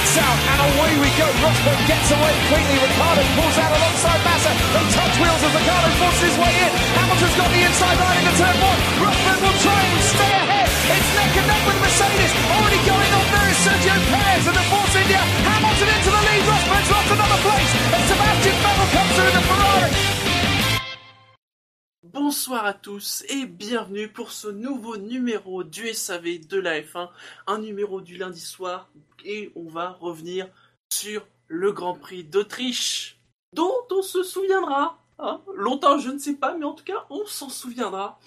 Lights out and away we go. Rosberg gets away quickly. Ricardo pulls out alongside Massa. They touch wheels as Ricardo forces his way in. Hamilton's got the inside line into turn one. Rosberg will try and stay ahead. It's neck and neck with Mercedes. Already going on there is Sergio Perez and the Force India. Hamilton into the lead. Rosberg's lost another place. And Sebastian Vettel comes through the Ferrari. Bonsoir à tous et bienvenue pour ce nouveau numéro du SAV de la F1, un numéro du lundi soir et on va revenir sur le Grand Prix d'Autriche dont on se souviendra. hein. Longtemps je ne sais pas mais en tout cas on s'en souviendra.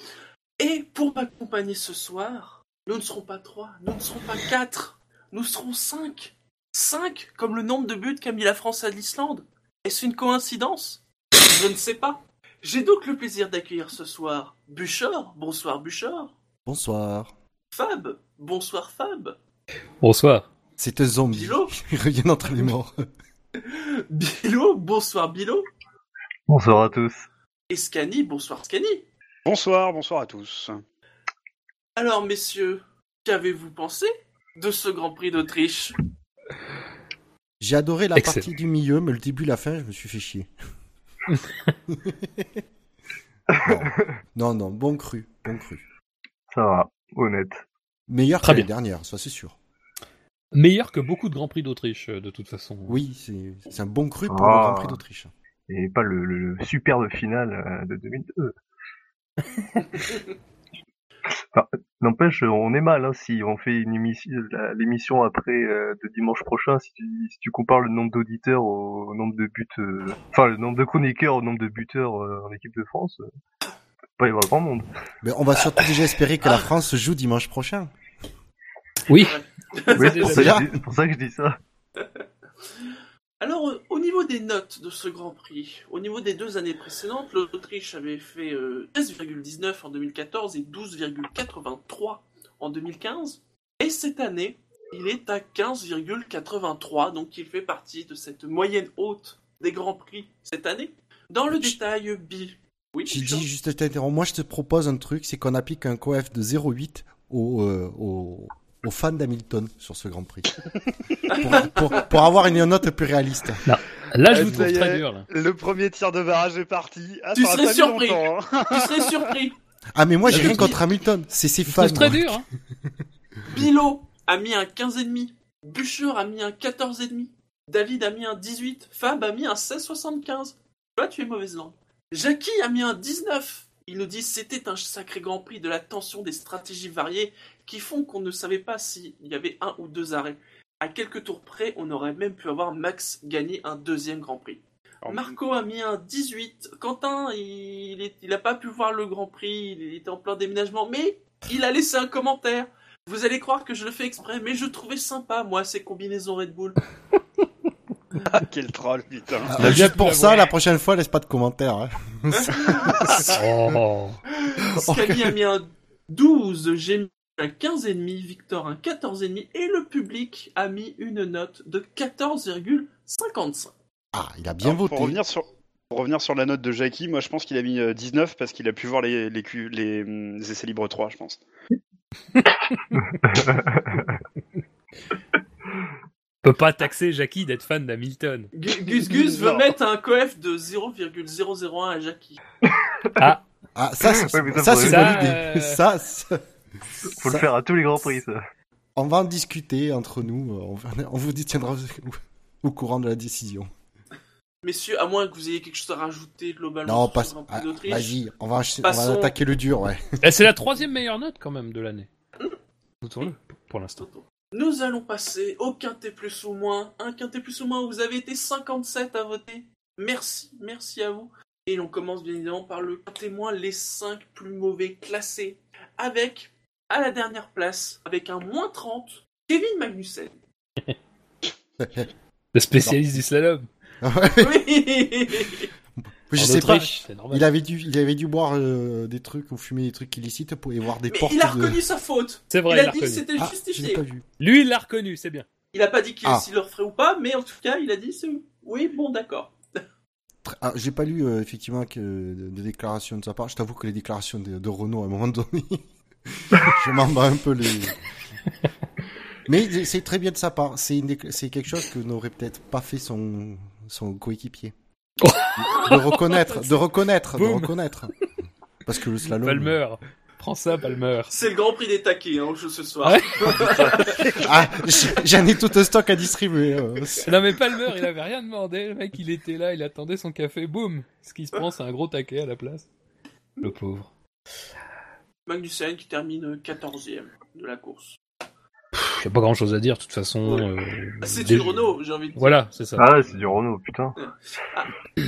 Et pour m'accompagner ce soir, nous ne serons pas trois, nous ne serons pas quatre, nous serons cinq. Cinq comme le nombre de buts qu'a mis la France à l'Islande. Est-ce une coïncidence? Je ne sais pas. J'ai donc le plaisir d'accueillir ce soir Buchor. Bonsoir Buchor. Bonsoir. Fab. Bonsoir Fab. Bonsoir. C'est un zombie. Bilo. Il revient entre les morts. Bilo. Bonsoir Bilo. Bonsoir à tous. Et Scani. Bonsoir Scani. Bonsoir, bonsoir à tous. Alors messieurs, qu'avez-vous pensé de ce Grand Prix d'Autriche? J'ai adoré la Excellent. partie du milieu, mais le début, la fin, je me suis fait chier. non. non, non, bon cru, bon cru. Ça va, honnête. Meilleur que Très bien. dernière, ça c'est sûr. Meilleur que beaucoup de Grands Prix d'Autriche, euh, de toute façon. Oui, c'est un bon cru pour Ah. le Grand Prix d'Autriche. Et pas le, le, le superbe final euh, de 2002. Enfin, N'empêche, on est mal hein, si on fait l'émission après euh, de dimanche prochain. Si tu, si tu compares le nombre d'auditeurs au, au nombre de buts, euh, enfin le nombre de chroniqueurs au nombre de buteurs euh, en équipe de France, euh, peut pas y avoir grand monde. Mais on va surtout déjà espérer que la France joue dimanche prochain. Oui. Oui, c'est pour, ça que je dis- pour ça que je dis ça. Alors, euh, au niveau des notes de ce Grand Prix, au niveau des deux années précédentes, l'Autriche avait fait euh, 13,19 en 2014 et 12,83 en 2015. Et cette année, il est à 15,83, donc il fait partie de cette moyenne haute des Grands Prix cette année. Dans le détail, Bill. Oui, J'ai dit juste je t'interromps. Moi, je te propose un truc, c'est qu'on applique un coef de 0,8 aux, euh, aux fans d'Hamilton sur ce Grand Prix. pour, pour, pour avoir une note plus réaliste. Là, je Ah, vous trouve très est. dur. Là. Le premier tir de barrage est parti. Ah, Tu serais surpris. hein. tu serais surpris. Ah, mais moi, j'ai Là, rien contre Hamilton. C'est ses fans. trouve très dur. Hein. Bilo a mis un 15,5. Bûcher a mis un 14,5. David a mis un 18. Fab a mis un 16,75. Toi, tu es mauvaise langue. Jackie a mis un 19. Il nous dit c'était un sacré grand prix de la tension des stratégies variées qui font qu'on ne savait pas s'il y avait un ou deux arrêts. À quelques tours près, on aurait même pu avoir Max gagner un deuxième grand prix. Alors, Marco a mis un 18. Quentin, il, est- il a pas pu voir le Grand Prix, il était en plein déménagement, mais il a laissé un commentaire. Vous allez croire que je le fais exprès, mais je trouvais sympa, moi, ces combinaisons Red Bull. Ah, quel troll, putain. Ah, juste pour ça, la prochaine fois, laisse pas de commentaires. hein. Oh. Scali a mis un 12, j'ai mis un 15,5, Victor un 14,5, et le public a mis une note de 14,55. Ah, il a bien Alors, voté. Pour revenir sur, pour revenir sur la note de Jackie, moi je pense qu'il a mis euh, 19 parce qu'il a pu voir les, les, hum, les essais libres 3, je pense. peut pas taxer Jackie d'être fan d'Hamilton. Gu- Gus Gus veut mettre un coef de 0,001 à Jackie. Ah, Ah, ça, c'est Ouais, ça, ça, Ça, bonne idée. euh, Ça, ça- Faut ça- le faire à tous les grands prix, ça. on va en discuter entre nous. On, va- on vous tiendra au, courant de la décision. Messieurs, à moins que vous ayez quelque chose à rajouter globalement Non, sur passe. ce Grand Prix ah, d'Autriche. Vas-y, on va, on attaquer le dur, ouais. eh, c'est la troisième meilleure note quand même de l'année. Notons-le pour l'instant. Nous allons passer au quintet plus ou moins. Un quintet plus ou moins où vous avez été 57 à voter. Merci, merci à vous. Et on commence bien évidemment par le quintet moins, les 5 plus mauvais classés. Avec, à la dernière place, avec un moins 30, Kevin Magnussen. Le spécialiste du slalom. Oui Je En sais pas. Autriche. Il avait dû, il avait dû boire euh, des trucs ou fumer des trucs illicites pour y voir des Mais portes il a de. reconnu sa faute. C'est vrai, il il a a dit que c'était Ah, justifié. pas vu. Lui, il l'a reconnu, c'est bien. Il a pas dit qu'il Ah. s'il le referait ou pas, mais en tout cas, il a dit oui, bon, d'accord. Ah, j'ai pas lu euh, effectivement que de, de déclarations de sa part. Je t'avoue que les déclarations de, de Renault à un moment donné, je m'en bats un peu les. Mais c'est très bien de sa part. C'est une des- c'est quelque chose que n'aurait peut-être pas fait son, son coéquipier. de reconnaître, de reconnaître, de reconnaître. Parce que le slalom. Palmer. Prends ça, Palmer. C'est le grand prix des taquets hein, au jeu ce soir. Ouais. Ah, j'en ai tout un stock à distribuer. euh. Non mais Palmer, il avait rien demandé. Le mec, il était là, il attendait son café. Boum. Ce qui se prend, c'est un gros taquet à la place. Le pauvre. Magnussen qui termine 14ème de la course. Il y a pas grand chose à dire, de toute façon. euh, Ah, C'est des- du Renault, j'ai envie de dire. Voilà, c'est ça. Ah, c'est du Renault, putain.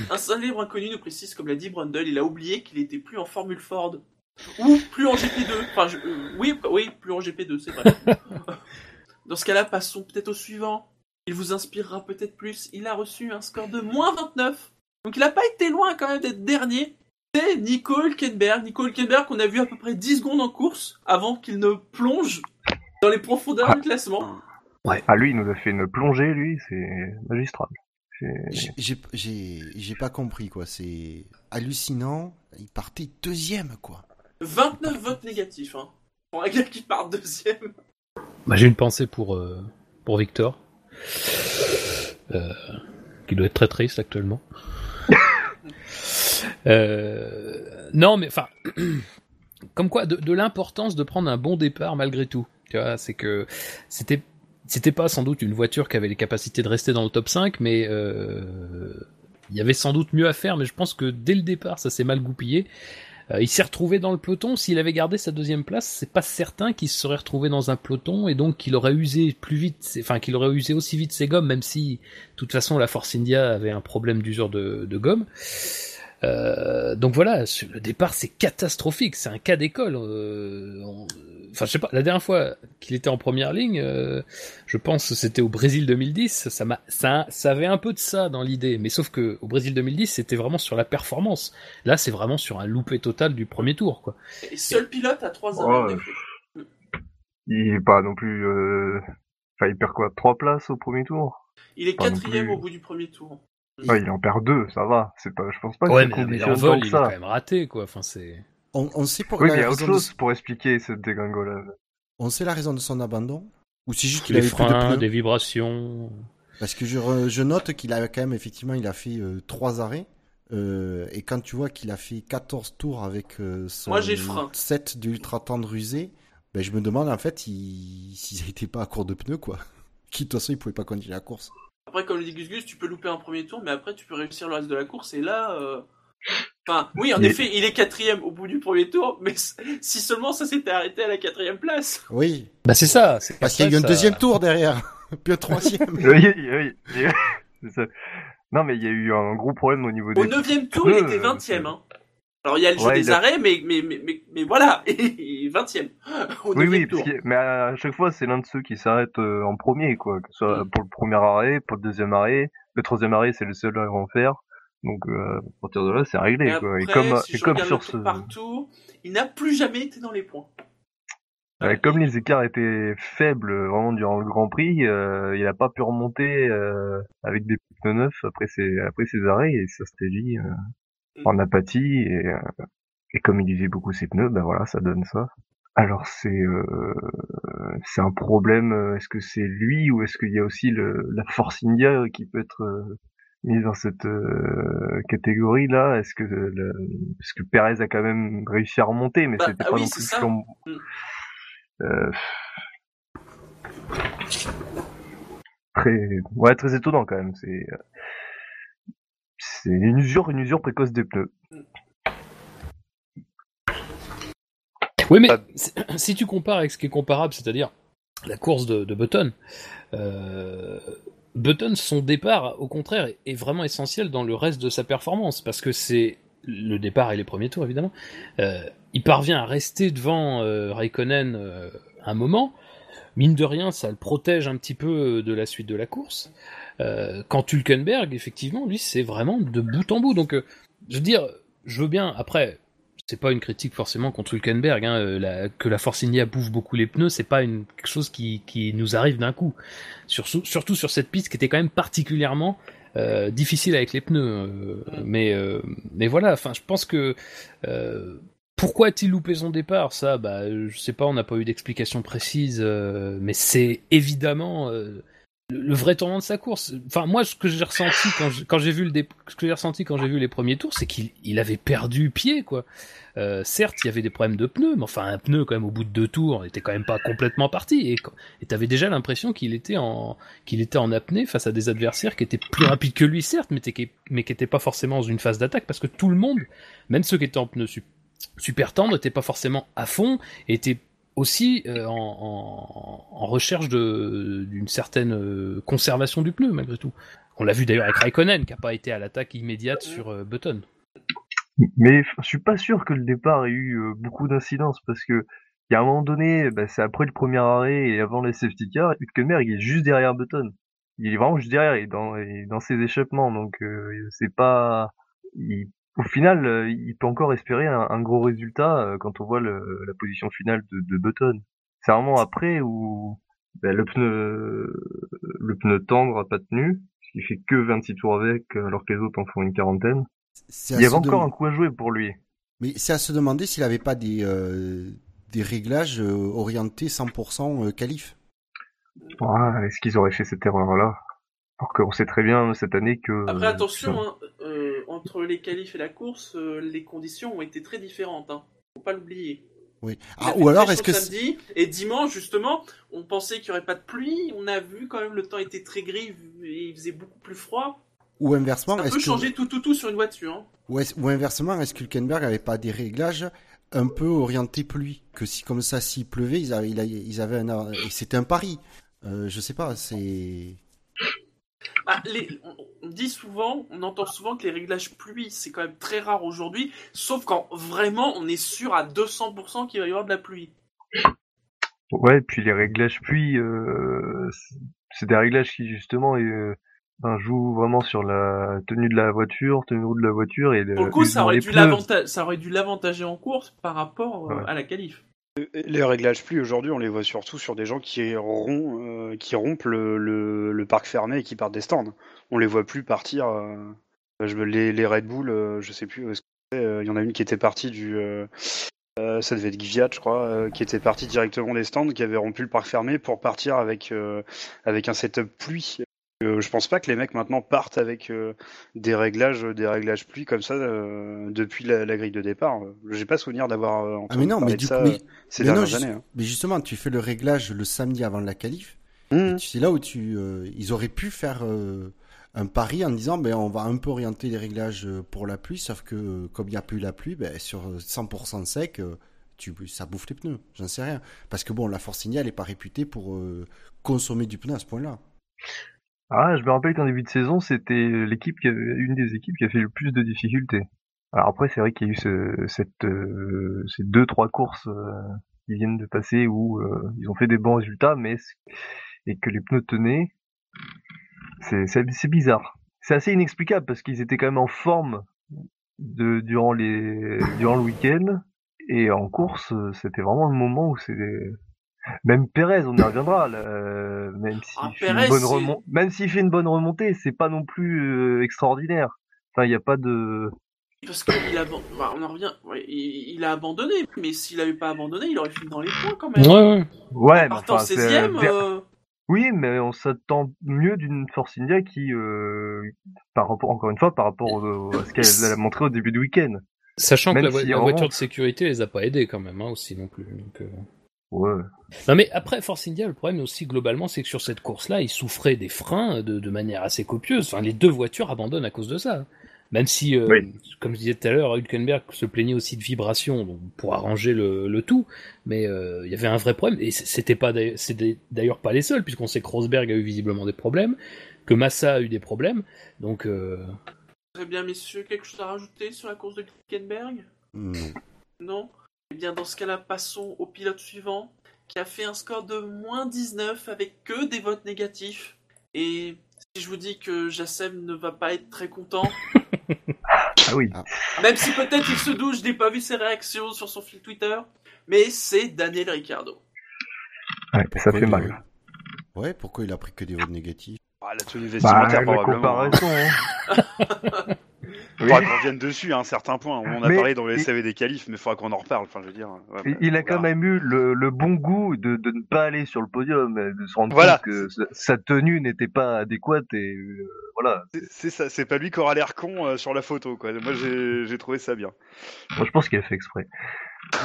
Un célèbre inconnu nous précise, comme l'a dit Brundle, il a oublié qu'il était plus en Formule Ford. Ou plus en GP2. Enfin, je- euh, oui, oui, plus en GP2, c'est vrai. Dans ce cas-là, passons peut-être au suivant. Il vous inspirera peut-être plus. Il a reçu un score de moins 29. Donc il n'a pas été loin quand même d'être dernier. C'est Nico Hülkenberg. Nico Hülkenberg qu'on a vu à peu près 10 secondes en course avant qu'il ne plonge dans les profondeurs Ah. du classement. Ah, lui, il nous a fait une plongée, lui, c'est magistral. C'est- J'ai- J'ai j'ai- j'ai pas compris, quoi. C'est hallucinant. Il partait deuxième, quoi. 29 votes négatifs. Hein. Pour un gars qui part deuxième. Bah, J'ai une pensée pour, euh, pour Victor. Euh, qui doit être très triste actuellement. Euh, non, mais enfin, comme quoi, de, de l'importance de prendre un bon départ malgré tout. Tu vois, c'est que c'était c'était pas sans doute une voiture qui avait les capacités de rester dans le top 5, mais euh, il y avait sans doute mieux à faire. Mais je pense que dès le départ, ça s'est mal goupillé. Euh, il s'est retrouvé dans le peloton. S'il avait gardé sa deuxième place, c'est pas certain qu'il se serait retrouvé dans un peloton et donc qu'il aurait usé plus vite, enfin qu'il aurait usé aussi vite ses gommes, même si, de toute façon, la Force India avait un problème d'usure de, de gomme. Euh, donc voilà, sur le départ c'est catastrophique, c'est un cas d'école. euh, on- Enfin, je sais pas, la dernière fois qu'il était en première ligne, euh, je pense que c'était au Brésil 2010, ça, m'a, ça, ça avait un peu de ça dans l'idée, mais sauf que au Brésil 2010 c'était vraiment sur la performance. Là c'est vraiment sur un loupé total du premier tour, quoi. Et seul pilote à 3 Oh, ans. euh, Il est pas non plus... euh, Enfin, il perd quoi Trois places au premier tour? Il est quatrième plus. au bout du premier tour. Ouais, il en perd deux, ça va. C'est pas, je pense pas que Ouais, ça mais, mais l'envol tant il que est ça. quand même raté, quoi. Enfin c'est. On, on sait pour Oui, mais il y a autre de- chose pour expliquer cette dégringolade. on sait la raison de son abandon? Ou c'est juste qu'il avait plus de freins, pneus? des vibrations. Parce que je, re- je note qu'il a quand même, effectivement, il a fait euh, trois arrêts. Euh, et quand tu vois qu'il a fait 14 tours avec euh, son Moi, j'ai frein. 7 d'ultra tendre usé, ben, je me demande en fait il- s'ils n'étaient pas à court de pneus, quoi. Qui, de toute façon, ils pouvaient pas continuer la course. Après, comme le dit Gus Gus, tu peux louper un premier tour, mais après, tu peux réussir le reste de la course. Et là, euh, enfin, oui, en effet, il est quatrième au bout du premier tour, mais si seulement ça s'était arrêté à la quatrième place. Oui, Bah c'est ça. c'est parce qu'il y a eu un ça- deuxième tour derrière, puis un troisième. oui, oui, oui, ça. Non, mais il y a eu un gros problème au niveau des... Au neuvième tour, il était euh, vingtième. Hein. Alors, il y a le jeu Ouais, des a- arrêts, mais, mais, mais, mais, mais voilà, et vingtième au Oui, neuvième oui, tour. mais à chaque fois, c'est l'un de ceux qui s'arrête euh, en premier, quoi. Que ce soit Mm. pour le premier arrêt, pour le deuxième arrêt. Le troisième arrêt, c'est le seul à en faire. Donc, euh, à partir de là, c'est réglé, Et quoi. Et comme, si et je comme regarde sur ce, il n'a plus jamais été dans les points. euh, comme les écarts étaient faibles euh, vraiment durant le Grand Prix, euh, il a pas pu remonter avec des pneus neufs après ses après ses arrêts et dit euh, en apathie et, euh, et comme il usait beaucoup ses pneus, ben voilà, ça donne ça. Alors c'est euh, c'est un problème. euh, Est-ce que c'est lui ou est-ce qu'il y a aussi le, la Force India qui peut être euh, mise dans cette euh, catégorie là Est-ce que le, parce que Perez a quand même réussi à remonter, mais Bah, c'était ah pas oui, non plus ça. Mm. euh, très ouais très étonnant quand même. C'est euh, c'est une usure une usure précoce des pneus. Oui, mais si- tu compares avec ce qui est comparable, c'est-à-dire la course de, de Button, euh, Button, son départ, au contraire, est- vraiment essentiel dans le reste de sa performance, parce que c'est le départ et les premiers tours, évidemment. Euh, il parvient à rester devant euh, Raikkonen euh, un moment. Mine de rien, ça le protège un petit peu de la suite de la course. Euh, quand Hülkenberg, effectivement, lui, c'est vraiment de bout en bout. Donc, euh, je veux dire, je veux bien, après, c'est pas une critique forcément contre Hülkenberg, hein, euh, que la Force India bouffe beaucoup les pneus, c'est pas une, quelque chose qui, nous arrive d'un coup. Surtout, sur cette piste qui était quand même particulièrement difficile avec les pneus. mais, mais voilà, enfin, je pense que Pourquoi a-t-il loupé son départ? Ça, bah, je sais pas, on n'a pas eu d'explication précise, mais c'est évidemment le, vrai tournant de sa course. Enfin, moi, ce que j'ai ressenti quand j'ai vu quand j'ai vu les premiers tours, c'est qu'il il avait perdu pied, quoi. Euh, certes, il y avait des problèmes de pneus, mais enfin, un pneu quand même au bout de deux tours, était quand même pas complètement parti, et t'avais déjà l'impression qu'il était en qu'il était en apnée face à des adversaires qui étaient plus rapides que lui, certes, mais, qui- mais qui étaient pas forcément dans une phase d'attaque, parce que tout le monde, même ceux qui étaient en pneus su- super tendres, n'étaient pas forcément à fond, étaient aussi euh, en, recherche d'une certaine euh, conservation du pneu malgré tout. On l'a vu d'ailleurs avec Raikkonen qui a pas été à l'attaque immédiate sur euh, Button. Mais je suis pas sûr que le départ ait eu beaucoup d'incidence parce que il y a un moment donné, bah, c'est après le premier arrêt et avant les safety cars, Hülkenberg est juste derrière Button. Il est vraiment juste derrière, il est dans, ses échappements, donc c'est pas. il- au final, euh, il peut encore espérer un, un gros résultat euh, quand on voit le, la position finale de, de Button. C'est vraiment après où bah, le pneu, le pneu tendre a pas tenu, il fait que 26 tours avec, alors que les autres en font une quarantaine. Il y avait encore un coup à jouer pour lui. Mais c'est à se demander s'il avait pas des, euh, des réglages euh, orientés 100% euh, qualif. Ouais, est-ce qu'ils auraient fait cette erreur-là? Alors qu'on sait très bien cette année que. Après, attention, hein, euh, entre les qualifs et la course, euh, les conditions ont été très différentes. Hein. Faut pas l'oublier. Oui. Ah, ou alors est-ce que samedi et dimanche justement, on pensait qu'il y aurait pas de pluie. On a vu quand même le temps était très gris et il faisait beaucoup plus froid. ou inversement, Ça peut est-ce que changer tout tout tout sur une voiture. hein. ou, est- ou inversement, est-ce que Hülkenberg avait pas des réglages un peu orientés pluie? Que si comme ça s'il pleuvait, ils avaient, ils avaient un c'était un pari. Euh, je sais pas, c'est Ah, les- on, dit souvent, on entend souvent que les réglages pluie, c'est quand même très rare aujourd'hui, sauf quand vraiment on est sûr à 200% qu'il va y avoir de la pluie. Ouais, puis les réglages pluie, euh, c'est- des réglages qui justement euh, ben, jouent vraiment sur la tenue de la voiture, tenue de la voiture et Pour le coup, ça aurait, dû ça aurait dû l'avantager en course par rapport euh, Ouais. à la qualif. Les réglages pluie aujourd'hui, on les voit surtout sur des gens qui, rompent, euh, rompent le, parc fermé et qui partent des stands. On les voit plus partir. euh, je, les, les Red Bull, euh, je sais plus Il y en a une qui était partie du. ça devait être Gviat, je crois, qui était partie directement des stands, qui avait rompu le parc fermé pour partir avec, avec un setup pluie. Euh, je pense pas que les mecs maintenant partent avec euh, des réglages, des réglages pluie comme ça euh, depuis la, la grille de départ. J'ai pas souvenir d'avoir euh, Ah entendu mais non, mais du ça coup, mais, ces mais dernières années. hein. mais justement, tu fais le réglage le samedi avant la qualif. Mmh. C'est là où tu, euh, ils auraient pu faire euh, un pari en disant, ben on va un peu orienter les réglages euh, pour la pluie, sauf que euh, comme il n'y a plus la pluie, ben sur 100% sec, euh, tu, ça bouffe les pneus. J'en sais rien, parce que bon, la Force India, elle est pas réputée pour euh, consommer du pneu à ce point-là. Ah, je me rappelle qu'en début de saison, c'était l'équipe qui avait, une des équipes qui a fait le plus de difficultés. Alors après, c'est vrai qu'il y a eu ce, cette, euh, ces deux trois courses euh, qui viennent de passer où euh, ils ont fait des bons résultats, mais et que les pneus tenaient. C'est bizarre. C'est assez inexplicable parce qu'ils étaient quand même en forme de durant les durant le week-end et en course, c'était vraiment le moment où c'est même Pérez, on y reviendra. là, euh, même s'il Ah, fait une bonne remon- même fait une bonne remontée, c'est pas non plus euh, extraordinaire. Enfin, il n'y a pas de. Parce qu'il a, bah, on en revient, ouais, il, il a abandonné, mais s'il avait pas abandonné, il aurait fini dans les points quand même. Ouais, ouais. Ouais, En mais partant enfin, c'est- 16ème, Ver- euh, Oui, mais on s'attend mieux d'une Force India qui, euh, par rapport, encore une fois, par rapport au- à ce qu'elle a montré au début du week-end. Sachant que la, vo- si la on voiture de sécurité les a pas aidés quand même hein, aussi non plus. donc, euh. Ouais. Non mais après Force India, le problème aussi globalement, c'est que sur cette course-là, ils souffraient des freins de, de manière assez copieuse. Enfin, les deux voitures abandonnent à cause de ça. Même si, euh, Oui. comme je disais tout à l'heure, Hülkenberg se plaignait aussi de vibrations donc, pour arranger le, le tout, mais euh, il y avait un vrai problème et c'était pas d'ailleurs- c'était d'ailleurs pas les seuls puisqu'on sait que Rosberg a eu visiblement des problèmes, que Massa a eu des problèmes, donc euh, très bien, messieurs, quelque chose à rajouter sur la course de Klickenberg Non. Non? Eh bien, dans ce cas-là, passons au pilote suivant, qui a fait un score de moins 19 avec que des votes négatifs. Et si je vous dis que Jassem ne va pas être très content, Ah oui. même si peut-être il se doute, je n'ai pas vu ses réactions sur son fil Twitter, mais c'est Daniel Ricciardo. Ouais, ça Pourquoi fait mal. Ouais, pourquoi il a pris que des votes négatifs? Ah, la tenue Bah, vestimentaire, la probablement. comparaison. hein. Il faudra qu'on revienne dessus à un certain point. On a Mais- parlé dans les SAV des qualifs, mais il faudra qu'on en reparle. Enfin, je veux dire. ouais, Il- bah, Il a quand même eu le, le bon goût de, de ne pas aller sur le podium, de se rendre Voilà. compte que sa- tenue n'était pas adéquate et euh, voilà. C'est- C'est ça, c'est pas lui qui aura l'air con euh, sur la photo, quoi. Moi, j'ai trouvé ça bien. Moi, je pense qu'il a fait exprès. il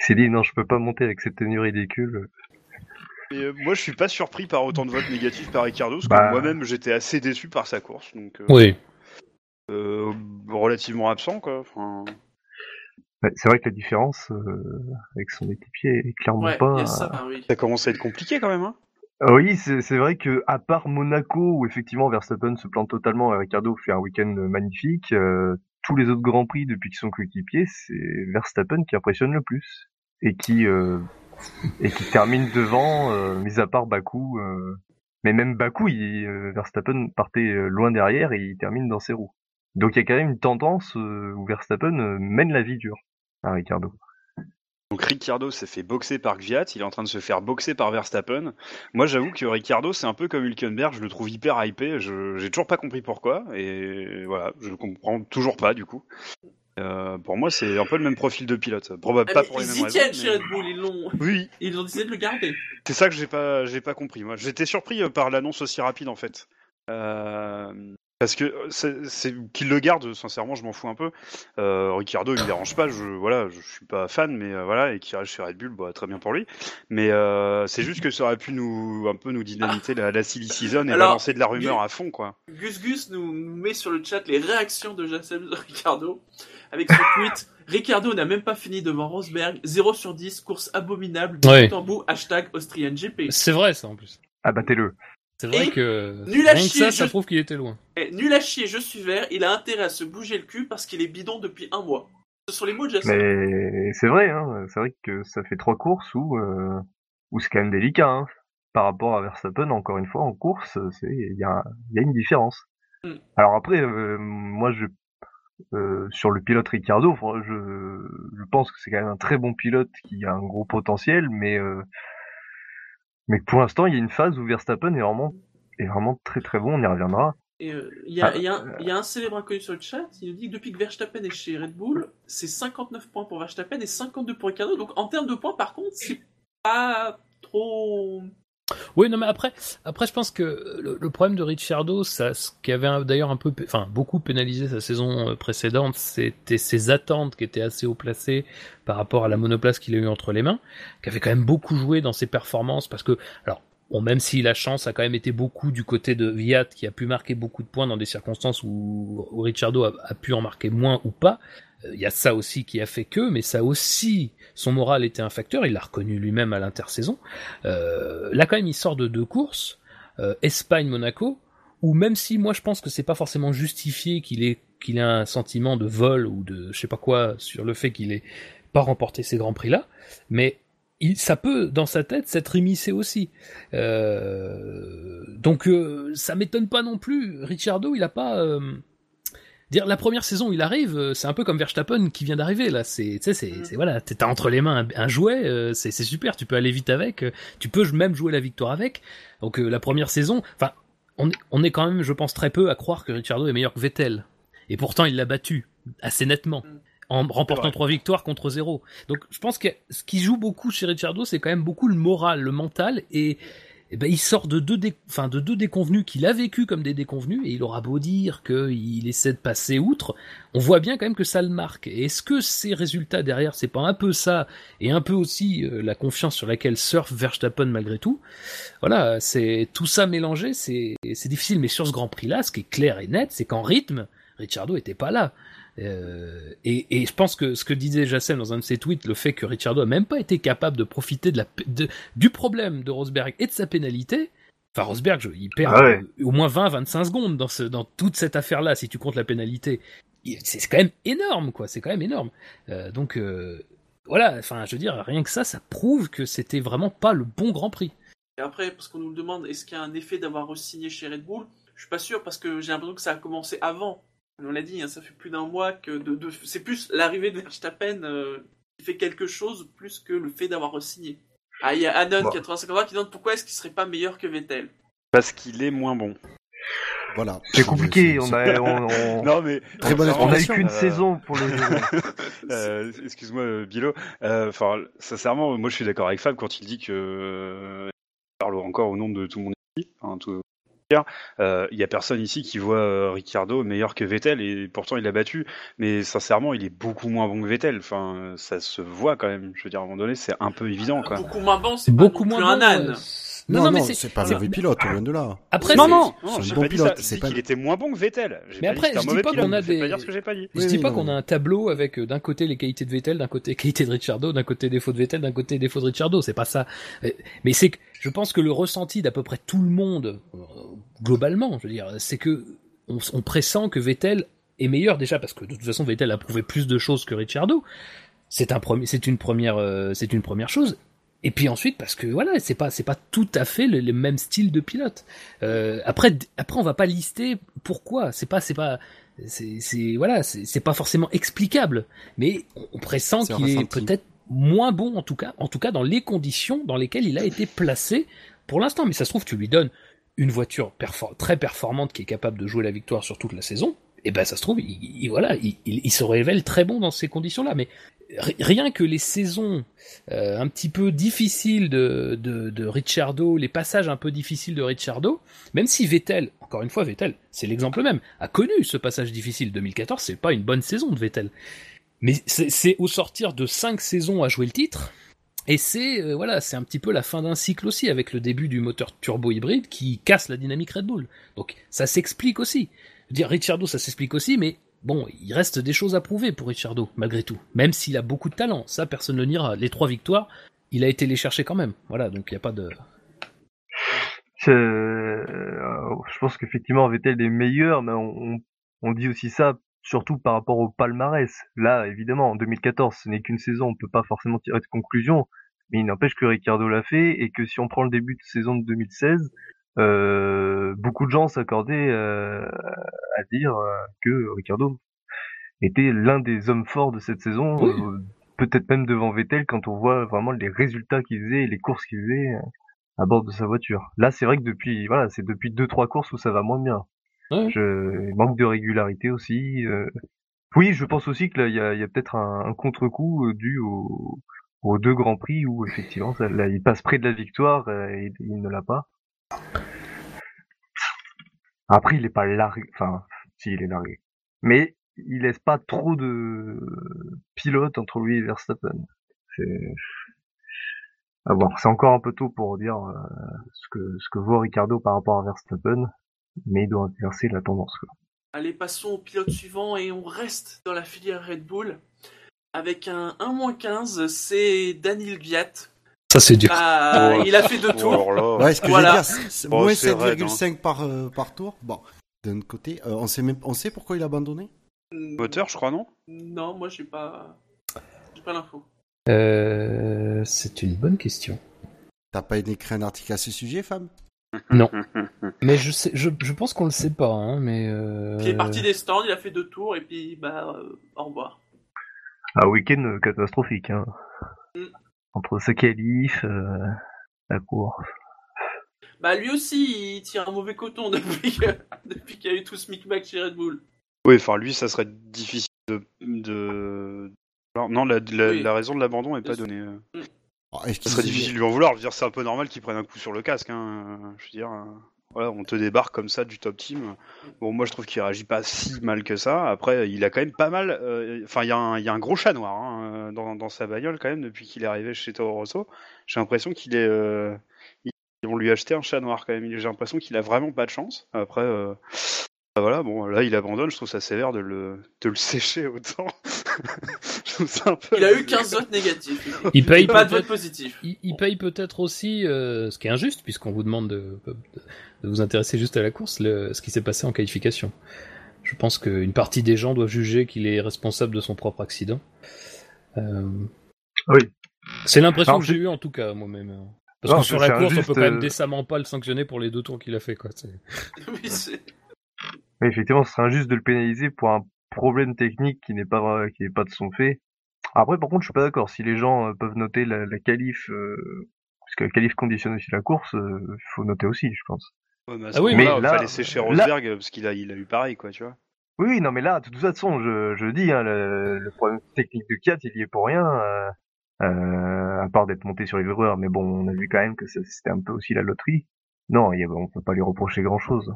s'est dit non, je peux pas monter avec cette tenue ridicule. Et euh, moi, je suis pas surpris par autant de votes négatifs par Ricardo, parce Bah. que moi-même, j'étais assez déçu par sa course, donc euh, Oui. euh, relativement absent, quoi. Enfin, Ouais, c'est vrai que la différence euh, avec son équipier est clairement Ouais, pas. a ça, oui. ça commence à être compliqué quand même. Hein Ah Oui, c'est c'est vrai que à part Monaco où effectivement Verstappen se plante totalement et Ricardo fait un week-end magnifique, euh, tous les autres grands prix depuis qu'ils sont coéquipiers, c'est Verstappen qui impressionne le plus et qui euh, et qui termine devant, euh, mis à part Bakou. euh, mais même Bakou, il, euh, Verstappen partait loin derrière et il termine dans ses roues. Donc il y a quand même une tendance où Verstappen mène la vie dure à Ricardo. Donc Ricciardo s'est fait boxer par Gviat, il est en train de se faire boxer par Verstappen. Moi j'avoue que Ricciardo c'est un peu comme Hülkenberg, je le trouve hyper hypé, je j'ai toujours pas compris pourquoi, et voilà, je le comprends toujours pas du coup. Euh, pour moi c'est un peu le même profil de pilote, Probable Ah, pas pour les ils mêmes y raisons. tiennent chez Red Bull, ils l'ont, Oui, ils ont décidé de le garder. c'est ça que j'ai pas j'ai pas compris. Moi j'étais surpris euh, par l'annonce aussi rapide en fait. Euh, parce que c'est qu'il le garde, sincèrement, je m'en fous un peu. Euh, Ricciardo, il me dérange pas. Je voilà, je suis pas fan, mais euh, voilà, et qu'il reste chez Red Bull, bah, très bien pour lui. Mais euh, c'est juste que ça aurait pu nous un peu nous dynamiter la, la silly season et Alors, balancer de la rumeur à fond, quoi. Gus Gus nous, met sur le chat les réactions de de Ricardo avec son tweet. Ricardo n'a même pas fini devant Rosberg, 0 sur 10, course abominable, Ouais. bout en bout, hashtag Austrian GP. C'est vrai, ça, en plus. Abattez-le. C'est vrai Et que. nul à Rien chier, ça, ça je- prouve qu'il était loin. Eh, nul à chier, je suis vert, il a intérêt à se bouger le cul parce qu'il est bidon depuis un mois. Ce sont les mots de Jassem. Mais c'est vrai, hein, c'est vrai que ça fait trois courses où, euh, où c'est quand même délicat. Hein. Par rapport à Verstappen, encore une fois, en course, il y a, y a une différence. Mm. Alors après, euh, moi, je euh, sur le pilote Ricardo, je, je pense que c'est quand même un très bon pilote qui a un gros potentiel, mais euh, mais pour l'instant, il y a une phase où Verstappen est vraiment est vraiment très très bon. On y reviendra. Euh, y, Ah, y il y a un célèbre inconnu sur le chat, il nous dit que depuis que Verstappen est chez Red Bull, c'est 59 points pour Verstappen et 52 pour Ricardo. Donc en termes de points, par contre, c'est pas trop. Oui, non, mais après, après, je pense que le, problème de Ricciardo, ça, ce qui avait d'ailleurs un peu, enfin, beaucoup pénalisé sa saison euh, précédente, c'était ses attentes qui étaient assez haut placées par rapport à la monoplace qu'il a eu entre les mains, qui avait quand même beaucoup joué dans ses performances, parce que, alors, bon, même si la chance a quand même été beaucoup du côté de Viat, qui a pu marquer beaucoup de points dans des circonstances où, où Ricciardo a, pu en marquer moins ou pas, il y a ça aussi qui a fait que, mais ça aussi, son moral était un facteur, il l'a reconnu lui-même à l'intersaison. Euh, là quand même il sort de deux courses, euh, Espagne-Monaco, où même si moi je pense que c'est pas forcément justifié qu'il ait qu'il ait un sentiment de vol ou de je sais pas quoi sur le fait qu'il ait pas remporté ces grands prix là, mais il, ça peut dans sa tête s'être immiscé aussi. Euh, donc euh, ça m'étonne pas non plus. Ricciardo il a pas euh, dire la première saison où il arrive, euh, c'est un peu comme Verstappen qui vient d'arriver là. C'est, tu sais, c'est, Mm. c'est voilà, t'as entre les mains un, un jouet, euh, c'est, c'est super. Tu peux aller vite avec, euh, tu peux même jouer la victoire avec. Donc euh, la première saison, enfin, on, est- on est quand même, je pense, très peu à croire que Ricciardo est meilleur que Vettel. Et pourtant, il l'a battu assez nettement. Mm. En remportant trois victoires contre zéro. Donc, je pense que ce qui joue beaucoup chez Ricciardo, c'est quand même beaucoup le moral, le mental, et, eh ben, il sort de deux, dé- enfin, de deux déconvenus qu'il a vécu comme des déconvenus, et il aura beau dire qu'il essaie de passer outre, on voit bien quand même que ça le marque. Est-ce que ces résultats derrière, c'est pas un peu ça, et un peu aussi euh, la confiance sur laquelle surfe Verstappen malgré tout? Voilà, c'est tout ça mélangé, c'est c'est difficile. Mais sur ce Grand Prix-là, ce qui est clair et net, c'est qu'en rythme, Ricciardo était pas là. Euh, et, et je pense que ce que disait Jassem dans un de ses tweets, le fait que Ricciardo a même pas été capable de profiter de la, de- du problème de Rosberg et de sa pénalité. Enfin, Rosberg, je- il perd Ah ouais. au moins 20-25 secondes dans, ce, dans toute cette affaire-là, si tu comptes la pénalité. C'est quand même énorme, quoi. C'est quand même énorme. Euh, donc, euh, voilà. Enfin, je veux dire, rien que ça, ça prouve que c'était vraiment pas le bon Grand Prix. Et après, parce qu'on nous le demande, est-ce qu'il y a un effet d'avoir re-signé chez Red Bull? Je suis pas sûr parce que j'ai l'impression que ça a commencé avant. On l'a dit, hein, ça fait plus d'un mois que de, de- c'est plus l'arrivée de Verstappen euh, qui fait quelque chose plus que le fait d'avoir re-signé. Ah, il y a Anon Bon. 85 qui demande pourquoi est-ce qu'il serait pas meilleur que Vettel. Parce qu'il est moins bon. Voilà. C'est compliqué, on a, on, on- Non mais Très bonne on a eu qu'une Euh, saison pour le. Euh, Excuse-moi, Bilo. Euh, Enfin, sincèrement, moi je suis d'accord avec Fab quand il dit que je parle encore au nom de tout mon équipe. Hein, tout... Euh, Il y a personne ici qui voit euh, Ricciardo meilleur que Vettel et pourtant il l'a battu. Mais sincèrement, il est beaucoup moins bon que Vettel. Enfin, euh, ça se voit quand même. Je veux dire, à un moment donné, c'est un peu évident, quoi. Beaucoup moins bon, c'est pas Beaucoup non plus moins un bon, âne. euh, Non, non, mais c'est pas un mauvais pilote, loin de là. Après, non, c'est- non, c'est non, un bon pilote, c'est pas- qu'il était moins bon que Vettel. Mais pas après, dit je un dis pas qu'on a des- pas dire ce que j'ai pas dit. Je Oui, dis oui, pas non, qu'on a un tableau avec euh, d'un côté les qualités de Vettel, d'un côté les qualités de Ricciardo, d'un côté défauts de Vettel, d'un côté défauts de Ricciardo. C'est pas ça. Mais- Mais c'est que je pense que le ressenti d'à peu près tout le monde, euh, globalement, je veux dire, c'est que on, on pressent que Vettel est meilleur déjà parce que de toute façon Vettel a prouvé plus de choses que Ricciardo. C'est un premier, c'est une première, euh, c'est une première chose. Et puis ensuite parce que voilà, c'est pas, c'est pas tout à fait le, le même style de pilote. Euh, après, après on va pas lister pourquoi. C'est pas, c'est pas, c'est, voilà, c'est pas forcément explicable, mais on, pressent qu'il est peut-être moins bon en tout cas, en tout cas dans les conditions dans lesquelles il a été placé pour l'instant. Mais ça se trouve, tu lui donnes une voiture très performante qui est capable de jouer la victoire sur toute la saison. Et ben ça se trouve, il, il- voilà, il, il- se révèle très bon dans ces conditions-là. Mais ri- rien que les saisons euh, un petit peu difficiles de, de, de Ricciardo, les passages un peu difficiles de Ricciardo, même si Vettel, encore une fois Vettel, c'est l'exemple même, a connu ce passage difficile 2014, c'est pas une bonne saison de Vettel. Mais c'est au sortir de cinq saisons à jouer le titre, et c'est euh, voilà, c'est un petit peu la fin d'un cycle aussi avec le début du moteur turbo hybride qui casse la dynamique Red Bull. Donc ça s'explique aussi. Je veux dire Ricciardo, ça s'explique aussi, mais bon, il reste des choses à prouver pour Ricciardo malgré tout. Même s'il a beaucoup de talent, ça personne ne le niera. Les trois victoires, il a été les chercher quand même. Voilà, donc il y a pas de. Euh, je pense qu'effectivement Vettel est meilleur, mais on, on- on dit aussi ça surtout par rapport au palmarès. Là, évidemment, en 2014, ce n'est qu'une saison, on peut pas forcément tirer de conclusion, mais il n'empêche que Ricardo l'a fait et que si on prend le début de saison de 2016, euh, beaucoup de gens s'accordaient euh, à dire euh, que Ricardo était l'un des hommes forts de cette saison, Oui. peut-être même devant Vettel quand on voit vraiment les résultats qu'il faisait et les courses qu'il faisait à bord de sa voiture. Là, c'est vrai que depuis, voilà, c'est depuis deux trois courses où ça va moins bien. Je manque de régularité aussi. euh. Oui, je pense aussi que là, il y a, y a peut-être un, un contre-coup euh, dû au, aux deux grands prix où effectivement, il passe près de la victoire euh, et il ne l'a pas. Après, il est pas largué, enfin, si il est largué, mais il laisse pas trop de pilotes entre lui et Verstappen. C'est. C'est encore un peu tôt pour dire euh, ce que ce que vaut Ricardo par rapport à Verstappen, mais il doit inverser la tendance. Quoi. Allez, passons au pilote suivant et on reste dans la filière Red Bull. Avec un 1-15, c'est Daniel Gviat. Ça c'est dur. Ah, Oh. il a fait deux Oh, tours. là. Ouais, ce que Voilà. je veux dire, c'est- c'est Bon, moins c'est raide, 7,5 par, euh, par tour. Bon, d'un côté, euh, on sait même, on sait pourquoi il a abandonné? Moteur, je crois, non? Non, moi j'ai pas, j'ai pas l'info. Euh, c'est une bonne question. T'as pas écrit un article à ce sujet, femme Non. Mais je sais, je, je pense qu'on le sait pas, hein, mais. Euh... Il est parti des stands, il a fait deux tours et puis bah euh, au revoir. Un week-end euh, catastrophique. Hein. Mm. Entre sa qualif, euh, la course. Bah lui aussi, il tire un mauvais coton depuis que- depuis qu'il y a eu tout ce micmac chez Red Bull. Oui, enfin, lui, ça serait difficile de. de... Alors, Non, la, la, Oui. la raison de l'abandon est pas donnée. euh. Oh, Ça qu'il- serait difficile de lui en vouloir. Je veux dire, c'est un peu normal qu'il prenne un coup sur le casque. Hein. Je veux dire, euh, voilà, on te débarque comme ça du top team. Bon, moi, je trouve qu'il réagit pas si mal que ça. Après, il a quand même pas mal. euh, Enfin, il y, a un- il y a un gros chat noir hein, euh, dans, dans sa bagnole quand même depuis qu'il est arrivé chez Toro Rosso. J'ai l'impression qu'il est. euh, lui acheter un chat noir quand même. J'ai l'impression qu'il a vraiment pas de chance. Après. euh, bah Voilà, bon, là il abandonne, je trouve ça sévère de le, de le sécher autant. je trouve ça un peu. Il a eu 15 votes négatifs. Il paye pas de peut-être- votes positifs. Il, il paye peut-être aussi, euh, ce qui est injuste, puisqu'on vous demande de, de vous intéresser juste à la course, le, ce qui s'est passé en qualification. Je pense qu'une partie des gens doivent juger qu'il est responsable de son propre accident. Euh, Oui. C'est l'impression que j'ai eue en tout cas moi-même. Parce Non, que sur la course, on peut quand même euh, décemment pas le sanctionner pour les deux tours qu'il a fait. Quoi. Oui, c'est- effectivement, ce serait injuste de le pénaliser pour un problème technique qui n'est pas qui n'est pas de son fait. Après, par contre, je suis pas d'accord. Si les gens euh, peuvent noter la, la qualif, euh, parce que la qualif conditionne aussi la course, il faut noter aussi, je pense. Ouais, mais à Ah oui, mais il là- fallait sécher là- Rosberg parce qu'il a, il a eu pareil, quoi, tu vois. Oui, non, mais là, de toute façon, je, je dis, hein, le, le problème technique de Kiat, il y est pour rien, euh, euh, à part d'être monté sur les verreurs. Mais bon, on a vu quand même que c'était un peu aussi la loterie. Non, il y a- on peut pas lui reprocher grand-chose.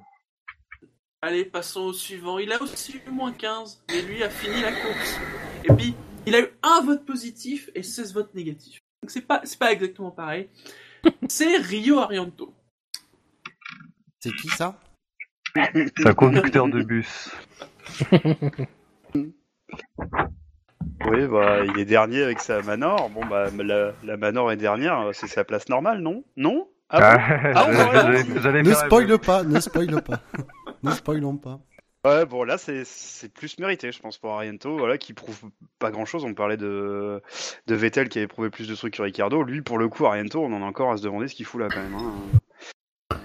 Allez, passons au suivant. Il a aussi eu moins 15, mais lui a fini la course. Et puis, il a eu un vote positif et 16 votes négatifs. Donc c'est pas, c'est pas exactement pareil. C'est Rio Arianto. C'est qui ça? C'est un conducteur de bus. Oui, bah, il est dernier avec sa Manor. Bon, bah, la, la Manor est dernière, c'est sa place normale, non? Non? Ah bon? Ah, on j'allais- aurait j'allais- j'allais Ne spoile pas, ne spoile pas. ne spoilons pas. Ouais, bon, là, c'est c'est plus mérité, je pense, pour Ariento, voilà, qui prouve pas grand-chose. On parlait de, de Vettel qui avait prouvé plus de trucs que Ricardo. Lui, pour le coup, Ariento, on en a encore à se demander ce qu'il fout là, quand même. hein.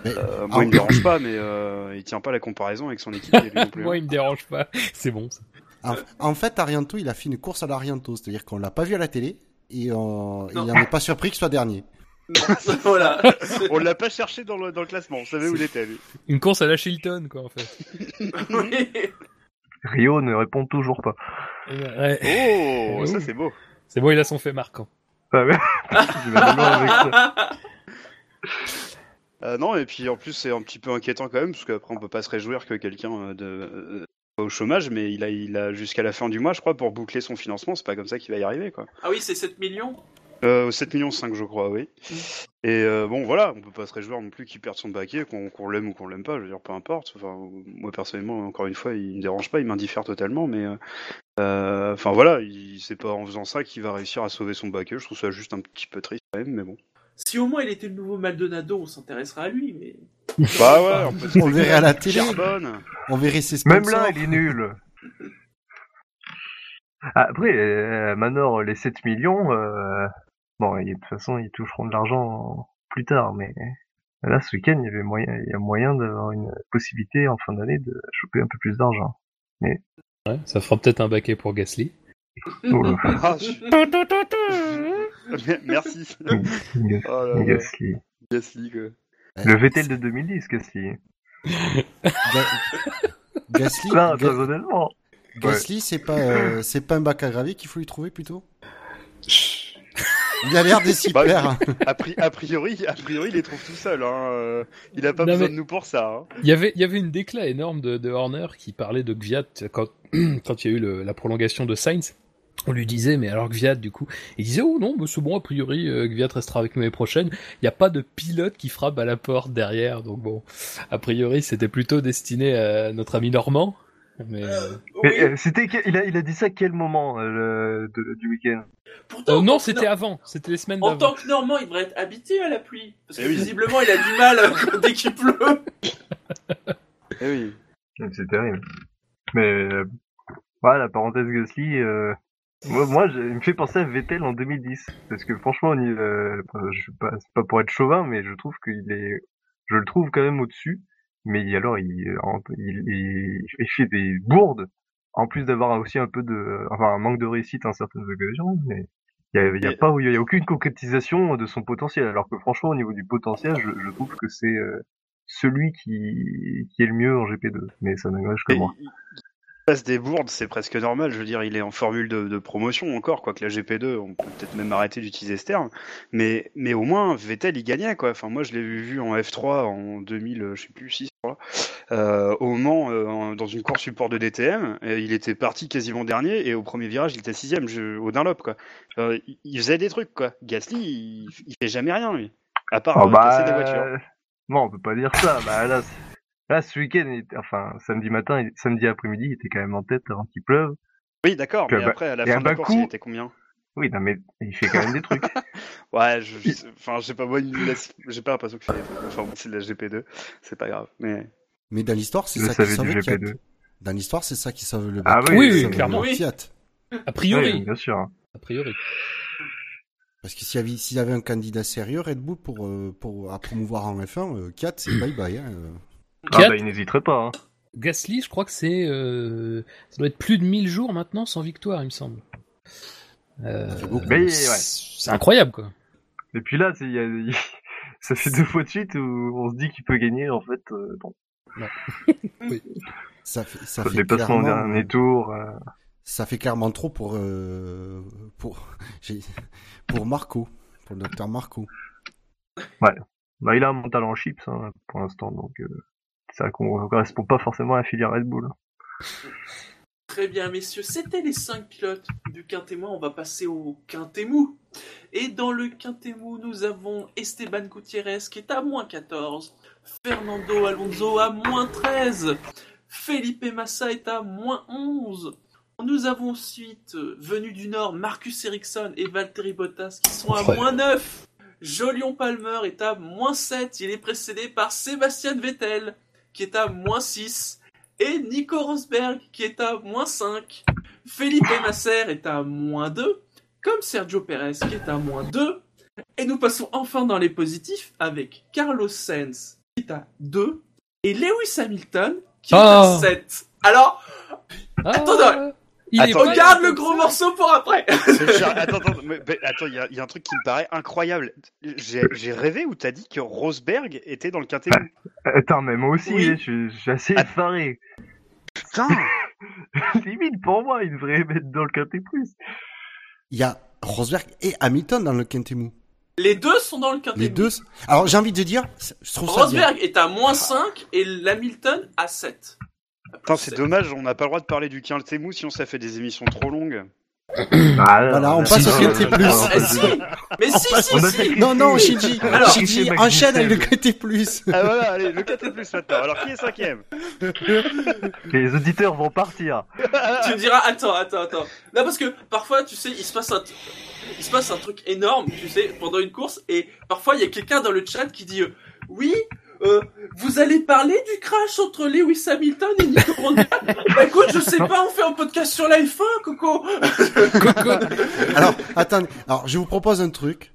Mais- Euh, Ah. moi, il me dérange pas, mais euh, il tient pas la comparaison avec son équipe. lui non plus, Moi, hein. il me dérange pas. C'est bon. ça. En, en fait, Arianto, il a fait une course à l'Arianto, c'est-à-dire qu'on l'a pas vu à la télé et, euh, et Non. il n'en est pas surpris qu'il soit dernier. voilà. On l'a pas cherché dans le, dans le classement, on savait où il était, lui. Une course à la Chilton, quoi, en fait. Oui. Rio ne répond toujours pas. Ouais. Oh, ça c'est beau. C'est bon, il a son fait marquant. Ah ouais. Je vais aller loin avec ça. Euh, non, et puis en plus, c'est un petit peu inquiétant quand même, parce qu'après, on peut pas se réjouir que quelqu'un euh, de euh, soit au chômage, mais il a, il a jusqu'à la fin du mois, je crois, pour boucler son financement. C'est pas comme ça qu'il va y arriver, quoi. Ah oui, c'est 7 millions? Euh, 7 millions 5, je crois, oui. Mm. Et euh, bon, voilà, on peut pas se réjouir non plus qu'il perde son baquet, qu'on l'aime ou qu'on l'aime pas, je veux dire, peu importe. Enfin, moi, personnellement, encore une fois, il me dérange pas, il m'indiffère totalement, mais... euh, euh, Enfin, voilà, il- c'est pas en faisant ça qu'il va réussir à sauver son baquet. Je trouve ça juste un petit peu triste, quand même, mais bon. Si au moins il était le nouveau Maldonado, on s'intéressera à lui, mais. Bah ouais, on On le verrait à la télé. Charbonne. On verrait ses Même sponsors. là, il est nul. Ah, Après, euh, Manor, les 7 millions, euh, bon, de toute façon, ils toucheront de l'argent plus tard, mais là, ce week-end, il y avait moyen, il y a moyen d'avoir une possibilité en fin d'année de choper un peu plus d'argent. Ouais, ça fera peut-être un baquet pour Gasly. Oh Ah, je- Merci. Oh là là, Gasly. Gasly, quoi. Le Vettel de 2010, Gasly. Ga- Gasly, Non, Ga- très honnêtement. Gasly, c'est pas, euh, c'est pas un bac à gravier qu'il faut lui trouver plutôt? Il a l'air des s'y Bah, plaire. A, pri- a priori, a priori, il les trouve tout seul. Hein. euh, Il a pas Non, besoin mais- de nous pour ça. Hein. Il y avait, il y avait une déclat énorme de, de Horner qui parlait de Gviat quand, quand il y a eu le- la prolongation de Sainz. On lui disait, mais alors Gviat, du coup, il disait, oh non, bah, c'est bon, a priori, euh, Gviat restera avec nous l'année prochaine. Il n'y a pas de pilote qui frappe à la porte derrière, donc bon, a priori, c'était plutôt destiné à notre ami Normand. Mais, euh, Oui. Mais, euh, c'était, que- il a, il a dit ça à quel moment euh, le- de- du week-end? Pourtant, euh, non, tant que c'était Nor- avant, c'était les semaines En tant que Normand, il devrait être habitué à la pluie. Parce que Eh oui. visiblement, il a du mal euh, dès qu'il pleut. Eh oui. C'est terrible. Mais euh, voilà, la parenthèse Gasly, euh, moi, moi je- il me fait penser à Vettel en 2010. Parce que franchement, on y- euh, je suis pas, c'est pas pour être chauvin, mais je trouve qu'il est, je le trouve quand même au-dessus. Mais alors, il, en- il, il, il fait des bourdes, en plus d'avoir aussi un peu de, enfin, un manque de réussite en certaines occasions. Mais il y a, il y a Et- pas, il y a aucune concrétisation de son potentiel. Alors que franchement, au niveau du potentiel, je, je trouve que c'est euh, celui qui, qui est le mieux en GP2. Mais ça n'engage que Et moi. Passe des bourdes, c'est presque normal. Je veux dire, il est en formule de, de promotion encore, quoique la GP2, on peut peut-être même arrêter d'utiliser ce terme. Mais, mais au moins, Vettel, il gagnait, quoi. Enfin, moi, je l'ai vu en F3 en 2000, euh, je sais plus, 6, je crois. Euh, au Mans, euh, dans une course support de DTM, et il était parti quasiment dernier, et au premier virage, il était sixième, je, au Dunlop, quoi. Euh, il, faisait des trucs, quoi. Gasly, il, il fait jamais rien, lui. À part Oh bah, casser voitures. euh, Non, on peut pas dire ça. Bah là, là ce week-end, enfin samedi matin, il- samedi après-midi, il était quand même en tête avant qu'il pleuve. Oui, d'accord, mais après, à la fin de la course, il était combien? Oui, non mais il fait quand même des trucs. Ouais, je, enfin, je sais pas, j'ai pas l'impression que c'est, enfin, bon, c'est de la GP2, c'est pas grave, mais. Mais dans l'histoire, c'est ça qui sauve le Fiat. GP2. Dans l'histoire, c'est ça qui sauve le Ah oui, Oui, clairement. Oui. Fiat. A priori, Oui, bien sûr. a priori. Parce que s'il y avait, s'il y avait un candidat sérieux, Red Bull, pour, euh, pour, à promouvoir en F1, euh, 4, c'est bye bye. Hein, euh. Ah bah il n'hésiterait pas. Hein. Gasly, je crois que c'est, euh, ça doit être plus de 1000 jours maintenant sans victoire, il me semble. Euh, Ça fait beaucoup. Mais, ouais. c'est incroyable, quoi. Et puis là, y a, Ça fait deux fois de suite où on se dit qu'il peut gagner, en fait, euh, bon. Ça fait, ça fait clairement, dernier tour. euh, ça fait clairement trop pour euh, pour Marco, pour le docteur Marco. Bah, il a un mental en chips hein, pour l'instant, donc euh, ça ne correspond pas forcément à la filière Red Bull. Très bien, messieurs, c'était les 5 pilotes du Quintémois. On va passer au Quintémou. Et dans le Quintémou, nous avons Esteban Gutiérrez qui est à moins 14, Fernando Alonso à moins 13, Felipe Massa est à moins 11. Nous avons ensuite, euh, venu du Nord, Marcus Ericsson et Valtteri Bottas qui sont à Ouais. moins 9. Jolion Palmer est à moins 7. Il est précédé par Sébastien Vettel qui est à moins 6 et Nico Rosberg qui est à moins 5. Felipe Nasser est à moins 2, comme Sergio Perez qui est à moins 2. Et nous passons enfin dans les positifs avec Carlos Sainz qui est à 2 et Lewis Hamilton qui est à Oh. 7. Alors, Ah, Attends, il est attends, pas regarde le gros morceau pour après. attends, attends, mais- mais attends, il y, a- il y a un truc qui me paraît incroyable. J'ai rêvé où t'as dit que Rosberg était dans le quintet. Attends, mais moi aussi, Oui. hein, je, je suis assez effaré. Putain Limite, pour moi, il devrait mettre dans le quintet plus. Il y a Rosberg et Hamilton dans le Quintemou. Les deux sont dans le quintet. Les deux. Alors j'ai envie de dire, je trouve ça bien. Rosberg est à moins 5 et l'Hamilton à 7. Putain, c'est dommage, on n'a pas le droit de parler du quintet mou, sinon ça fait des émissions trop longues. Voilà, on passe au quintet plus. Si Mais si, si, si. Non non, Shinji, Alors, Shinji enchaîne avec le. Quintet plus. Ah voilà, allez, le quintet plus maintenant. Alors qui est cinquième? Les auditeurs vont partir. tu me diras, attends, attends, attends. Non, parce que parfois, tu sais, il se passe un, il se passe un truc énorme, tu sais, pendant une course, et parfois, il y a quelqu'un dans le chat qui dit, euh, oui, euh, vous allez parler du crash entre Lewis Hamilton et Nico Rosberg? Bah écoute, je sais pas, on fait un podcast sur la F1, Coco Alors attendez, alors je vous propose un truc.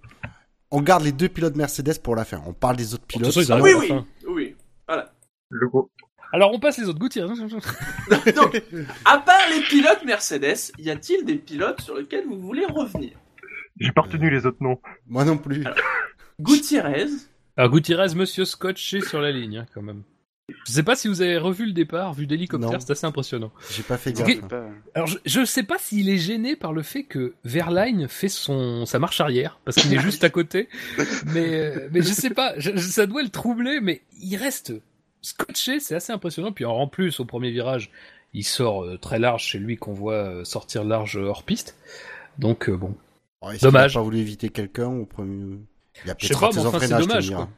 On garde les deux pilotes Mercedes pour la fin. On parle des autres pilotes. façon, Oui, oui, oui. Voilà. Le gros. Alors on passe les autres Gutiérrez. Donc, à part les pilotes Mercedes, y a-t-il des pilotes sur lesquels vous voulez revenir? J'ai pas retenu les autres noms. Moi non plus. Gutiérrez, Alors Gutiérrez, monsieur scotché sur la ligne, hein, quand même. Je sais pas si vous avez revu le départ, vu d'hélicoptère, c'est assez impressionnant. J'ai pas fait gaffe. que- Pas- Alors je, je sais pas s'il est gêné par le fait que Verline fait son sa marche arrière parce qu'il est juste à côté, mais euh, mais je sais pas, je- ça doit le troubler, mais il reste scotché, c'est assez impressionnant. Puis en plus au premier virage, il sort euh, très large, c'est lui qu'on voit euh, sortir large hors piste. Donc bon, Oh, Dommage. a pas voulu éviter quelqu'un au premier. Il a Je sais peut-être pas, mais enfin, c'est dommage, quoi.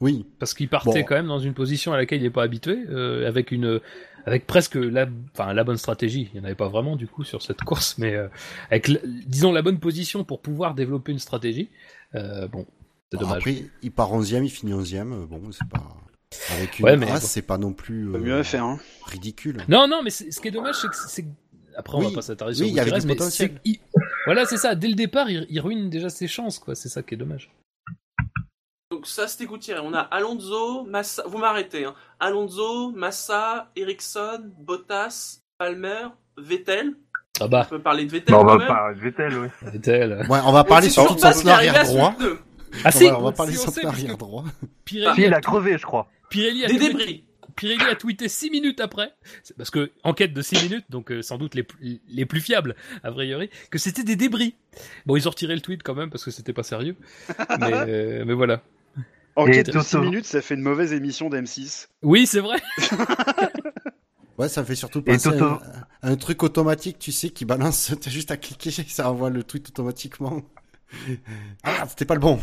Oui. parce qu'il partait Bon. quand même dans une position à laquelle il n'est pas habitué, euh, avec une avec presque la enfin la bonne stratégie. Il n'y en avait pas vraiment du coup sur cette course, mais euh, avec disons la bonne position pour pouvoir développer une stratégie. Euh, bon, c'est dommage. Après, il part 11ème, il finit 11ème. euh, Bon, c'est pas. Avec une Ouais, mais race, bon. c'est pas non plus Pas euh, mieux à faire, hein. ridicule. Non, non, mais ce qui est dommage, c'est que c'est après on Oui, va pas s'attarder oui, sur il y avait du mais potentiel. c'est- il- Voilà, c'est ça. Dès le départ, il, il ruine déjà ses chances, quoi. C'est ça qui est dommage. Donc ça c'était Gutiérrez. On a Alonso, Massa. Vous m'arrêtez. Hein. Alonso, Massa, Ericsson, Bottas, Palmer, Vettel. Ah bah, On peut parler de Vettel Bah, on quand va même. pas Vettel, ouais. Vettel. Ouais, on va parler surtout de son arrière droit. Ah On si, va, on va parler si, de on son arrière droit. Pirelli, il a, crevé, je crois. Pirelli a Des tweeté- débris. Pirelli a tweeté 6 minutes après, c'est parce que enquête de 6 minutes, donc euh, sans doute les, plus- les plus fiables, a priori, que c'était des débris. Bon, ils ont retiré le tweet quand même parce que c'était pas sérieux. Mais, euh, mais voilà. Enquête de 6 Toto. minutes, ça fait une mauvaise émission d'M6. Oui, c'est vrai. Ouais, ça me fait surtout penser à un, à un truc automatique, tu sais, qui balance. T'as juste à cliquer, ça envoie le tweet automatiquement. Ah, c'était pas le bon.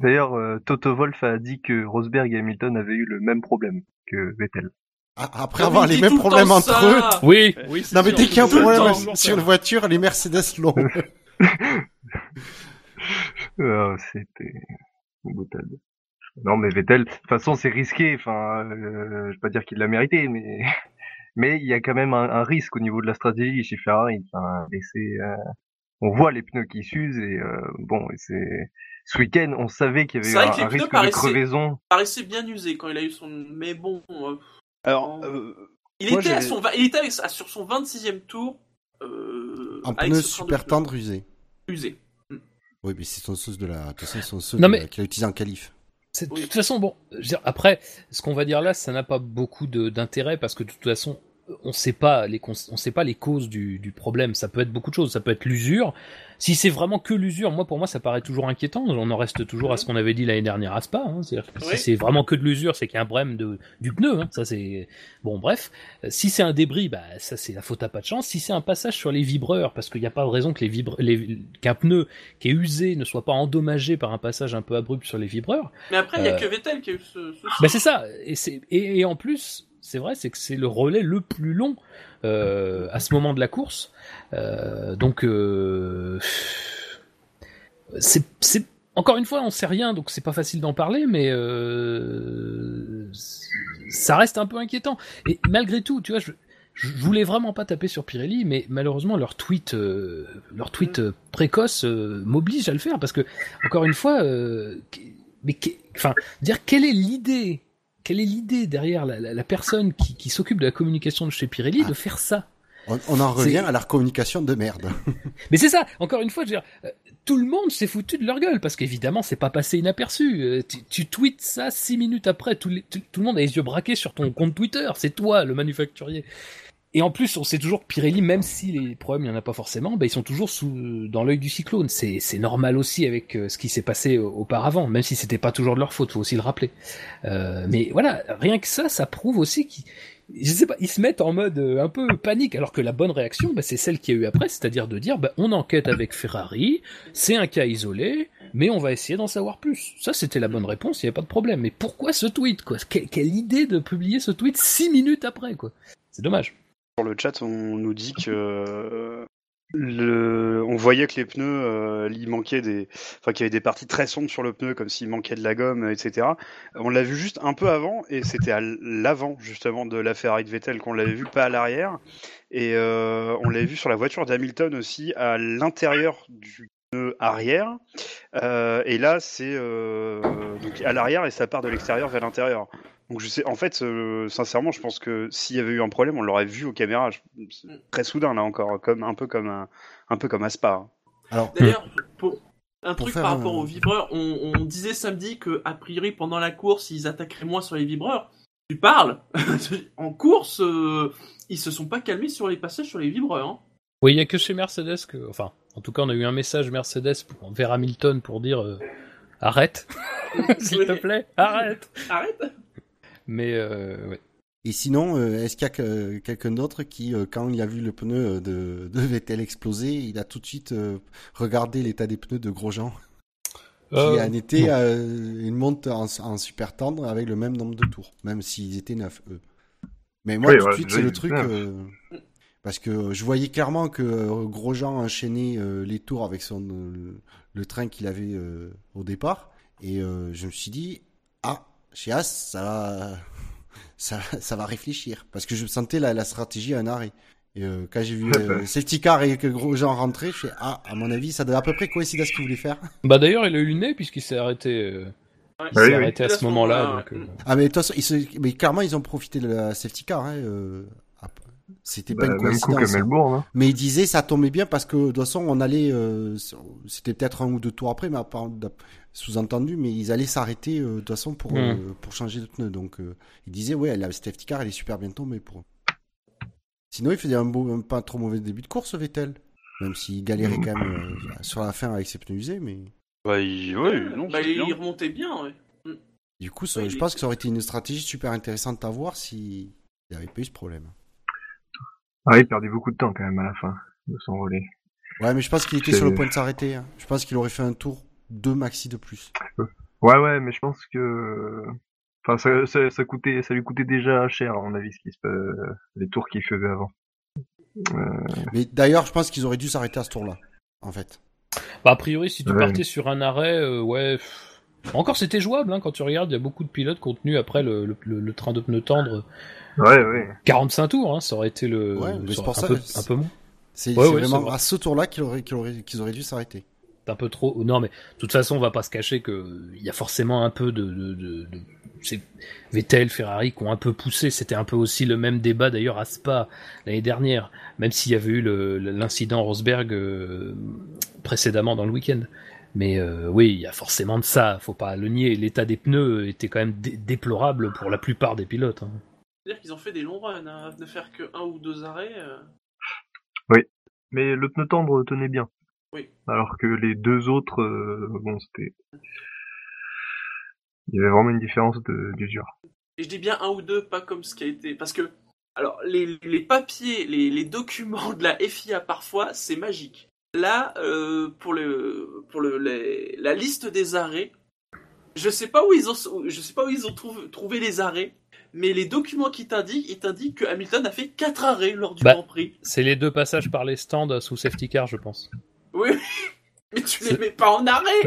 D'ailleurs, euh, Toto Wolf a dit que Rosberg et Hamilton avaient eu le même problème que Vettel. Ah, Après Mais avoir les mêmes le problèmes entre ça. eux. Oui, oui. Non, mais dès qu'il y a un problème temps. sur une voiture, les Mercedes l'ont. Euh, C'était boutade. Non, mais Vettel, de toute façon, c'est risqué. Enfin, euh, je vais pas dire qu'il l'a mérité, mais mais il y a quand même un, un risque au niveau de la stratégie chez Ferrari. Enfin, et c'est, euh, on voit les pneus qui s'usent et euh, bon, et c'est ce week-end, on savait qu'il y avait un, un risque de crevaison. paraissait bien usé quand il a eu son. Mais bon, euh, Alors, il, Moi, était à j'avais- son... va- il était avec- à- sur son 26e tour. Euh, Un pneu super tendre usé. usé. Oui, mais c'est son sauce de la. De toute façon, c'est son sauce Non, de mais- qu'il a utilisé en qualif. C'est- De Oui. toute façon, bon, je veux dire, après, ce qu'on va dire là, ça n'a pas beaucoup de- d'intérêt parce que de toute façon, on sait pas les cons- on sait pas les causes du, du problème. Ça peut être beaucoup de choses. Ça peut être l'usure. Si c'est vraiment que l'usure, moi pour moi ça paraît toujours inquiétant. On en reste toujours à ce qu'on avait dit l'année dernière à Spa. Hein. C'est-à-dire que Oui. Si c'est vraiment que de l'usure, c'est qu'il y a un problème de, du pneu. Hein. Ça c'est bon. Bref, Euh, si c'est un débris, bah ça c'est la faute à pas de chance. Si c'est un passage sur les vibreurs, parce qu'il n'y a pas de raison que les vibra- les- qu'un pneu qui est usé ne soit pas endommagé par un passage un peu abrupt sur les vibreurs. Mais après, il y a Euh, que Vettel qui a eu ce souci. Bah c'est ça. Et, c'est, et, et en plus, c'est vrai, c'est que c'est le relais le plus long euh, à ce moment de la course. Euh, donc, euh, c'est, encore une fois, on sait rien, donc c'est pas facile d'en parler, mais ça reste un peu inquiétant. Et malgré tout, tu vois, je, je voulais vraiment pas taper sur Pirelli, mais malheureusement leur tweet, leur tweet précoce m'oblige à le faire parce que encore une fois, dire quelle est l'idée, quelle est l'idée derrière la, la- la personne qui, qui s'occupe de la communication de chez Pirelli Ah. de faire ça? On, on en revient à la communication de merde. Mais c'est ça, encore une fois, je veux dire, euh, tout le monde s'est foutu de leur gueule parce qu'évidemment, c'est pas passé inaperçu. Euh, Tu, tu tweets ça six minutes après, tout, les- tout, tout le monde a les yeux braqués sur ton compte Twitter. C'est toi, le manufacturier. Et en plus, on sait toujours Pirelli, même si les problèmes, il y en a pas forcément, bah, ils sont toujours sous, dans l'œil du cyclone. C'est, c'est normal aussi avec euh, ce qui s'est passé auparavant, même si c'était pas toujours de leur faute, faut aussi le rappeler. Euh, mais voilà, rien que ça, ça prouve aussi qu'ils, je sais pas, ils se mettent en mode euh, un peu panique, alors que la bonne réaction, bah, c'est celle qu'il y a eu après, c'est-à-dire de dire, bah, on enquête avec Ferrari, c'est un cas isolé, mais on va essayer d'en savoir plus. Ça, c'était la bonne réponse, il n'y avait pas de problème. Mais pourquoi ce tweet, quoi? Que- Quelle idée de publier ce tweet six minutes après, quoi? C'est dommage. Sur le chat, on nous dit que on voyait que les pneus, euh, il manquait des, enfin qu'il y avait des parties très sombres sur le pneu, comme s'il manquait de la gomme, etc. On l'a vu juste un peu avant, et c'était à l'avant justement de la Ferrari de Vettel qu'on l'avait vu, pas à l'arrière. Et euh, on l'a vu sur la voiture d'Hamilton aussi, à l'intérieur du pneu arrière. Euh, et là, c'est à l'arrière et ça part de l'extérieur vers l'intérieur. Donc je sais, en fait, euh, sincèrement, je pense que s'il y avait eu un problème, on l'aurait vu aux caméras. Je- c'est Très soudain là encore, comme un peu comme un, un peu comme à Spa. Alors, D'ailleurs, pour un Pour truc par rapport un- aux vibreurs, on, on disait samedi que a priori pendant la course ils attaqueraient moins sur les vibreurs. Tu parles En course, euh, ils se sont pas calmés sur les passages sur les vibreurs. hein. Oui, il y a que chez Mercedes que, enfin, en tout cas, on a eu un message Mercedes pour, vers Hamilton pour dire euh, arrête, s'il te plaît, arrête. Arrête Mais euh, ouais. et sinon, euh, est-ce qu'il y a que- quelqu'un d'autre qui, euh, quand il a vu le pneu de, de Vettel exploser, il a tout de suite regardé l'état des pneus de Grosjean qui Euh, en était non. euh, une monte en, en super tendre avec le même nombre de tours, même s'ils étaient neufs, eux. Mais moi, Oui, tout de ouais, suite, c'est le truc... euh, parce que je voyais clairement que Grosjean enchaînait euh, les tours avec son le train qu'il avait euh, au départ. Et euh, je me suis dit, ah, chez As, ça va, ça, ça va réfléchir. Parce que je sentais la, la stratégie à un arrêt. Et euh, quand j'ai vu euh, safety car et que Grosjean rentrait, je fais, ah, à mon avis, ça devait à peu près coïncider à ce qu'il voulait faire. Bah d'ailleurs, il a eu le nez puisqu'il s'est arrêté, euh, Ouais, il s'est oui, arrêté à À ce moment-là. donc, euh, Ah mais de toute façon, ils se- mais clairement ils ont profité de la safety car. Hein, euh, ah, C'était pas Bah, une même coup que coïncidence. Melbourne. Hein. Mais ils disaient ça tombait bien parce que de toute façon on allait, euh, c'était peut-être un ou deux tours après, mais sous-entendu, mais ils allaient s'arrêter euh, de toute façon pour Mm. euh, pour changer de pneu. Donc euh, ils disaient ouais la safety car elle est super bien tombée pour. eux. Sinon il faisait un beau, un pas trop mauvais début de course Vettel, même s'il galérait quand même euh, sur la fin avec ses pneus usés, mais Bah, il... ouais, non, bah, il, remontait bien. Ouais. du coup ça- Ouais, je il pense que ça aurait été une stratégie super intéressante à voir si il n'y avait pas eu ce problème. Ah, il perdait beaucoup de temps quand même à la fin de son relais. Ouais, mais je pense qu'il était sur le point de s'arrêter. hein. Je pense qu'il aurait fait un tour, deux maxi de plus. Ouais, ouais, mais je pense que, enfin, ça, ça, ça coûtait, ça lui coûtait déjà cher à mon avis, ce qui se, euh, les tours qu'il faisait avant. Mais d'ailleurs, je pense qu'ils auraient dû s'arrêter à ce tour-là, en fait. Bah, a priori, si tu Ouais. partais sur un arrêt, euh, ouais. Encore, c'était jouable, hein, quand tu regardes, il y a beaucoup de pilotes contenus après le, le, le- le train de pneus tendre. Ouais, ouais. 45 tours, hein, ça aurait été le. Ouais, mais c'est ça pour aurait ça, un, peu, c'est- un peu moins. C'est Ouais, ouais, vraiment vrai. à ce tour-là qu'ils auraient, qu'ils auraient, qu'ils auraient dû s'arrêter. Un peu trop. Non, mais de toute façon, on va pas se cacher que il y a forcément un peu de. de, de, de- c'est Vettel, Ferrari qui ont un peu poussé. C'était un peu aussi le même débat d'ailleurs à Spa l'année dernière, même s'il y avait eu l'incident Rosberg euh, précédemment dans le week-end. Mais euh, oui, il y a forcément de ça, faut pas le nier. L'état des pneus était quand même dé- déplorable pour la plupart des pilotes. hein. C'est-à-dire qu'ils ont fait des longs runs, hein, ne faire que un ou deux arrêts. euh. Mais le pneu tendre tenait bien. Oui. Alors que les deux autres, euh, bon, c'était... Il y avait vraiment une différence de- d'usure. Et je dis bien un ou deux, pas comme ce qui a été. Parce que, alors, les, les papiers, les, les documents de la FIA parfois, c'est magique. Là, euh, pour, le, pour le, les- la liste des arrêts, je sais pas où ils ont, je sais pas où ils ont trouvé, trouvé les arrêts, mais les documents qui t'indiquent, ils t'indiquent que Hamilton a fait quatre arrêts lors du Bah. Grand Prix. C'est les deux passages par les stands sous safety car, je pense. Oui, mais tu les mets pas en arrêt.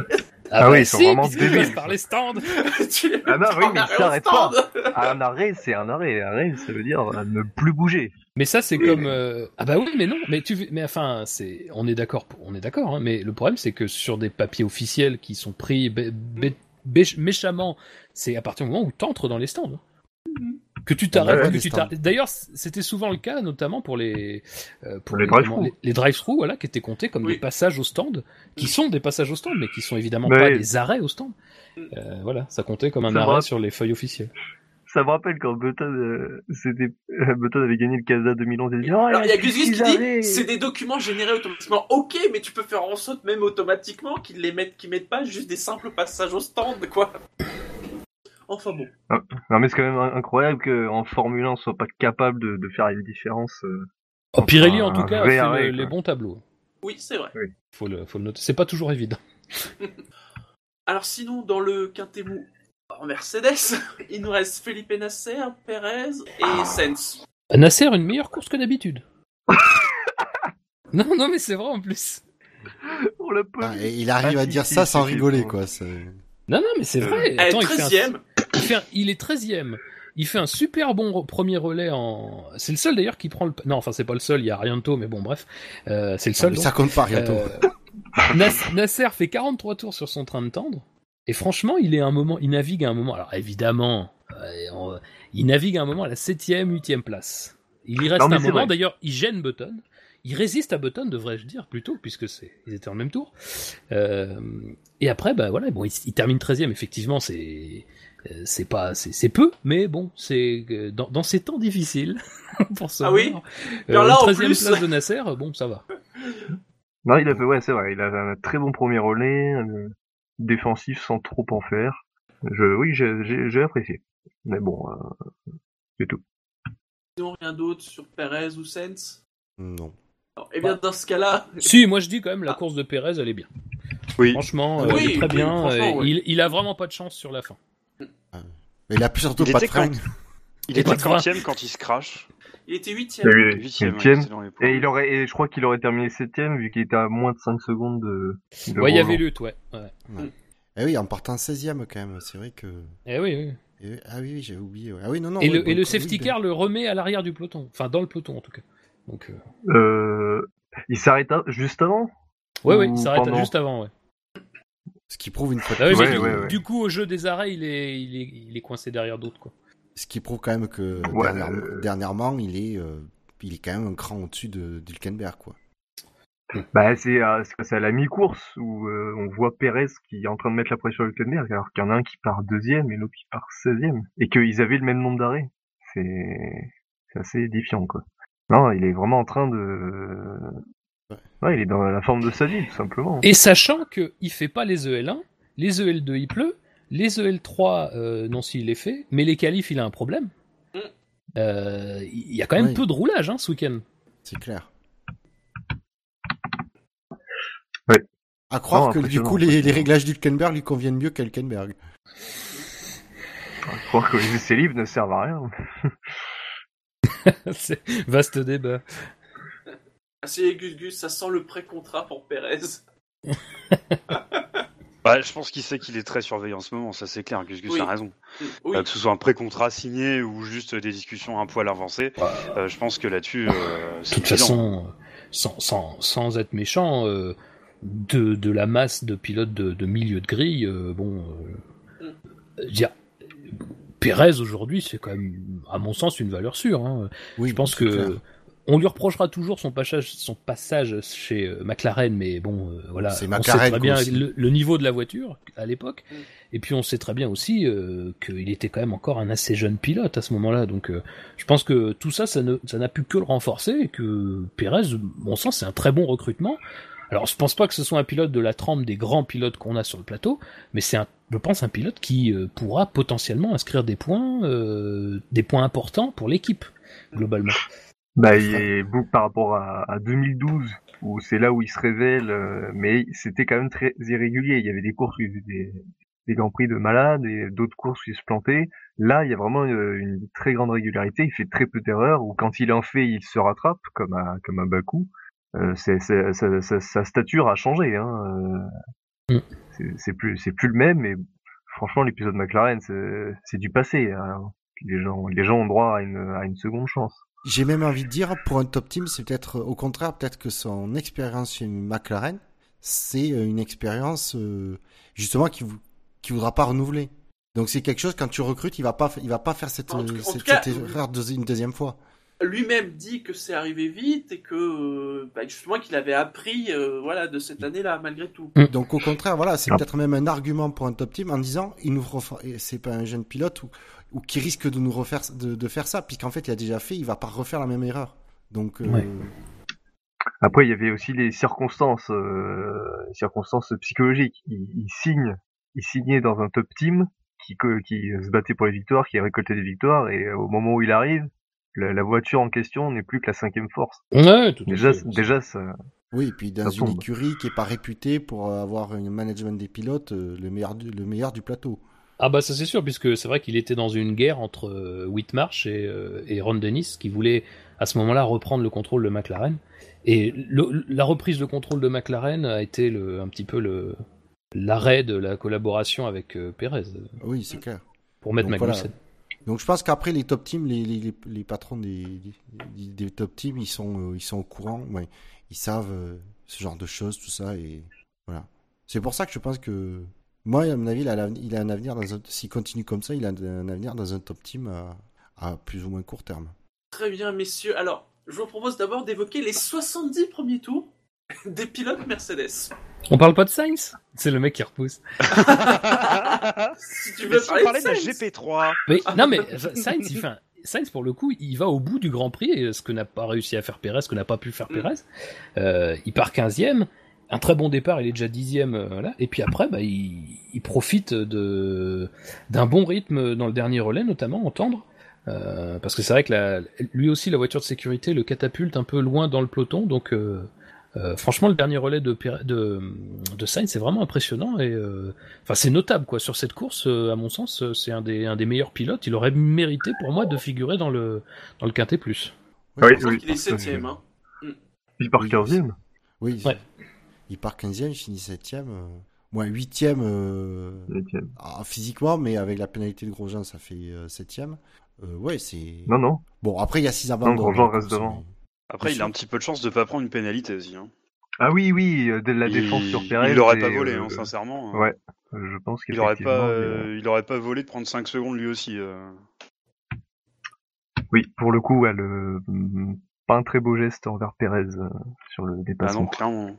Ah oui, ils sont si, vraiment débiles. par les stands. tu les mets Ah non, pas oui, en mais arrêt ça au arrête stand. Un arrêt, c'est un arrêt. Un arrêt, ça veut dire euh, ne plus bouger. Mais ça, c'est comme euh, ah bah oui, mais non, mais tu, mais enfin, c'est, on est d'accord, pour- on est d'accord, hein, mais le problème, c'est que sur des papiers officiels qui sont pris bé- bé- bé- méchamment, c'est à partir du moment où t'entres dans les stands. hein. Que tu t'arrêtes, Ouais, que tu t'arrêtes. D'ailleurs, c'était souvent le cas, notamment pour les euh, pour Les drive-through. les, les drive-through, voilà, qui étaient comptés comme Oui. des passages au stand, qui sont des passages au stand, mais qui sont évidemment Mais- pas des arrêts au stand. Mm. Euh, voilà, ça comptait comme un Ça arrêt rappelle- sur les feuilles officielles. Ça me rappelle quand Button, euh, euh, Button avait gagné le Casa 2011 et il disait, oh, Alors, il y a que Gus qui dit c'est des documents générés automatiquement. Ok, mais tu peux faire en sorte même automatiquement qu'ils les mettent, qu'ils mettent pas juste des simples passages au stand, quoi. Enfin bon. Non, mais c'est quand même incroyable qu'en Formule 1, on soit pas capable de, de faire une différence. euh. Oh, Pirelli, en tout cas, fait le- les bons tableaux. Oui, c'est vrai. Faut le, faut le noter. C'est pas toujours évident. Alors sinon, dans le quintet mou en Mercedes, il nous reste Felipe Nasser, Perez et Sainz. Nasser a une meilleure course que d'habitude. non, non, mais c'est vrai en plus. On Ah, et il arrive Ah, à dire ça sans rigoler, quoi. c'est- Non, non, mais c'est Euh, vrai. Elle Attends, est il, fait un- 13ème. Il, fait un- il est 13ème. Il fait un super bon re- premier relais en. C'est le seul d'ailleurs qui prend le. Non, enfin, c'est pas le seul, il y a Arianto, mais bon, bref. Euh, c'est le seul. mais donc. ça compte pas, bientôt. Euh, Nas- Nasser fait 43 tours sur son train de tendre. Et franchement, il est à un moment, il navigue à un moment. Alors évidemment, euh, on- il navigue à un moment à la 7ème, 8ème place. Il y reste Non, un moment. D'ailleurs, il gêne Button. Il résiste à Button, devrais-je dire plutôt, puisque c'est ils étaient en même tour. Euh, et après, bah voilà, bon, il, il termine 13ème. Effectivement, c'est euh, c'est pas c'est c'est peu, mais bon, c'est euh, dans, dans ces temps difficiles pour se Ah oui Alors euh, là, une en 13ème plus- place de Nasser, bon, ça va. Non, il a fait, ouais, c'est vrai, il a un très bon premier relais, euh, défensif sans trop en faire. Je, oui, j'ai, j'ai, j'ai apprécié. Mais bon, euh, c'est tout. Sinon, rien d'autre sur Perez ou Sainz? Non. Alors, eh bien, dans ce cas-là, Si, moi je dis quand même la course de Pérez, elle est bien. Oui. Franchement, euh, Oui, elle est très oui, bien. franchement, euh, il, il a vraiment pas de chance sur la fin. Mais il a plus surtout Il pas de frein. Il Et était. 30 quand il se crache. il était Il huitième. ouais, points. Et il aurait, et je crois qu'il aurait terminé septième vu qu'il était à moins de 5 secondes de, de Ouais, il y avait lutte, ouais. ouais. Eh oui, en partant 16ème quand même, c'est vrai que. Eh oui, oui. Eh, Ah oui, oui, j'avais oublié. Ah oui, non, non. et le, et oui, safety car le remet à l'arrière du peloton. Enfin, dans le peloton en tout cas. Donc, euh... Euh, il s'arrêta juste avant? ouais, Ou ouais, il s'arrête pendant juste avant, ouais. Ce qui prouve une fois. Ah oui, Ouais, mais du, ouais, ouais. du coup, au jeu des arrêts, il est, il est, il est coincé derrière d'autres, quoi. Ce qui prouve quand même que Ouais, dernière- euh, dernièrement, il est, euh, il est quand même un cran au-dessus de d'Hülkenberg, quoi. Bah, c'est à, c'est- à la mi-course où euh, on voit Perez qui est en train de mettre la pression à Hülkenberg, alors qu'il y en a un qui part deuxième et l'autre qui part seizième, et qu'ils avaient le même nombre d'arrêts. C'est c'est assez édifiant, quoi. Non, il est vraiment en train de... Ouais. Il est dans la forme de sa vie, tout simplement. Et sachant que il fait pas les EL1, les EL2 il pleut, les EL3 euh, non s'il les fait, mais les qualifs il a un problème. Mm. Euh, Il y a quand même Oui. peu de roulage hein, ce week-end. C'est clair. Ouais. À croire Non, que du coup, les, réglages d'Hülkenberg lui conviennent mieux qu'Hülkenberg. Je crois que les essais libres ne servent à rien. C'est vaste débat. C'est Gus Gus, ça sent le pré-contrat pour Perez. Bah, je pense qu'il sait qu'il est très surveillé en ce moment, ça c'est clair, Gus Gus Oui. a raison. Oui, Euh, que ce soit un pré-contrat signé ou juste des discussions un poil avancées, euh, je pense que là-dessus, euh, De toute façon, sans, sans, sans être méchant, euh, de, de la masse de pilotes de, de milieu de grille, euh, bon, dire, Pérez aujourd'hui, c'est quand même, à mon sens, une valeur sûre. hein. Oui, Je pense que clair. On lui reprochera toujours son passage, son passage chez euh, McLaren, mais bon, euh, voilà, C'est on McLaren, sait très bien le, le niveau de la voiture à l'époque, Mm. et puis on sait très bien aussi euh, qu'il était quand même encore un assez jeune pilote à ce moment-là. Donc, euh, je pense que tout ça, ça ne, ça n'a pu que le renforcer, et que Pérez, bon sens, c'est un très bon recrutement. Alors, je pense pas que ce soit un pilote de la trempe des grands pilotes qu'on a sur le plateau, mais c'est un, je pense, un pilote qui euh, pourra potentiellement inscrire des points, euh, des points importants pour l'équipe globalement. Bah, il est beau par rapport à, à 2012, où c'est là où il se révèle, euh, mais c'était quand même très irrégulier. Il y avait des courses où il des, des grands prix de malade et d'autres courses où il se plantait. Là, il y a vraiment une, une très grande régularité. Il fait très peu d'erreurs, ou quand il en fait, il se rattrape, comme à, comme à Bakou. Euh, c'est, c'est- sa- stature a changé. Hein. euh, Mm. c'est, c'est plus, c'est plus le même. Mais franchement, l'épisode McLaren, c'est, c'est du passé. hein. Les gens, les gens ont droit à une, à une seconde chance. J'ai même envie de dire, pour un top team, c'est peut-être, au contraire, peut-être que son expérience chez McLaren, c'est euh, une expérience, euh, justement, qui vou- qui voudra pas renouveler. Donc c'est quelque chose, quand tu recrutes, il va pas, il va pas faire cette, tout- euh, en cette, tout cas- cette erreur une deuxième fois. Lui-même dit que c'est arrivé vite et que bah, justement qu'il avait appris euh, voilà de cette année-là malgré tout. Donc au contraire, voilà, c'est Ah. peut-être même un argument pour un top team en disant, il nous c'est pas un jeune pilote ou, ou qui risque de nous refaire, de, de faire ça, puisqu'en fait il a déjà fait, il va pas refaire la même erreur. Donc, euh, Ouais. Après, il y avait aussi les circonstances, euh, circonstances psychologiques. Il, il signe, il signait dans un top team qui, se battait pour les victoires, qui récoltait des victoires, et au moment où il arrive, la, la voiture en question n'est plus que la cinquième force. Ouais, tout Déjà, fait. déjà, ça, Oui, et puis dans une écurie qui est pas réputée pour avoir un management des pilotes euh, le meilleur du, le meilleur du plateau. Ah bah ça c'est sûr, puisque c'est vrai qu'il était dans une guerre entre euh, Whitmarsh et, euh, et Ron Dennis, qui voulait à ce moment-là reprendre le contrôle de McLaren. Et le- la reprise de contrôle de McLaren a été le, un petit peu le l'arrêt de la collaboration avec euh, Perez euh, Oui, c'est clair. pour mettre Donc, voilà. Magnussen. Donc je pense qu'après les top teams, les, les, les, patrons des, des, des top teams, ils sont, ils sont au courant, ouais. ils savent ce genre de choses, tout ça, et voilà. C'est pour ça que je pense que moi, à mon avis, il a, l'aven- il a un avenir dans un, s'il continue comme ça, il a un avenir dans un top team à, à plus ou moins court terme. Très bien messieurs. Alors, je vous propose d'abord d'évoquer les 70 premiers tours des pilotes Mercedes. On parle pas de Sainz? C'est le mec qui repousse. Si tu Mais veux si on parler parlait de de la Sainz. GP3. Mais non mais Sainz, il fait un- Sainz pour le coup, il va au bout du Grand Prix, et ce que n'a pas réussi à faire Perez, ce que n'a pas pu faire Mm. Perez. Euh, il part 15e, un très bon départ, il est déjà 10e, euh, là. et puis après, bah, il, il profite de d'un bon rythme dans le dernier relais, notamment entendre. Euh, parce que c'est vrai que la, lui aussi, la voiture de sécurité le catapulte un peu loin dans le peloton, donc euh, euh, franchement, le dernier relais de, de, de Sainz, c'est vraiment impressionnant et euh, enfin c'est notable quoi sur cette course. euh, à mon sens, c'est un des un des meilleurs pilotes. Il aurait mérité pour moi de figurer dans le dans le quintet plus. Oui, ça oui. qu'il est 7ème. Hein. il part Oui, 15e. Oui, Ouais. Il part 15e, il finit 7e, euh, moi 8e euh, Septième. ah, physiquement, mais avec la pénalité de Grosjean, ça fait euh, 7e. Euh, ouais, c'est... Non, non. Bon, après, il y a 6 abandons. Grosjean reste devant. mais- Après, il a un petit peu de chance de pas prendre une pénalité aussi. Hein. Ah oui, oui, euh, de la défense il, sur Perez. il aurait et, pas volé, euh, hein, sincèrement. ouais. euh, Je pense Il aurait pas, euh, euh, il aurait pas volé de prendre 5 secondes lui aussi. euh. Oui, pour le coup, elle, euh, mm, pas un très beau geste envers Perez euh, sur le Ah dépassement. non, clairement.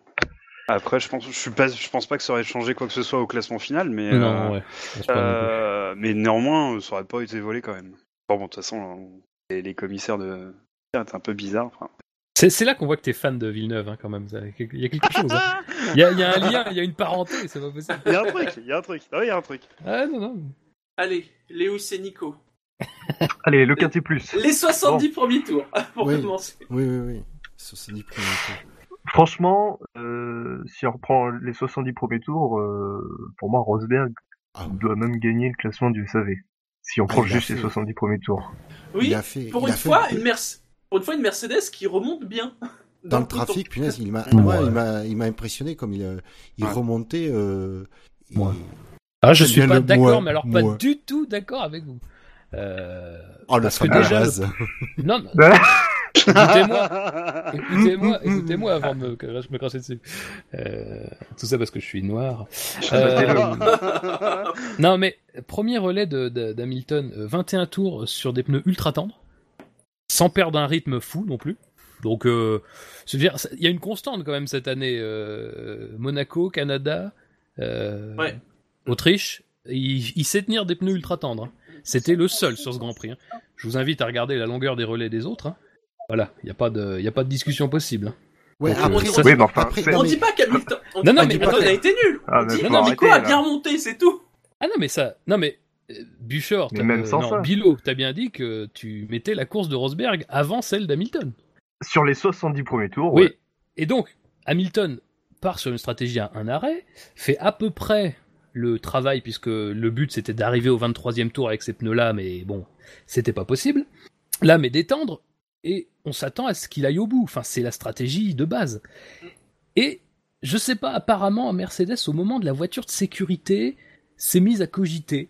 Après, je pense, je suis pas, je pense pas que ça aurait changé quoi que ce soit au classement final, mais non, euh, ouais. non euh, mais néanmoins, ça aurait pas été volé quand même. Bon, bon, de toute façon, on- les, les commissaires de c'est un peu bizarre. enfin. C'est c'est là qu'on voit que t'es fan de Villeneuve hein, quand même. Il y a quelque chose. hein. Il y, a, il y a un lien, il y a une parenté, c'est pas possible. Il y a un truc, il y a un truc. Ah oui, il y a un truc. Ah non non. Allez, Lewis et Nico. Allez, le quintet plus. Les 70 premiers tours, pour Oui. commencer. Oui, oui, oui. 70 premiers tours. Franchement, euh, si on reprend les 70 premiers tours, euh, pour moi, Rosberg Ah, doit même gagner le classement du SAV. Si on Ah, prend il juste les fait. 70 premiers tours. Oui, il fait, pour il une, fait fois, une Merce- pour une fois, une Mercedes qui remonte bien. dans le trafic, punaise, il m'a, Ouais. il il impressionné comme il, euh, il Ouais. remontait. Euh, Ouais. Ah, je suis pas d'accord, mais alors pas moi. du tout d'accord avec vous. Euh, Oh, le parce que déjà, non, non, écoutez-moi, écoutez-moi, écoutez-moi avant de me, cra- me cracher dessus. Euh, tout ça parce que je suis noir. Euh, non, mais premier relais de- de- d'Hamilton, euh, 21 tours sur des pneus ultra tendres, sans perdre un rythme fou non plus. Donc, euh, je il y a une constante quand même cette année. euh, Monaco, Canada, euh, Ouais. Autriche, il, il sait tenir des pneus ultra tendres. hein. C'était le seul sur ce Grand Prix. hein. Je vous invite à regarder la longueur des relais des autres. Voilà, il n'y a, pas de- y a pas de discussion possible. hein. Ouais, Donc, après, euh, ça- Oui, mais enfin, après- non, On mais- dit pas qu'Hamilton on Non, dit non, mais a été nul. Ah, on mais dit non, Nico a là. bien remonté, c'est tout. Ah non, mais ça. Non, mais. euh, Bouchard, Mais t'as- même euh, sans non, ça. Bilo, t'as bien dit que tu mettais la course de Rosberg avant celle d'Hamilton. Sur les 70 premiers tours, Oui. ouais. Et donc, Hamilton part sur une stratégie à un arrêt, fait à peu près le travail, puisque le but c'était d'arriver au 23e tour avec ces pneus-là, mais bon, c'était pas possible. Là, mais d'étendre, et on s'attend à ce qu'il aille au bout. Enfin, c'est la stratégie de base. Et je sais pas, apparemment, Mercedes, au moment de la voiture de sécurité, s'est mise à cogiter,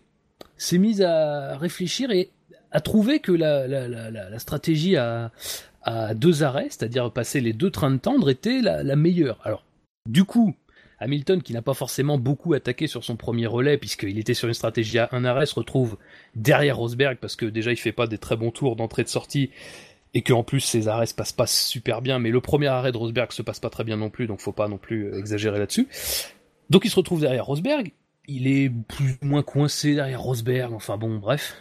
s'est mise à réfléchir et à trouver que la, stratégie à, deux arrêts, c'est-à-dire passer les deux trains de tendre, était la, la meilleure. Alors, du coup, Hamilton, qui n'a pas forcément beaucoup attaqué sur son premier relais, puisqu'il était sur une stratégie à un arrêt, se retrouve derrière Rosberg, parce que déjà il fait pas des très bons tours d'entrée de sortie, et qu'en plus ses arrêts se passent pas super bien, mais le premier arrêt de Rosberg se passe pas très bien non plus, donc faut pas non plus euh, exagérer là-dessus. Donc il se retrouve derrière Rosberg, il est plus ou moins coincé derrière Rosberg, enfin bon, bref.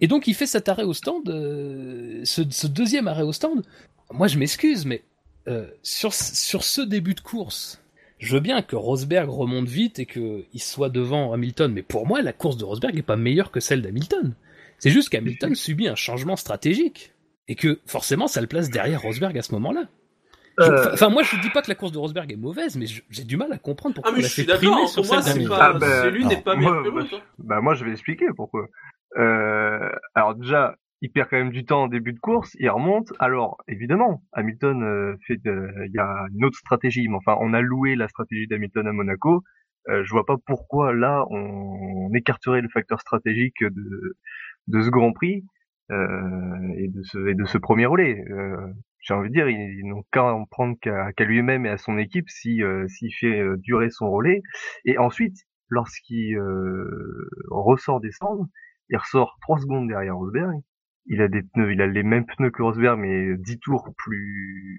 Et donc il fait cet arrêt au stand, euh, ce, deuxième arrêt au stand. Moi je m'excuse, mais euh, sur, sur ce début de course, je veux bien que Rosberg remonte vite et qu'il soit devant Hamilton, mais pour moi la course de Rosberg est pas meilleure que celle d'Hamilton. C'est juste qu'Hamilton subit un changement stratégique et que forcément ça le place derrière Rosberg à ce moment-là. Je- Euh, Enfin, moi je dis pas que la course de Rosberg est mauvaise, mais j'ai du mal à comprendre pourquoi Ah, mais je suis fait primer d'accord. sur moi, celle pas. Ah, bah, c'est l'une n'est pas moi, que moi, l'autre. Bah moi je vais expliquer pourquoi. Euh, alors déjà, il perd quand même du temps en début de course, il remonte. Alors évidemment, Hamilton euh, fait, il y a une autre stratégie, mais enfin on a loué la stratégie d'Hamilton à Monaco. Euh, je vois pas pourquoi là on, on écarterait le facteur stratégique de de ce Grand Prix euh, et de ce et de ce premier relais. Euh, J'ai envie de dire, ils, ils n'ont qu'à en prendre qu'à lui-même et à son équipe si euh, s'il fait euh, durer son relais. Et ensuite, lorsqu'il euh, ressort des cendres, il ressort trois secondes derrière Rosberg. Il a des pneus, il a les mêmes pneus que Rosberg, mais 10 tours plus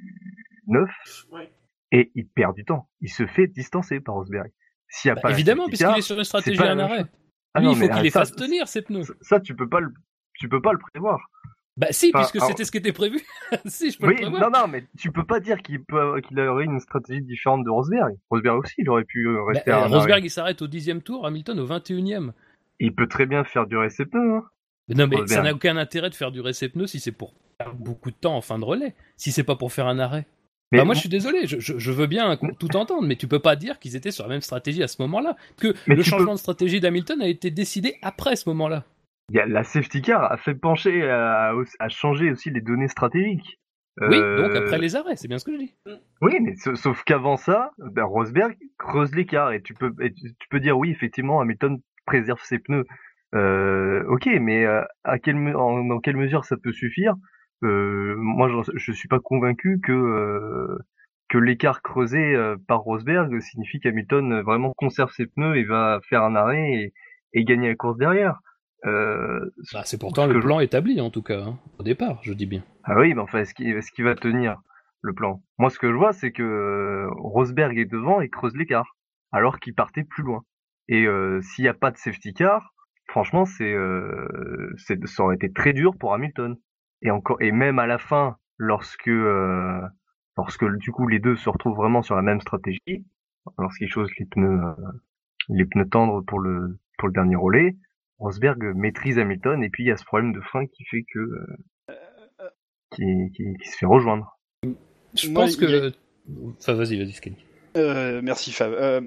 neufs, Ouais. et il perd du temps. Il se fait distancer par Rosberg. S'il a Bah, pas évidemment, puisqu'il est sur une stratégie à un arrêt. Ah Lui, non, il faut qu'il les fasse tenir, ces pneus. ça, ça, tu peux pas le, tu peux pas le prévoir. Bah si, Enfin, puisque alors- c'était ce qui était prévu. si, je peux Oui, le prévoir. non, non, mais tu peux pas dire qu'il qu'il aurait une stratégie différente de Rosberg. Rosberg aussi, il aurait pu euh, Bah, rester euh, à arrêt. Rosberg, il s'arrête au dixième tour, Hamilton au 21e. Il peut très bien faire durer ses pneus. Hein. Mais non, mais ça n'a aucun intérêt de faire durer ses pneus si c'est pour perdre beaucoup de temps en fin de relais. Si c'est pas pour faire un arrêt. Mais bah moi, je suis désolé, je, veux bien tout entendre, mais tu peux pas dire qu'ils étaient sur la même stratégie à ce moment-là. Que Mais le changement de stratégie d'Hamilton a été décidé après ce moment-là. la safety car a fait pencher à, à changer aussi les données stratégiques. Oui, Euh, donc après les arrêts, c'est bien ce que je dis. Oui, mais sa- sauf qu'avant ça, ben, Rosberg creuse l'écart et tu peux et tu, peux dire oui effectivement Hamilton préserve ses pneus. Euh, ok, mais euh, à quelle en, dans quelle mesure ça peut suffire? euh, Moi, je, je suis pas convaincu que euh, que l'écart creusé euh, par Rosberg signifie qu'Hamilton euh, vraiment conserve ses pneus et va faire un arrêt et, et gagner la course derrière. Euh, Bah, c'est pourtant le je- plan établi en tout cas, hein, au départ, je dis bien. Ah oui, mais enfin, est-ce qu'il est-ce qu'il va tenir le plan Moi, ce que je vois, c'est que euh, Rosberg est devant et creuse l'écart, alors qu'il partait plus loin. Et euh, s'il n'y a pas de safety car, franchement, euh, c'est ça aurait été très dur pour Hamilton. Et encore, et même à la fin, lorsque euh, lorsque du coup les deux se retrouvent vraiment sur la même stratégie, lorsqu'ils chose les pneus euh, les pneus tendres pour le pour le dernier relais, Rosberg maîtrise Hamilton et puis il y a ce problème de frein qui fait que euh, qui, qui, qui se fait rejoindre. Je Moi, pense que. Enfin, vas-y, vas-y, Skelly. Euh, merci Fab. Euh,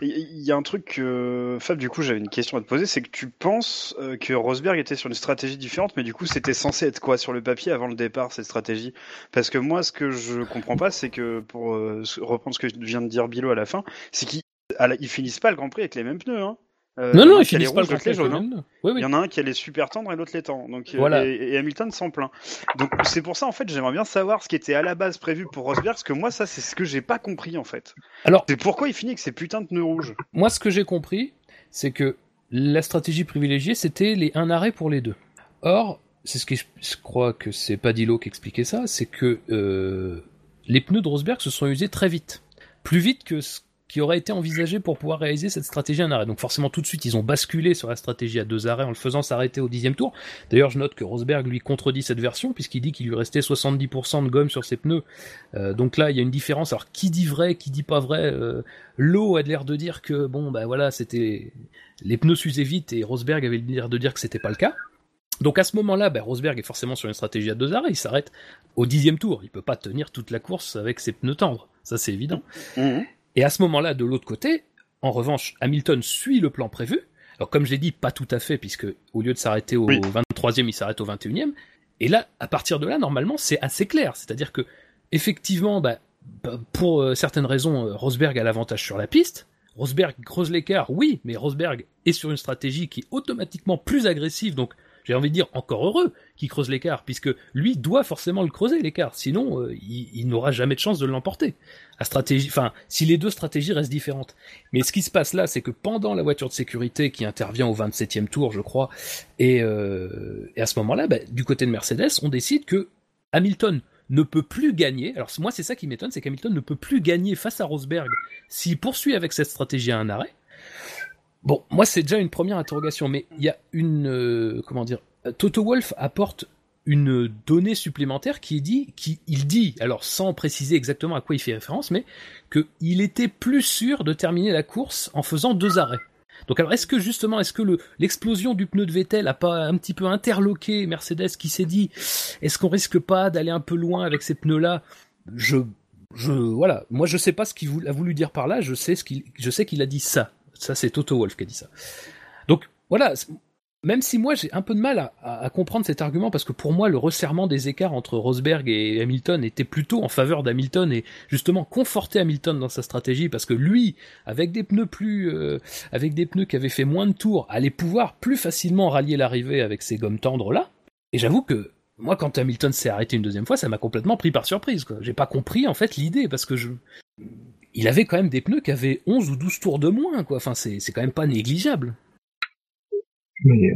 Il y, y a un truc que Fab, du coup, j'avais une question à te poser, c'est que tu penses euh, que Rosberg était sur une stratégie différente, mais du coup, c'était censé être quoi sur le papier avant le départ cette stratégie? Parce que moi, ce que je comprends pas, c'est que pour euh, reprendre ce que vient de dire Bilo à la fin, c'est qu'ils finissent pas le Grand Prix avec les mêmes pneus. Hein. Euh, Non, non, ils les finissent pas le rouges, Grand les jaunes. hein. avec Oui, oui. Il y en a un qui a les super tendres et l'autre les tend. Donc, euh, Voilà. et, et Hamilton s'en plaint. Donc c'est pour ça en fait j'aimerais bien savoir ce qui était à la base prévu pour Rosberg, parce que moi ça c'est ce que j'ai pas compris en fait. Alors- c'est pourquoi il finit avec ces putains de pneus rouges. Moi, ce que j'ai compris, c'est que la stratégie privilégiée, c'était les un arrêt pour les deux. Or, c'est ce que je, je crois que c'est Padillo qui expliquait ça, c'est que euh, les pneus de Rosberg se sont usés très vite, plus vite que ce qui aurait été envisagé pour pouvoir réaliser cette stratégie à un arrêt. Donc forcément tout de suite ils ont basculé sur la stratégie à deux arrêts en le faisant s'arrêter au dixième tour. D'ailleurs je note que Rosberg lui contredit cette version puisqu'il dit qu'il lui restait 70% de gomme sur ses pneus. Euh, donc là il y a une différence. Alors qui dit vrai, qui dit pas vrai euh, L'eau a l'air de dire que bon bah voilà c'était les pneus s'usaient vite et Rosberg avait l'air de dire que c'était pas le cas. Donc à ce moment-là, bah, Rosberg est forcément sur une stratégie à deux arrêts, il s'arrête au dixième tour, il peut pas tenir toute la course avec ses pneus tendres, ça c'est évident. Mhm. Et à ce moment-là, de l'autre côté, en revanche, Hamilton suit le plan prévu. Alors comme j'ai dit, pas tout à fait, puisque au lieu de s'arrêter au Oui. 23e, il s'arrête au 21e. Et là, à partir de là, normalement, c'est assez clair. C'est-à-dire que, effectivement, bah, bah, pour euh, certaines raisons, euh, Rosberg a l'avantage sur la piste. Rosberg creuse l'écart, oui, mais Rosberg est sur une stratégie qui est automatiquement plus agressive, donc j'ai envie de dire encore heureux qu'il creuse l'écart, puisque lui doit forcément le creuser l'écart, sinon euh, il, n'aura jamais de chance de l'emporter. Stratégie, enfin, si les deux stratégies restent différentes. Mais ce qui se passe là, c'est que pendant la voiture de sécurité qui intervient au 27e tour, je crois, et, euh, à ce moment-là, bah, du côté de Mercedes, on décide que Hamilton ne peut plus gagner. Alors moi, c'est ça qui m'étonne, c'est qu'Hamilton ne peut plus gagner face à Rosberg s'il poursuit avec cette stratégie à un arrêt. Bon, moi c'est déjà une première interrogation, mais il y a une euh, comment dire, Toto Wolff apporte une donnée supplémentaire qui dit, qui il dit, alors sans préciser exactement à quoi il fait référence, mais que il était plus sûr de terminer la course en faisant deux arrêts. Donc alors est-ce que justement est-ce que le l'explosion du pneu de Vettel a pas un petit peu interloqué Mercedes qui s'est dit est-ce qu'on risque pas d'aller un peu loin avec ces pneus là Je je voilà, moi je sais pas ce qu'il a voulu dire par là, je sais je sais qu'il a dit ça. Ça c'est Toto Wolff qui a dit ça. Donc voilà, même si moi j'ai un peu de mal à, comprendre cet argument parce que pour moi le resserrement des écarts entre Rosberg et Hamilton était plutôt en faveur d'Hamilton et justement conforter Hamilton dans sa stratégie parce que lui avec des pneus plus euh, avec des pneus qui avaient fait moins de tours allait pouvoir plus facilement rallier l'arrivée avec ces gommes tendres là et j'avoue que moi quand Hamilton s'est arrêté une deuxième fois ça m'a complètement pris par surprise j'ai pas compris en fait l'idée parce que je il avait quand même des pneus qui avaient 11 ou 12 tours de moins quoi. Enfin c'est c'est quand même pas négligeable. Mais,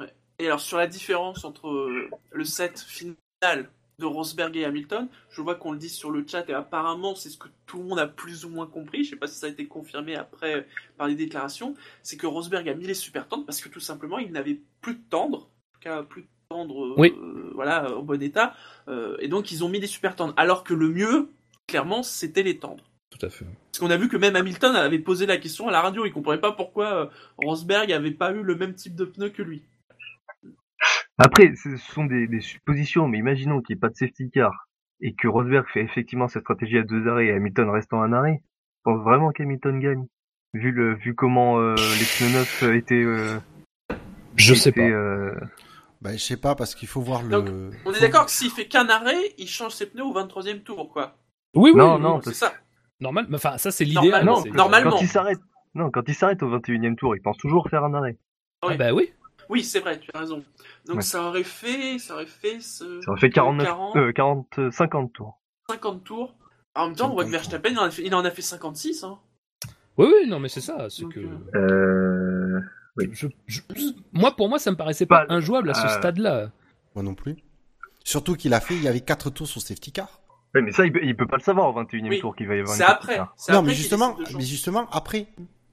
euh, Et alors sur la différence entre euh, le set final de Rosberg et Hamilton, je vois qu'on le dit sur le chat et apparemment c'est ce que tout le monde a plus ou moins compris, je sais pas si ça a été confirmé après par les déclarations, c'est que Rosberg a mis les super tendres parce que tout simplement il n'avait plus de tendre, en tout cas plus de tendre euh, Oui. euh, voilà, en bon état, euh, et donc ils ont mis des super tendres, alors que le mieux, clairement, c'était les tendres. Tout à fait Parce qu'on a vu que même Hamilton avait posé la question à la radio, il comprenait pas pourquoi euh, Rosberg avait pas eu le même type de pneus que lui. Après, ce sont des, des suppositions, mais imaginons qu'il n'y ait pas de safety car et que Rosberg fait effectivement cette stratégie à deux arrêts et Hamilton reste en un arrêt. Je pense vraiment qu'Hamilton gagne. Vu le, vu comment euh, les pneus neufs étaient. Euh, je sais pas euh, Ben, je sais pas, parce qu'il faut voir le. Donc, On est faut- d'accord que s'il fait qu'un arrêt, il change ses pneus au 23e tour, quoi. oui oui Non, oui, non, C'est ça. Normal enfin ça c'est l'idéal Normalement, c'est- normalement. Quand il s'arrête, non, quand il s'arrête au 21 e tour, il pense toujours faire un arrêt. ah bah oui Oui, c'est vrai, tu as raison. Donc Ouais. ça aurait fait, ça aurait fait ce... Ça aurait fait 49, 40, euh, 40, euh, 50 tours. 50 tours. En même temps, on voit que 50 Verstappen, il en a fait, il en a fait 56. Hein. oui oui non mais c'est ça c'est Donc, que euh, Euh... je, je- moi pour moi ça me paraissait pas Pas- injouable à ce euh, stade là Moi non plus. Surtout qu'il a fait, il y avait 4 tours sur safety car. Mais ça, il peut, il peut pas le savoir au 21 e Oui. tour qu'il va y avoir C'est après. Non, après mais justement, mais justement, après.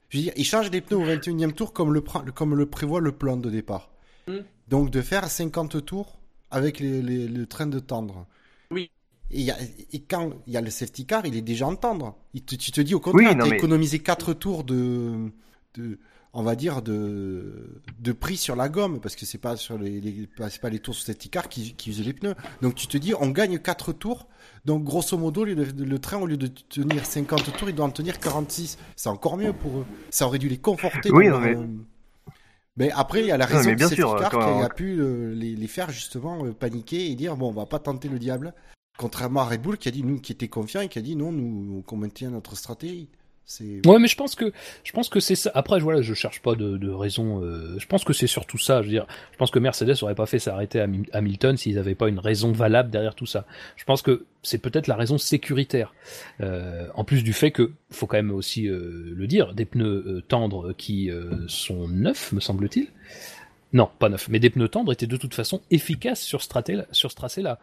Je veux dire, il change les pneus au 21 e tour comme le, comme le prévoit le plan de départ. Mm. Donc de faire 50 tours avec les, les- le train de tendre. Oui. Et, il y a- et quand il y a le safety car, il est déjà en tendre. Il te- tu te dis au contraire, Oui, t'as mais- économisé 4 tours de, de, on va dire, de, de prix sur la gomme, parce que c'est pas sur les, les- pas- les tours sur safety car qui, qui usent les pneus. Donc tu te dis, on gagne 4 tours. Donc grosso modo, le, le train, au lieu de tenir 50 tours, il doit en tenir 46. C'est encore mieux pour eux. Ça aurait dû les conforter. Oui, dans non, leur, mais- mais après, il y a la raison de safety car qui a pu euh, les, les faire justement euh, paniquer et dire, bon, on va pas tenter le diable. Contrairement à Red Bull qui a dit, nous, qui était confiant et qui a dit, non, nous, qu'on maintient notre stratégie. C'est... Ouais, mais je pense que je pense que c'est ça. Après, voilà, je cherche pas de, de raison. euh, je pense que c'est surtout ça. Je veux dire, je pense que Mercedes aurait pas fait s'arrêter à Ham- Hamilton s'ils n'avaient pas une raison valable derrière tout ça. Je pense que c'est peut-être la raison sécuritaire. Euh, en plus du fait que faut quand même aussi euh, le dire, des pneus euh, tendres qui euh, sont neufs, me semble-t-il. Non, pas neuf. Mais des pneus tendres étaient de toute façon efficaces sur ce tracé-là.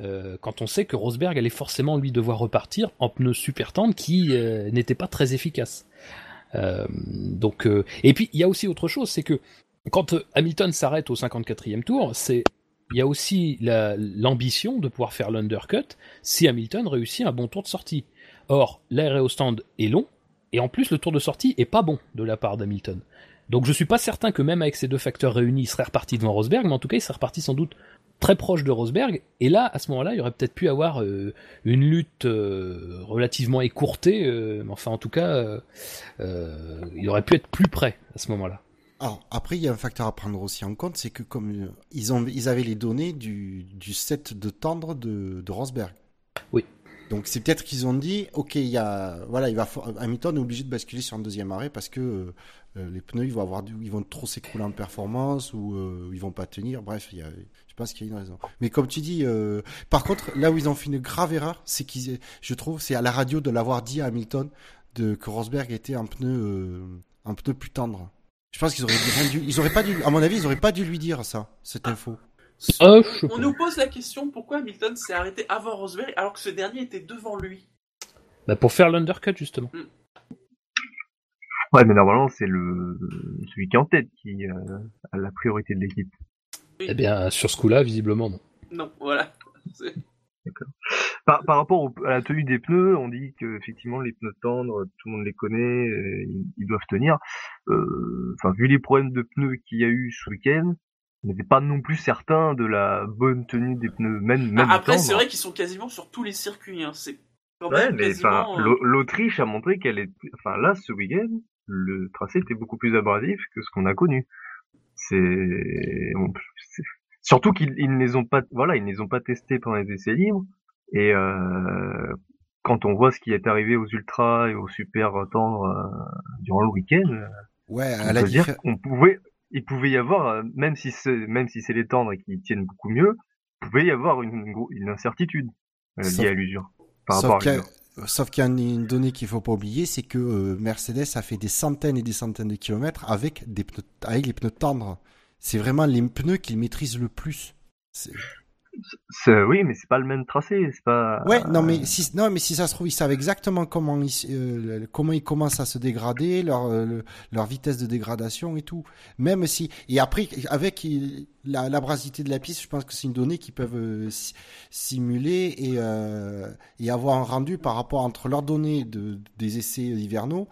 Euh, quand on sait que Rosberg allait forcément lui devoir repartir en pneus super tendres qui euh, n'étaient pas très efficaces. Euh, donc, et puis il y a aussi autre chose, c'est que quand Hamilton s'arrête au 54e tour, c'est il y a aussi la- l'ambition de pouvoir faire l'undercut si Hamilton réussit un bon tour de sortie. Or, l'arrêt au stand est long, et en plus le tour de sortie est pas bon de la part d'Hamilton. Donc je suis pas certain que même avec ces deux facteurs réunis, il serait reparti devant Rosberg, mais en tout cas il serait reparti sans doute très proche de Rosberg. Et là, à ce moment-là, il y aurait peut-être pu avoir euh, une lutte euh, relativement écourtée, euh, mais enfin en tout cas, il aurait pu être plus près à ce moment-là. Alors, après, il y a un facteur à prendre aussi en compte, c'est que comme ils, ont, ils avaient les données du, du set de tendre de, de Rosberg. Oui. Donc, c'est peut-être qu'ils ont dit, OK, il y a, voilà, il va, Hamilton est obligé de basculer sur un deuxième arrêt parce que euh, euh, les pneus, ils vont avoir, ils vont trop s'écrouler en performance ou euh, ils vont pas tenir. Bref, il y a, je pense qu'il y a une raison. Mais comme tu dis, par contre, là où ils ont fait une grave erreur, c'est qu'ils, je trouve, c'est à la radio de l'avoir dit à Hamilton que Rosberg était un pneu, un pneu plus tendre. Je pense qu'ils auraient dû, ils auraient pas dû, à mon avis, ils auraient pas dû lui dire ça, cette info. Ah, On nous pose la question pourquoi Hamilton s'est arrêté avant Rosberg alors que ce dernier était devant lui? Bah, pour faire l'undercut justement. Ouais, mais normalement, c'est le celui qui est en tête qui euh, a la priorité de l'équipe. Eh bien, sur ce coup-là, visiblement non. Non, voilà. C'est- Par, par rapport au- à la tenue des pneus, on dit que effectivement les pneus tendres, tout le monde les connaît, euh, ils, ils doivent tenir. Euh, Enfin, vu les problèmes de pneus qu'il y a eu ce week-end, n'était pas non plus certain de la bonne tenue des pneus, même même Ah, après, c'est vrai qu'ils sont quasiment sur tous les circuits. Hein. C'est quand Ouais, même mais quasiment. euh, l'Au- l'Autriche a montré qu'elle est, enfin là, ce week-end, le tracé était beaucoup plus abrasif que ce qu'on a connu. C'est, surtout qu'ils ils ne les ont pas, voilà, ils ne les ont pas testés pendant les essais libres. Et euh, quand on voit ce qui est arrivé aux ultras et aux super tendres euh, durant le week-end, Ouais, on à la peut dire diffé- qu'on pouvait, il pouvait y avoir, euh, même si c'est, même si c'est les tendres et qui tiennent beaucoup mieux, il pouvait y avoir une, incertitude euh, Sauf- liée à l'usure. Par Sauf qu'il y a- l'usure. Sauf qu'il y a une, donnée qu'il faut pas oublier, c'est que euh, Mercedes a fait des centaines et des centaines de kilomètres avec des pneus, avec les pneus tendres. C'est vraiment les pneus qu'ils maîtrisent le plus. Oui, mais c'est pas le même tracé, c'est pas. Ouais, non mais si non mais si ça se trouve ils savent exactement comment ils euh, comment ils commencent à se dégrader, leur euh, le- leur vitesse de dégradation et tout. Même si et après avec il- la l'abrasité de la piste, je pense que c'est une donnée qu'ils peuvent euh, si- simuler et euh, et avoir un rendu par rapport entre leurs données de des essais hivernaux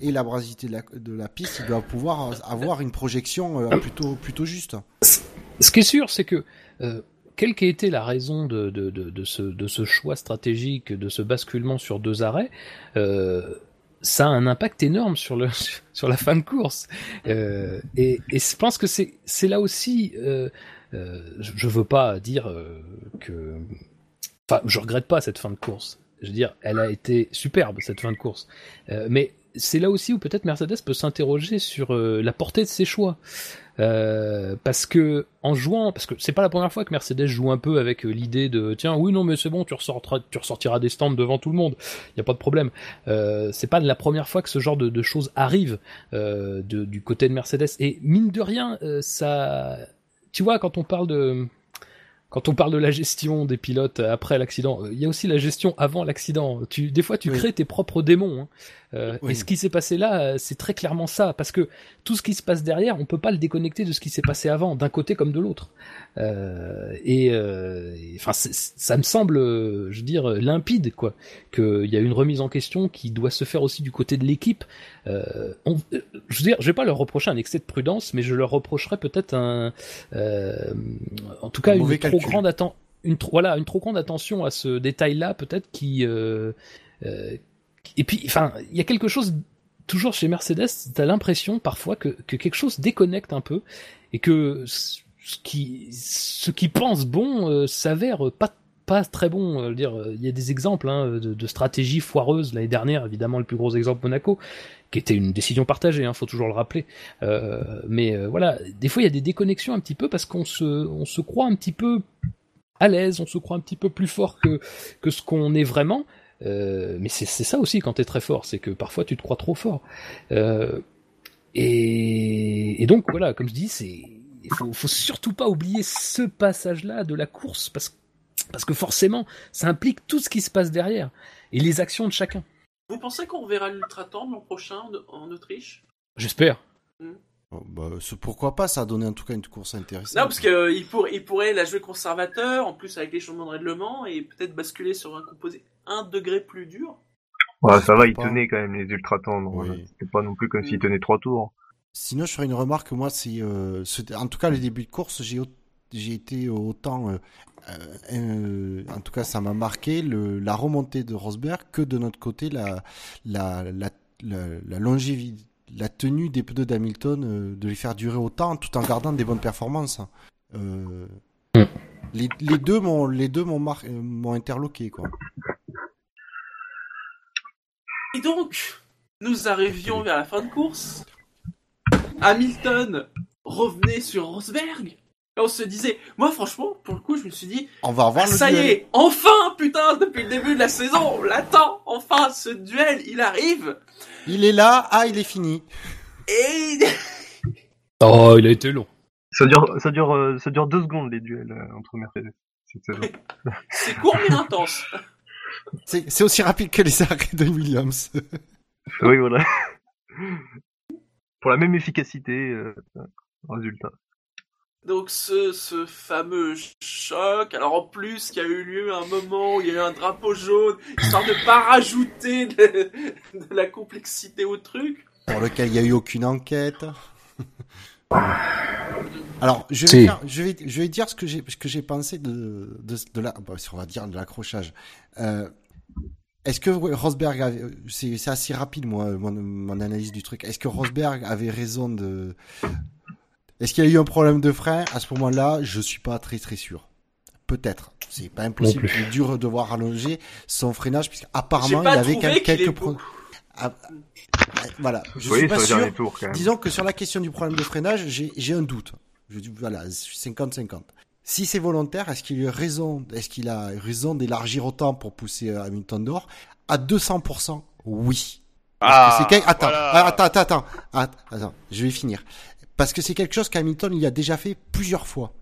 et l'abrasité de la de la piste, ils doivent pouvoir avoir une projection euh, plutôt plutôt juste. Ce qui est sûr, c'est que euh, quelle qu'ait été la raison de, ce, choix stratégique, de ce basculement sur deux arrêts, euh, ça a un impact énorme sur, la fin de course. Euh, et, je pense que c'est là aussi, euh, euh, je veux pas dire euh, que... Enfin, je regrette pas cette fin de course. Je veux dire, elle a été superbe, cette fin de course. Mais c'est là aussi où peut-être Mercedes peut s'interroger sur la portée de ses choix. Euh, parce que en jouant, parce que c'est pas la première fois que Mercedes joue un peu avec euh, l'idée de tiens oui non mais c'est bon tu ressortiras, tu ressortiras des stands devant tout le monde, il y a pas de problème. Euh, c'est pas la première fois que ce genre de, de choses arrive euh, de, du côté de Mercedes et mine de rien euh, ça, tu vois quand on parle de quand on parle de la gestion des pilotes après l'accident, il y a aussi la gestion avant l'accident. Tu, des fois, tu Oui. crées tes propres démons. hein. Euh, Oui. Et ce qui s'est passé là, euh, c'est très clairement ça, parce que tout ce qui se passe derrière, on peut pas le déconnecter de ce qui s'est passé avant, d'un côté comme de l'autre. Euh, et enfin, ça me semble, je veux dire, limpide, quoi, qu'il y a une remise en question qui doit se faire aussi du côté de l'équipe. On- je veux dire, je vais pas leur reprocher un excès de prudence, mais je leur reprocherais peut-être un, en tout cas, Un une trop grande attention. Une, voilà, une trop grande attention à ce détail-là, peut-être qui, euh, euh, et puis, enfin, il y a quelque chose toujours chez Mercedes, t'as l'impression parfois que, que quelque chose déconnecte un peu et que ce qui pense bon euh, s'avère pas très bon. euh, dire, il y a des exemples hein, de, de stratégies foireuses l'année dernière, évidemment le plus gros exemple Monaco, qui était une décision partagée, hein, faut toujours le rappeler. Euh, mais voilà, des fois il y a des déconnexions un petit peu parce qu'on se croit un petit peu à l'aise, on se croit un petit peu plus fort que ce qu'on est vraiment. Euh, mais c'est ça aussi quand t'es très fort, c'est que parfois tu te crois trop fort. Euh, et, et donc voilà, comme je dis, c'est il faut, faut surtout pas oublier ce passage-là de la course parce, parce que forcément, ça implique tout ce qui se passe derrière et les actions de chacun. Vous pensez qu'on verra l'Ultraton l'an prochain en, Autriche? J'espère. Oh, bah, ce- pourquoi pas, ça a donné en tout cas une course intéressante. Non, parce qu'il pour, il pourrait la jouer conservateur, en plus avec les changements de règlement, et peut-être basculer sur un composé un degré plus dur. Ouais, ça va, il pas. tenait quand même les ultratons. donc, Oui. euh, C'était pas non plus comme Mm. s'il tenait trois tours. Sinon, je ferais une remarque. Moi, c'est euh, ce- en tout cas le début de course, j'ai été autant, euh, euh, euh, en tout cas, ça m'a marqué le, la remontée de Rosberg que de notre côté la la la, la, la longévité, la tenue des pneus d'Hamilton, euh, de les faire durer autant tout en gardant des bonnes performances. Euh, Mm. les, les deux m'ont les deux m'ont mar- euh, m'ont interloqué quoi. Et donc, nous arrivions vers la fin de course. Hamilton revenait sur Rosberg. Et on se disait, moi franchement, pour le coup, je me suis dit, On va revoir ah, le ça y est, enfin, putain, depuis le début de la saison, on l'attend, enfin, ce duel, il arrive. Il est là, ah il est fini. Et Oh, il a été long. Ça dure, ça dure, euh, ça dure deux secondes les duels euh, entre Mercedes. c'est court mais intense. C'est c'est aussi rapide que les arrêts de Williams. oui, voilà. Pour la même efficacité, euh, résultat. Donc ce, ce fameux choc, alors en plus qu'il y a eu lieu un moment où il y a eu un drapeau jaune, histoire de pas rajouter de, de la complexité au truc. pour lequel il n'y a eu aucune enquête. Alors, je vais, Si. faire- je vais, je vais dire ce que j'ai, ce que j'ai pensé de, de, de la, bah, si on va dire de l'accrochage. Euh, est-ce que Rosberg, avait- c'est, c'est assez rapide moi, mon, mon analyse du truc. Est-ce que Rosberg avait raison de, est-ce qu'il y a eu un problème de frein À ce moment-là, je suis pas très très sûr. Peut-être. C'est pas impossible. Il est dur de devoir rallonger son freinage J'ai puisqu'apparemment il avait quelques pro- beaucoup. Ah, voilà. Je oui, suis pas sûr. quand même. Disons que sur la question du problème de freinage, j'ai j'ai un doute. Je dis voilà, 50-50. Si c'est volontaire, est-ce qu'il a raison, est-ce qu'il a raison d'élargir autant pour pousser euh, Hamilton dehors À 200%, oui. Parce que c'est quel- attends, voilà. ah, attends, attends, attends, Att- attends, je vais finir. Parce que c'est quelque chose qu'Hamilton il a déjà fait plusieurs fois.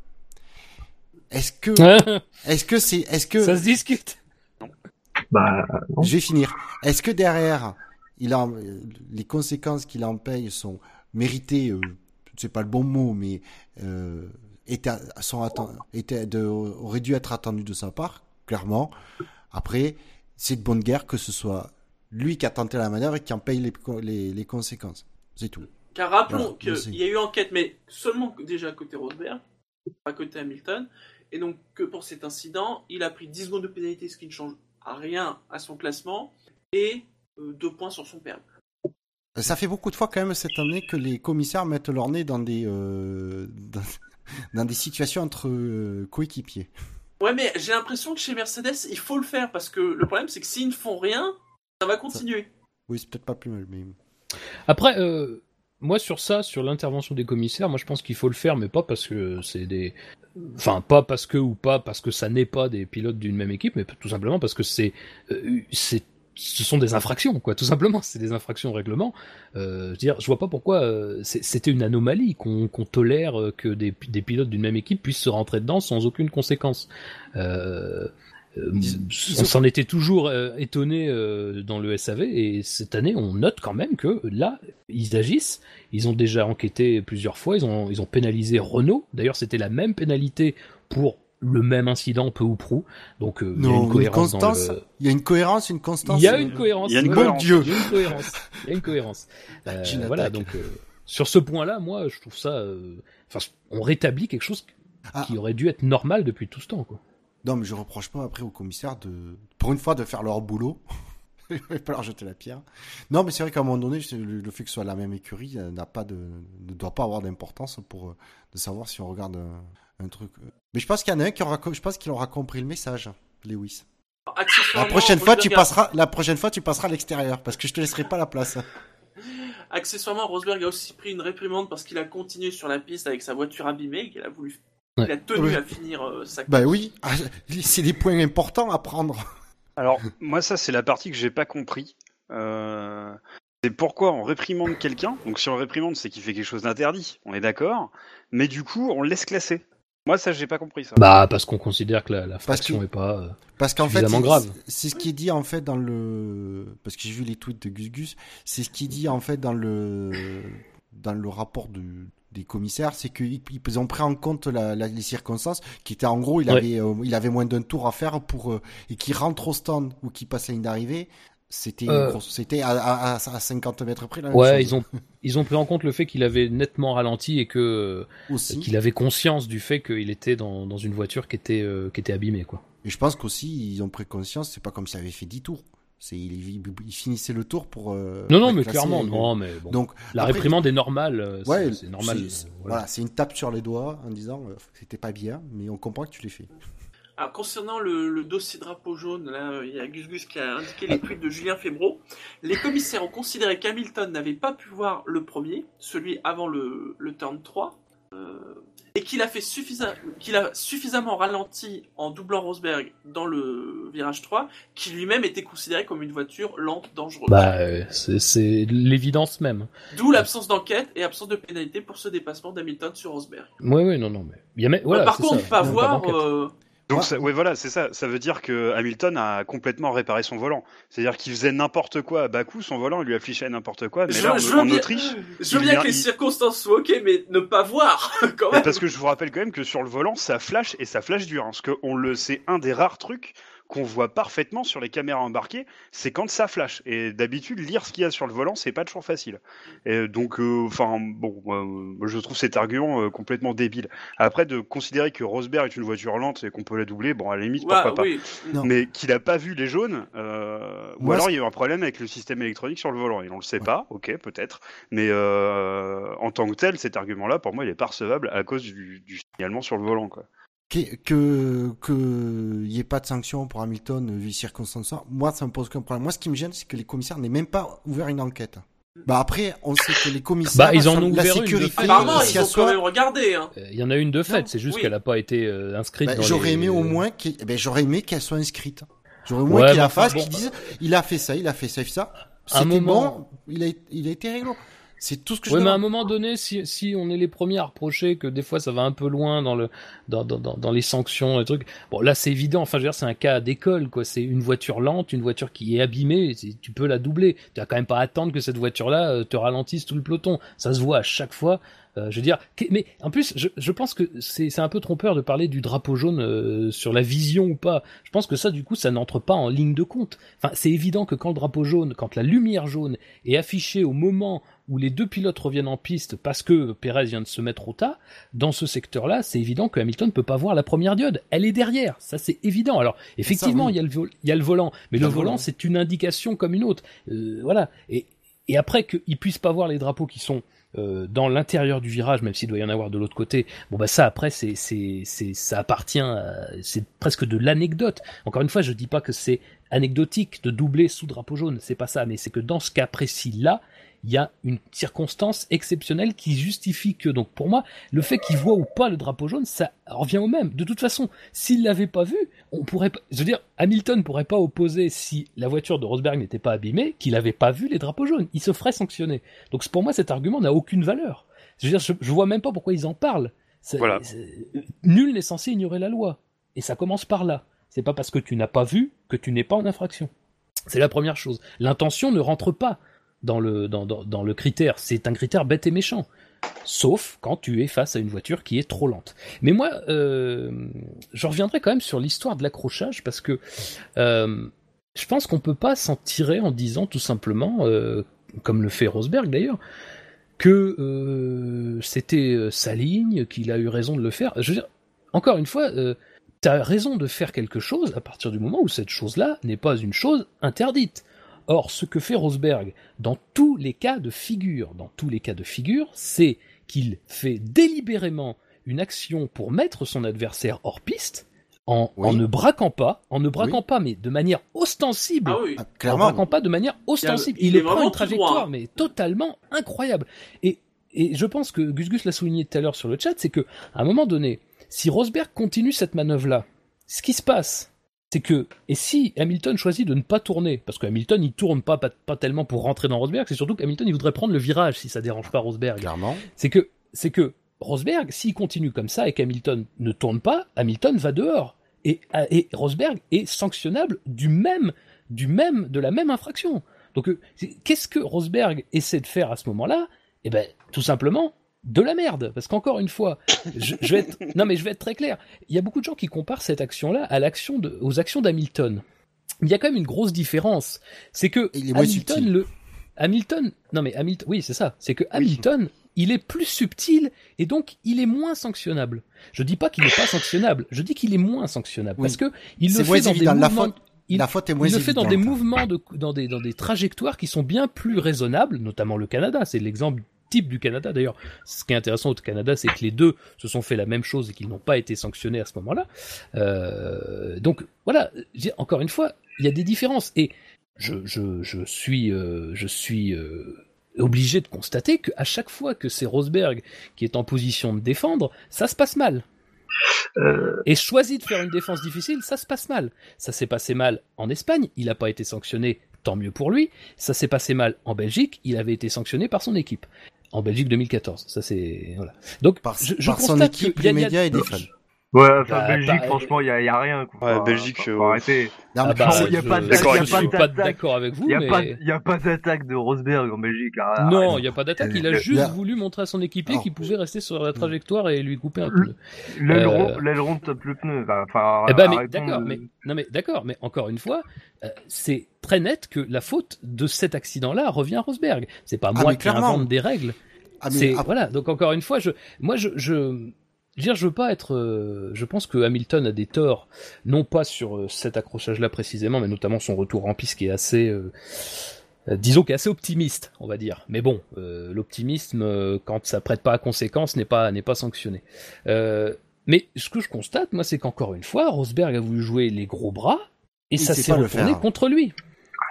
Est-ce que, est-ce que c'est, est-ce que, Ça se discute. Bah, non. je vais finir. Est-ce que derrière, il en, les conséquences qu'il en paye sont méritées, euh, c'est pas le bon mot, mais euh, étaient, sont étaient de, auraient dû être attendues de sa part, clairement. Après, c'est de bonne guerre que ce soit lui qui a tenté la manœuvre et qui en paye les, les conséquences. C'est tout. Car rappelons Voilà, merci. qu'il y a eu enquête, mais seulement déjà côté Rosberg, pas côté Hamilton. Et donc que pour cet incident, il a pris 10 secondes de pénalité, ce qui ne change à rien à son classement, et 2 points sur son permis. Ça fait beaucoup de fois quand même cette année que les commissaires mettent leur nez dans des, euh, dans, dans des situations entre euh, coéquipiers. Ouais, mais j'ai l'impression que chez Mercedes, il faut le faire, parce que le problème, c'est que s'ils ne font rien, ça va continuer. Oui, c'est peut-être pas plus mal, mais Après, euh, moi sur ça, sur l'intervention des commissaires, moi je pense qu'il faut le faire, mais pas parce que c'est des, enfin pas parce que ou pas parce que ça n'est pas des pilotes d'une même équipe, mais tout simplement parce que c'est, euh, c'est, ce sont des infractions, quoi, tout simplement, c'est des infractions au règlement. Euh, je veux dire, je vois pas pourquoi euh, c'était une anomalie qu'on qu'on tolère euh, que des, des pilotes d'une même équipe puissent se rentrer dedans sans aucune conséquence. Euh, euh, on s'en était toujours euh, étonné euh, dans le SAV et cette année on note quand même que là ils agissent. Ils ont déjà enquêté plusieurs fois. Ils ont ils ont pénalisé Renault. D'ailleurs c'était la même pénalité pour le même incident peu ou prou. Donc euh, il y a une une cohérence constance. dans le. Il y a une cohérence, une constance. Il y a euh, une cohérence. il y a une cohérence. Dieu. Il y a une cohérence. Il y a une cohérence. Euh, J'y voilà donc euh, sur ce point-là, moi je trouve ça. euh, Enfin, on rétablit quelque chose Ah. qui aurait dû être normal depuis tout ce temps quoi. Non, mais je reproche pas après aux commissaires de, pour une fois, de faire leur boulot. Je vais pas leur jeter la pierre. Non, mais c'est vrai qu'à un moment donné, le, fait que ce soit la même écurie euh, n'a pas de, ne doit pas avoir d'importance pour euh, de savoir si on regarde un, un truc. Mais je pense qu'il y en a un qui aura, je pense qu'il aura compris le message, Lewis. La Accessoirement, prochaine fois, tu passeras, la prochaine fois, tu passeras à l'extérieur parce que je te laisserai pas la place. Accessoirement, Rosberg a aussi pris une réprimande parce qu'il a continué sur la piste avec sa voiture abîmée, qu'il a voulu, Ouais. il a tenu Ouais. à finir euh, sa Bah oui, ah, c'est des points importants à prendre. Alors, moi, ça, c'est la partie que j'ai pas compris. Euh, C'est pourquoi on réprimande quelqu'un. Donc si on réprimande, c'est qu'il fait quelque chose d'interdit. On est d'accord. Mais du coup, on le laisse classer. Moi, ça, j'ai pas compris ça. Bah, parce qu'on considère que la, la fraction que- est pas. euh, Parce qu'en fait, Suffisamment c'est- grave. c'est ce qui est dit en fait dans le, parce que j'ai vu les tweets de Gus Gus, c'est ce qui est dit en fait dans le, dans le rapport de, des commissaires, c'est qu'ils ils ont pris en compte la, la- les circonstances, qui étaient en gros, il Ouais. avait, euh, il avait moins d'un tour à faire pour, euh, et qui rentre au stand ou qui passe la ligne d'arrivée, c'était, Euh. c'était à, à, à, à 50 mètres près la même Ouais, chose. ils ont ils ont pris en compte le fait qu'il avait nettement ralenti et que aussi. qu'il avait conscience du fait qu'il était dans, dans une voiture qui était qui était abîmée quoi. Et je pense qu'aussi, ils ont pris conscience, c'est pas comme s'il avait fait 10 tours. C'est, il, il, il finissait le tour pour, euh, Non non mais clairement les- non mais bon. Donc, la après, réprimande est normale, euh, c'est- Ouais, c'est normal. euh, Voilà, voilà. c'est une tape sur les doigts en disant euh, c'était pas bien, mais on comprend que tu l'as fait. Alors, concernant le, le dossier drapeau jaune, là, il y a Gus Gus qui a indiqué les tweets de Julien Febro. Les commissaires ont considéré qu'Hamilton n'avait pas pu voir le premier, celui avant le, le turn 3, euh, et qu'il a, fait suffisa- qu'il a suffisamment ralenti en doublant Rosberg dans le virage 3, qui lui-même était considéré comme une voiture lente, dangereuse. Bah euh, c'est c'est l'évidence même. D'où l'absence d'enquête et absence de pénalité pour ce dépassement d'Hamilton sur Rosberg. Ouais ouais non non mais il y a même- voilà. par c'est contre, ça, pas voir... euh, Donc, Ouais. ça- ouais, voilà, c'est ça. Ça veut dire que Hamilton a complètement réparé son volant. C'est-à-dire qu'il faisait n'importe quoi à Bakou, son volant il lui affichait n'importe quoi. Mais Je- là, en, je veux en bien- Autriche, Je veux bien que les il- circonstances soient ok, mais ne pas voir, quand même. parce que je vous rappelle quand même que sur le volant, ça flash et ça flash dur. Hein, parce que on le, c'est un des rares trucs qu'on voit parfaitement sur les caméras embarquées, c'est quand ça flash. Et d'habitude, lire ce qu'il y a sur le volant, c'est pas toujours facile. Et donc, euh, enfin, bon, euh, je trouve cet argument euh, complètement débile. Après, de considérer que Rosberg est une voiture lente et qu'on peut la doubler, bon, à la limite, Ouais, pourquoi pas. oui. Mais qu'il a pas vu les jaunes, euh, ou Moi, alors il y a eu un problème avec le système électronique sur le volant et on le sait pas, ok peut-être, mais euh, en tant que tel, cet argument-là, pour moi, il est pas recevable à cause du, du signalement sur le volant, quoi. Que que que y ait pas de sanction pour Hamilton euh, vu les circonstances, moi ça me pose aucun problème. Moi, ce qui me gêne, c'est que les commissaires n'aient même pas ouvert une enquête. Bah après, on sait que les commissaires, Bah, ils en ont la ouvert une de sécurité, fait. Apparemment, ils a ont quand même regardé. Hein. Euh, Il y en a une de fait, c'est juste oui. qu'elle a pas été euh, inscrite Bah, dans j'aurais les- aimé au moins qu'il, eh ben, j'aurais aimé qu'elle soit inscrite. J'aurais au moins Ouais, qu'il la fasse, bon, qu'il dise, il a fait ça, il a fait ça, il a fait ça. Un C'était moment- bon, il a, il a été réglo. C'est tout ce que je Ouais, mais à un moment donné, si, si on est les premiers à reprocher que des fois ça va un peu loin dans le dans, dans, dans, les sanctions et trucs, bon là c'est évident. Enfin, je veux dire, c'est un cas d'école quoi. C'est une voiture lente, une voiture qui est abîmée. Tu peux la doubler. Tu vas quand même pas attendre que cette voiture-là euh, te ralentisse tout le peloton. Ça se voit à chaque fois. Euh, je veux dire, mais en plus, je, je pense que c'est c'est un peu trompeur de parler du drapeau jaune euh, sur la vision ou pas. Je pense que ça, du coup, ça n'entre pas en ligne de compte. Enfin, c'est évident que quand le drapeau jaune, quand la lumière jaune est affichée au moment où les deux pilotes reviennent en piste parce que Perez vient de se mettre au tas, dans ce secteur-là, c'est évident que Hamilton ne peut pas voir la première diode. Elle est derrière, ça c'est évident. Alors effectivement, oui. il y, a le vol- il y a le volant, mais le le volant volant. c'est une indication comme une autre. Euh, voilà. Et, et après qu'ils puissent pas voir les drapeaux qui sont euh, dans l'intérieur du virage, même s'il doit y en avoir de l'autre côté, bon bah ça après c'est c'est c'est ça appartient, à- c'est presque de l'anecdote. Encore une fois, je dis pas que c'est anecdotique de doubler sous drapeau jaune, c'est pas ça, mais c'est que dans ce cas précis là, il y a une circonstance exceptionnelle qui justifie que, donc pour moi, le fait qu'il voit ou pas le drapeau jaune, ça revient au même. De toute façon, s'il l'avait pas vu, on pourrait, pas- je veux dire, Hamilton pourrait pas opposer si la voiture de Rosberg n'était pas abîmée, qu'il avait pas vu les drapeaux jaunes. Il se ferait sanctionner. Donc pour moi, cet argument n'a aucune valeur. Je veux dire, je, je vois même pas pourquoi ils en parlent. Voilà. Nul n'est censé ignorer la loi. Et ça commence par là. C'est pas parce que tu n'as pas vu que tu n'es pas en infraction. C'est la première chose. L'intention ne rentre pas dans le, dans, dans, dans le critère. C'est un critère bête et méchant. Sauf quand tu es face à une voiture qui est trop lente. Mais moi, euh, je reviendrai quand même sur l'histoire de l'accrochage parce que euh, je pense qu'on peut pas s'en tirer en disant tout simplement, euh, comme le fait Rosberg d'ailleurs, que c'était sa ligne, qu'il a eu raison de le faire. Je veux dire, encore une fois, tu as raison de faire quelque chose à partir du moment où cette chose-là n'est pas une chose interdite. Or, ce que fait Rosberg, dans tous les cas de figure, dans tous les cas de figure, c'est qu'il fait délibérément une action pour mettre son adversaire hors piste, en, Oui. en ne braquant pas, en ne braquant pas, mais de manière ostensible, Ah oui. Ah, en clairement. braquant pas de manière ostensible. Il y a- Il, il est prend vraiment une trajectoire, mais totalement incroyable. Et, et je pense que Gus Gus l'a souligné tout à l'heure sur le chat, c'est que à un moment donné, si Rosberg continue cette manœuvre-là, ce qui se passe, c'est que, et si Hamilton choisit de ne pas tourner, parce que Hamilton il tourne pas, pas, pas tellement pour rentrer dans Rosberg, c'est surtout qu'Hamilton il voudrait prendre le virage si ça dérange pas Rosberg. Clairement. C'est que, c'est que Rosberg, s'il continue comme ça et qu'Hamilton ne tourne pas, Hamilton va dehors. Et, et Rosberg est sanctionnable du même, du même, de la même infraction. Donc, euh, qu'est-ce que Rosberg essaie de faire à ce moment-là? Eh ben, tout simplement, de la merde. Parce qu'encore une fois, je, je vais être, non mais je vais être très clair. Il y a beaucoup de gens qui comparent cette action-là à l'action de, aux actions d'Hamilton. Il y a quand même une grosse différence. C'est que Il Hamilton, le, Hamilton, non mais Hamilton, oui c'est ça. C'est que Hamilton, il est plus subtil et donc il est moins sanctionnable. Je dis pas qu'il n'est pas sanctionnable. Je dis qu'il est moins sanctionnable Oui. parce que il le fait dans évident. des La mouvements. faute, il- la faute est moins Il le fait dans des mouvements, de, dans, des, dans des trajectoires qui sont bien plus raisonnables, notamment le Canada. C'est l'exemple type du Canada. D'ailleurs, ce qui est intéressant au Canada, c'est que les deux se sont fait la même chose et qu'ils n'ont pas été sanctionnés à ce moment-là. Euh, donc voilà, encore une fois, il y a des différences. Et je, je, je suis, euh, je suis euh, obligé de constater qu'à chaque fois que c'est Rosberg qui est en position de défendre, ça se passe mal. Et choisit de faire une défense difficile, ça se passe mal. Ça s'est passé mal en Espagne, il n'a pas été sanctionné, tant mieux pour lui. Ça s'est passé mal en Belgique, il avait été sanctionné par son équipe. En Belgique 2014, ça c'est voilà. Donc Par, je, je par son équipe, y a- les il y a- médias et des fans. Ouais, enfin, Bah, Belgique, bah, franchement, il y a, rien. Quoi. Ouais, Belgique, euh, faut arrêter. Non, Ah mais bah, il y a je- pas de- D'accord, il y a je pas suis pas d'attaque. d'accord avec vous, Il y a mais pas, il y a pas d'attaque de Rosberg en Belgique. non, il n'y a pas d'attaque. Il a Le- juste voulu montrer à son équipier qu'il pouvait rester sur la trajectoire et lui couper un. L'aileron, Euh, l'aileron tape le pneu. Enfin, Eh ben, mais d'accord, de- mais non, mais d'accord, mais encore une fois, euh, c'est très net que la faute de cet accident-là revient à Rosberg. C'est pas Ah, moi qui clairement. invente des règles. Ah, mais ah, voilà. Donc encore une fois, je, moi, je, je, je veux dire, je veux pas être. euh, je pense que Hamilton a des torts, non pas sur euh, cet accrochage-là précisément, mais notamment son retour en piste qui est assez. euh, disons qu'il est assez optimiste, on va dire. Mais bon, euh, l'optimisme, quand ça prête pas à conséquence, n'est pas n'est pas sanctionné. Euh, mais ce que je constate, moi, c'est qu'encore une fois, Rosberg a voulu jouer les gros bras et Il ça s'est retourné contre lui.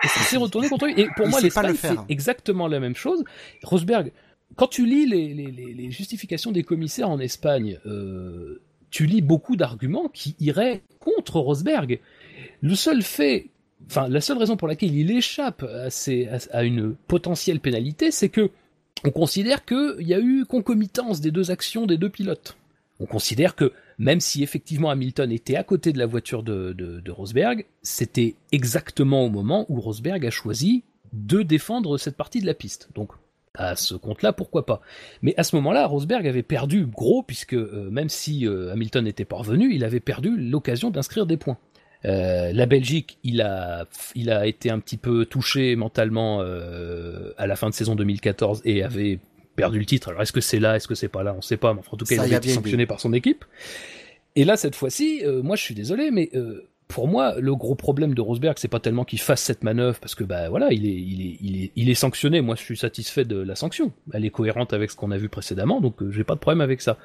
Et ça s'est retourné contre lui. Et pour Il moi, pas le l'Espagne, c'est exactement la même chose. Rosberg, quand tu lis les, justifications des commissaires en Espagne, euh, tu lis beaucoup d'arguments qui iraient contre Rosberg. Le seul fait, enfin, la seule raison pour laquelle il échappe à, une potentielle pénalité, c'est que on considère qu'il y a eu concomitance des deux actions des deux pilotes. On considère que même si effectivement Hamilton était à côté de la voiture de, de, de Rosberg, c'était exactement au moment où Rosberg a choisi de défendre cette partie de la piste. Donc à ce compte-là, pourquoi pas. Mais à ce moment-là, Rosberg avait perdu gros, puisque euh, même si euh, Hamilton n'était pas revenu, il avait perdu l'occasion d'inscrire des points. Euh, la Belgique, il a, il a été un petit peu touché mentalement à la fin de saison 2014 et avait perdu le titre. Alors est-ce que c'est là, est-ce que c'est pas là, on sait pas. Mais en tout cas, Ça il a été bien sanctionné par son équipe. Et là, cette fois-ci, moi, je suis désolé, mais pour moi, le gros problème de Rosberg, c'est pas tellement qu'il fasse cette manœuvre, parce que bah voilà, il est, il est, il est, il est sanctionné. Moi, je suis satisfait de la sanction. Elle est cohérente avec ce qu'on a vu précédemment, donc euh, j'ai pas de problème avec ça.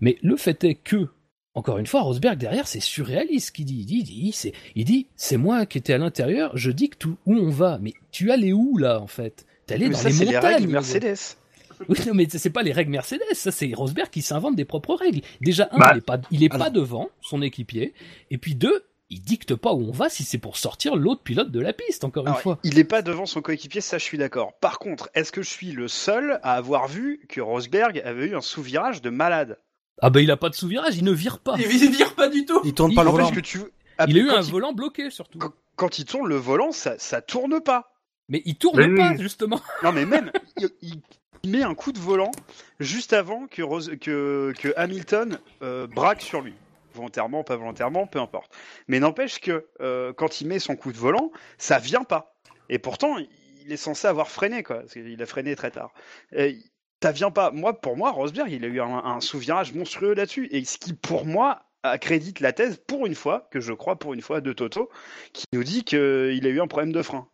Mais le fait est que, encore une fois, Rosberg derrière, c'est surréaliste. ce qu'il dit, il dit, il dit, c'est, il dit, c'est moi qui étais à l'intérieur. Je dicte où, où on va. Mais tu allais où là, en fait? T'es allé Mais dans ça, les c'est les montagnes. règles Mercedes. Oui, non, mais c'est pas les règles Mercedes, ça c'est Rosberg qui s'invente des propres règles. Déjà, un, Bah, il est pas, il est pas devant son équipier, et puis deux, il dicte pas où on va si c'est pour sortir l'autre pilote de la piste, encore une fois. il n'est pas devant son coéquipier, ça je suis d'accord. Par contre, est-ce que je suis le seul à avoir vu que Rosberg avait eu un sous-virage de malade? Ah bah il a pas de sous-virage, il ne vire pas. Il vire pas du tout. il tourne il pas le volant. que tu... Ah, Il a eu un volant bloqué surtout. Quand, quand il tourne le volant, ça, ça tourne pas. Mais il tourne Mais pas, justement. Non mais même, il, il- il met un coup de volant juste avant que, Rose- que, que Hamilton euh, braque sur lui. Volontairement, pas volontairement, peu importe. Mais n'empêche que euh, quand il met son coup de volant, ça vient pas. Et pourtant, il est censé avoir freiné, quoi. Parce qu'il a freiné très tard. Et ça vient pas. Moi, pour moi, Rosberg, il a eu un, sous-virage monstrueux là-dessus. Et ce qui, pour moi, accrédite la thèse, pour une fois, que je crois pour une fois, de Toto, qui nous dit qu'il a eu un problème de frein.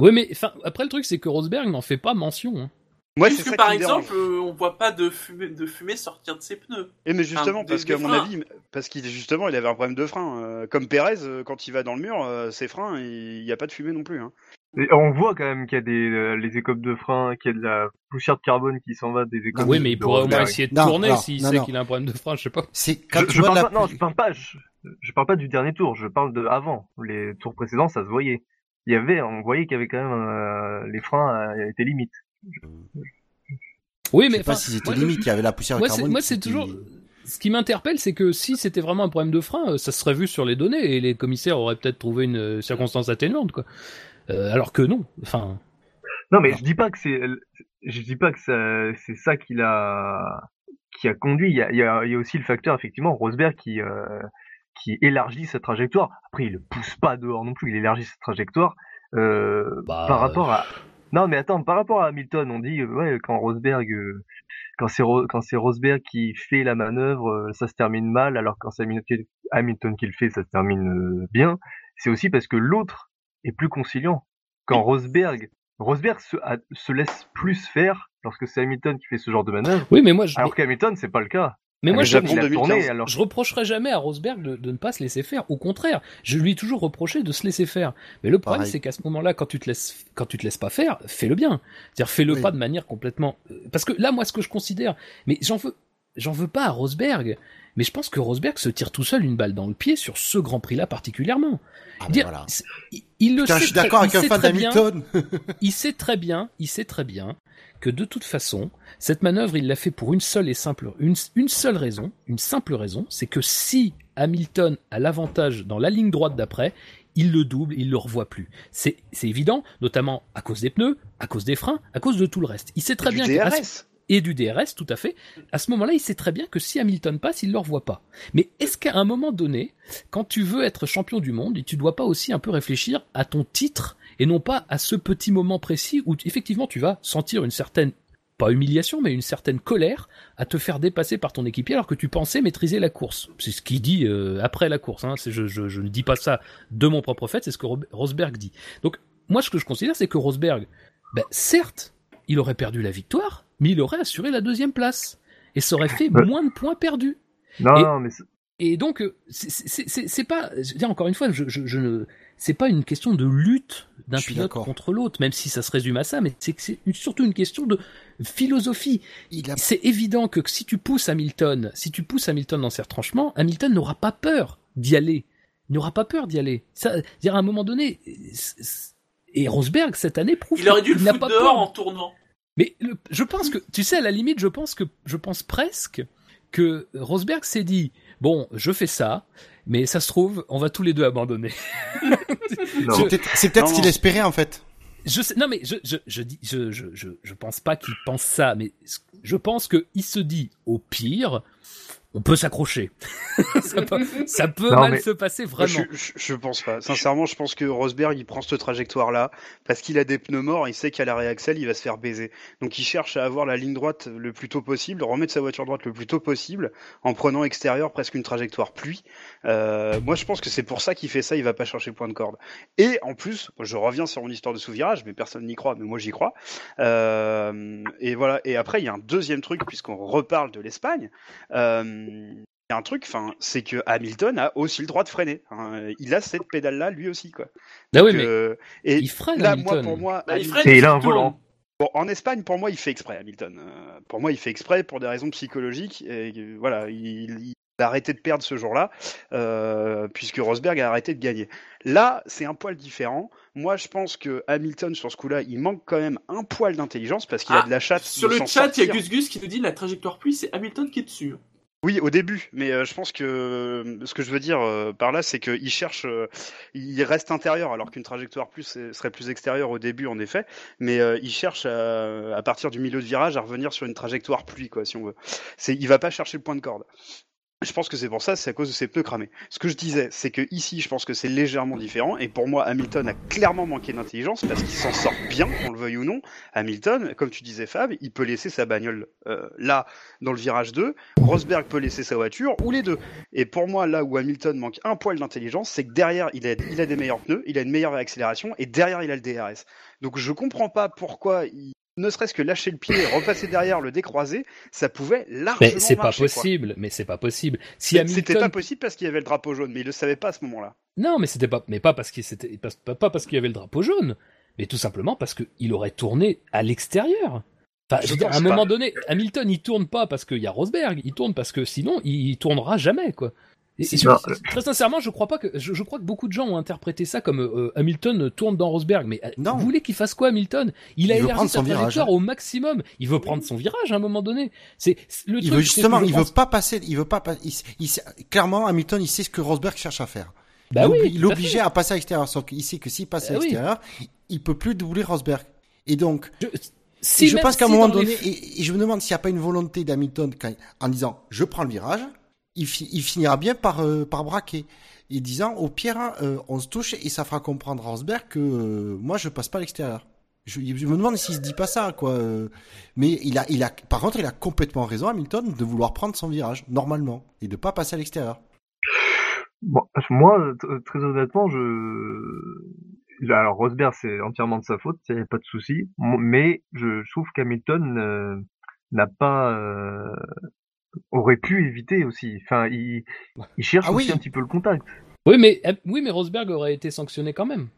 Oui, mais après le truc c'est que Rosberg n'en fait pas mention. hein. Moi, Puisque ça par qui exemple, euh, on voit pas de fumée, de fumée sortir de ses pneus. Et mais justement, Enfin, parce qu'à mon avis, parce qu'il justement, il avait un problème de frein. euh, comme Pérez, euh, quand il va dans le mur, euh, ses freins, il n'y a pas de fumée non plus. Hein. Et on voit quand même qu'il y a des euh, les écopes de frein, qu'il y a de la poussière de carbone qui s'en va des écopes Oui, de mais il pourrait au moins essayer de Non, tourner s'il sait qu'il a un problème de frein, je sais pas. C'est quand Je, tu je vois parle la pas, non, je parle pas, je, je parle pas du dernier tour, je parle de avant. Les tours précédents, ça se voyait. Il y avait, on voyait qu'il y avait quand même euh, les freins euh, étaient limites. Oui, Je mais sais pas enfin, s'ils étaient moi, limites, il y avait la poussière de carbone. moi, c'est toujours. Ce qui m'interpelle, c'est que si c'était vraiment un problème de frein, euh, ça se serait vu sur les données et les commissaires auraient peut-être trouvé une euh, circonstance atténuante, quoi. Euh, alors que non. Enfin, Non, mais je dis pas que c'est, je dis pas que c'est ça qui l'a, qui a conduit. Il y a, il y a, il y a aussi le facteur effectivement Rosberg qui, euh, qui élargit sa trajectoire. Après, il le pousse pas dehors non plus. Il élargit sa trajectoire euh, Bah, par rapport à. Non, mais attends, par rapport à Hamilton, on dit euh, ouais quand Rosberg, euh, quand c'est Ro- Rosberg qui fait la manœuvre, euh, ça se termine mal, alors quand c'est Hamilton, Hamilton qui le fait, ça se termine euh, bien. C'est aussi parce que l'autre est plus conciliant. Quand Rosberg Rosberg se, a- se laisse plus faire lorsque c'est Hamilton qui fait ce genre de manœuvre, oui, mais moi, je, alors qu'Hamilton c'est pas le cas. Mais moi, le je, Japon il a 2015. tourné alors. je reprocherai jamais à Rosberg de, de ne pas se laisser faire. Au contraire, je lui ai toujours reproché de se laisser faire. Mais le problème, c'est qu'à ce moment-là, quand tu te laisses, quand tu te laisses pas faire, fais-le bien. C'est-à-dire, fais-le Oui. pas de manière complètement. euh, Parce que là, moi, ce que je considère, mais j'en veux, j'en veux pas à Rosberg. Mais je pense que Rosberg se tire tout seul une balle dans le pied sur ce Grand Prix-là particulièrement. Ah, ben Dire- voilà. c'est- il, il le Putain, sait je suis très- d'accord il avec un sait fan très bien- d'Hamilton. il sait très bien, il sait très bien que de toute façon, cette manœuvre, il l'a fait pour une seule et simple, une, une seule raison, une simple raison, c'est que si Hamilton a l'avantage dans la ligne droite d'après, il le double, il le revoit plus. C'est, évident, notamment à cause des pneus, à cause des freins, à cause de tout le reste. Il sait très bien que- DRS. et du DRS, tout à fait. À ce moment-là, il sait très bien que si Hamilton passe, il ne le revoit pas. Mais est-ce qu'à un moment donné, quand tu veux être champion du monde, tu dois pas aussi un peu réfléchir à ton titre et non pas à ce petit moment précis où effectivement tu vas sentir une certaine pas humiliation, mais une certaine colère à te faire dépasser par ton équipier alors que tu pensais maîtriser la course. C'est ce qu'il dit euh, après la course. Hein. C'est- Je, je, je ne dis pas ça de mon propre fait, c'est ce que Rosberg dit. Donc moi, ce que je considère, c'est que Rosberg, ben, certes, il aurait perdu la victoire, mais il aurait assuré la deuxième place. Et ça aurait fait moins de points perdus. Non, Et- non, mais Et donc, euh, c'est- c'est c'est- c'est pas, je veux dire encore une fois, je, je, je ne, c'est pas une question de lutte d'un pilote contre l'autre, même si ça se résume à ça, mais c'est que c'est une- surtout une question de philosophie. A C'est évident que si tu pousses Hamilton, si tu pousses Hamilton dans ses retranchements, Hamilton n'aura pas peur d'y aller. Il n'aura pas peur d'y aller. Ça, dire à un moment donné, et Rosberg cette année prouve Il aurait dû le qu'il n'a foutre pas dehors peur en tournant. mais le- je pense que, tu sais, à la limite, je pense que, je pense presque que Rosberg s'est dit, bon, je fais ça, mais ça se trouve, on va tous les deux abandonner. C'est peut-être ce qu'il espérait en fait. Je sais, non mais je, je, je dis, je, je, je, je pense pas qu'il pense ça, mais je pense que il se dit, au pire, on peut s'accrocher. ça peut, ça peut Non, mal se passer Moi, vraiment. je, je, je pense pas. Sincèrement, je pense que Rosberg, il prend cette trajectoire-là parce qu'il a des pneus morts, il sait qu'à l'arrêt axel, il va se faire baiser. Donc, il cherche à avoir la ligne droite le plus tôt possible, remettre sa voiture droite le plus tôt possible, en prenant extérieur presque une trajectoire pluie. Euh, moi, je pense que c'est pour ça qu'il fait ça, il va pas chercher point de corde. Et en plus, je reviens sur mon histoire de sous-virage, mais personne n'y croit, mais moi j'y crois. Euh, et voilà. Et après, il y a un deuxième truc, puisqu'on reparle de l'Espagne. Euh, y a un truc, enfin, c'est que Hamilton a aussi le droit de freiner. hein. Il a cette pédale-là, lui aussi, quoi. Ah oui, Donc, mais euh, et il freine là, Hamilton. moi, pour moi, Bah, il freine Et il a un volant. Bon, en Espagne, pour moi, il fait exprès, Hamilton. Euh, pour moi, il fait exprès pour des raisons psychologiques. Et, euh, voilà, il, il a arrêté de perdre ce jour-là, euh, puisque Rosberg a arrêté de gagner. Là, c'est un poil différent. Moi, je pense que Hamilton, sur ce coup-là, il manque quand même un poil d'intelligence parce qu'il a Ah, de la chatte. Sur le chat, il y a. Gus Gus qui nous dit la trajectoire pluie, c'est Hamilton qui est dessus. Oui, au début, mais euh, je pense que euh, ce que je veux dire euh, par là, c'est qu'il cherche, il reste intérieur, alors qu'une trajectoire plus serait plus extérieure au début, en effet, mais il cherche à, à partir du milieu de virage à revenir sur une trajectoire pluie, quoi, si on veut. C'est, il va pas chercher le point de corde. Je pense que c'est pour ça, c'est à cause de ses pneus cramés. Ce que je disais, c'est que ici, je pense que c'est légèrement différent, et pour moi, Hamilton a clairement manqué d'intelligence parce qu'il s'en sort bien, qu'on le veuille ou non. Hamilton, comme tu disais Fab, il peut laisser sa bagnole euh, là dans le virage 2, Rosberg peut laisser sa voiture ou les deux. Et pour moi, là où Hamilton manque un poil d'intelligence, c'est que derrière, il a, il a des meilleurs pneus, il a une meilleure accélération et derrière, il a le DRS. Donc je comprends pas pourquoi il ne serait-ce que lâcher le pied, repasser derrière, le décroiser, ça pouvait largement Mais c'est pas quoi. possible. Mais c'est pas possible. Si C'était pas possible parce qu'il y avait le drapeau jaune, mais il le savait pas à ce moment-là. Non, mais c'était pas, mais pas parce qu'il c'était, pas, pas- pas parce qu'il y avait le drapeau jaune, mais tout simplement parce qu'il aurait tourné à l'extérieur. Enfin, je veux dire, à un moment pas. donné, Hamilton, il tourne pas parce qu'il y a Rosberg, il tourne parce que sinon, il, il tournera jamais, quoi. Et, et très sincèrement, je crois pas que, je, je crois que beaucoup de gens ont interprété ça comme euh, Hamilton tourne dans Rosberg. Mais euh, Non. vous voulez qu'il fasse quoi, Hamilton? Il a élargi prendre sa son virage. trajectoire au maximum. Il veut prendre son virage à un moment donné. C'est le Il truc. veut justement, il veut pas passer, il veut pas, pas- il, il sait- clairement, Hamilton, il sait ce que Rosberg cherche à faire. Bah il oui, il à l'obligeait fait. à passer à l'extérieur, sauf qu'il sait que s'il passe à Ah oui. l'extérieur, il, il peut plus doubler Rosberg. Et donc, Je, si je pense qu'à un si moment les donné, et, et je me demande s'il n'y a pas une volonté d'Hamilton quand- en disant je prends le virage, il, fi- il finira bien par, euh, par braquer. Et disant au pire, hein, euh, on se touche et ça fera comprendre à Rosberg que euh, moi je passe pas à l'extérieur. Je, me demande s'il se dit pas ça, quoi. euh, Mais il a, il a, par contre, il a complètement raison, Hamilton, de vouloir prendre son virage normalement et de pas passer à l'extérieur. Bon, moi, t- très honnêtement, je. Alors, Rosberg, c'est entièrement de sa faute, il n'y a pas de souci. Mais je, je trouve qu'Hamilton euh, n'a pas. Aurait pu éviter aussi. Enfin, il, il cherche Ah aussi oui. un petit peu le contact. Oui, mais euh, oui, mais Rosberg aurait été sanctionné quand même.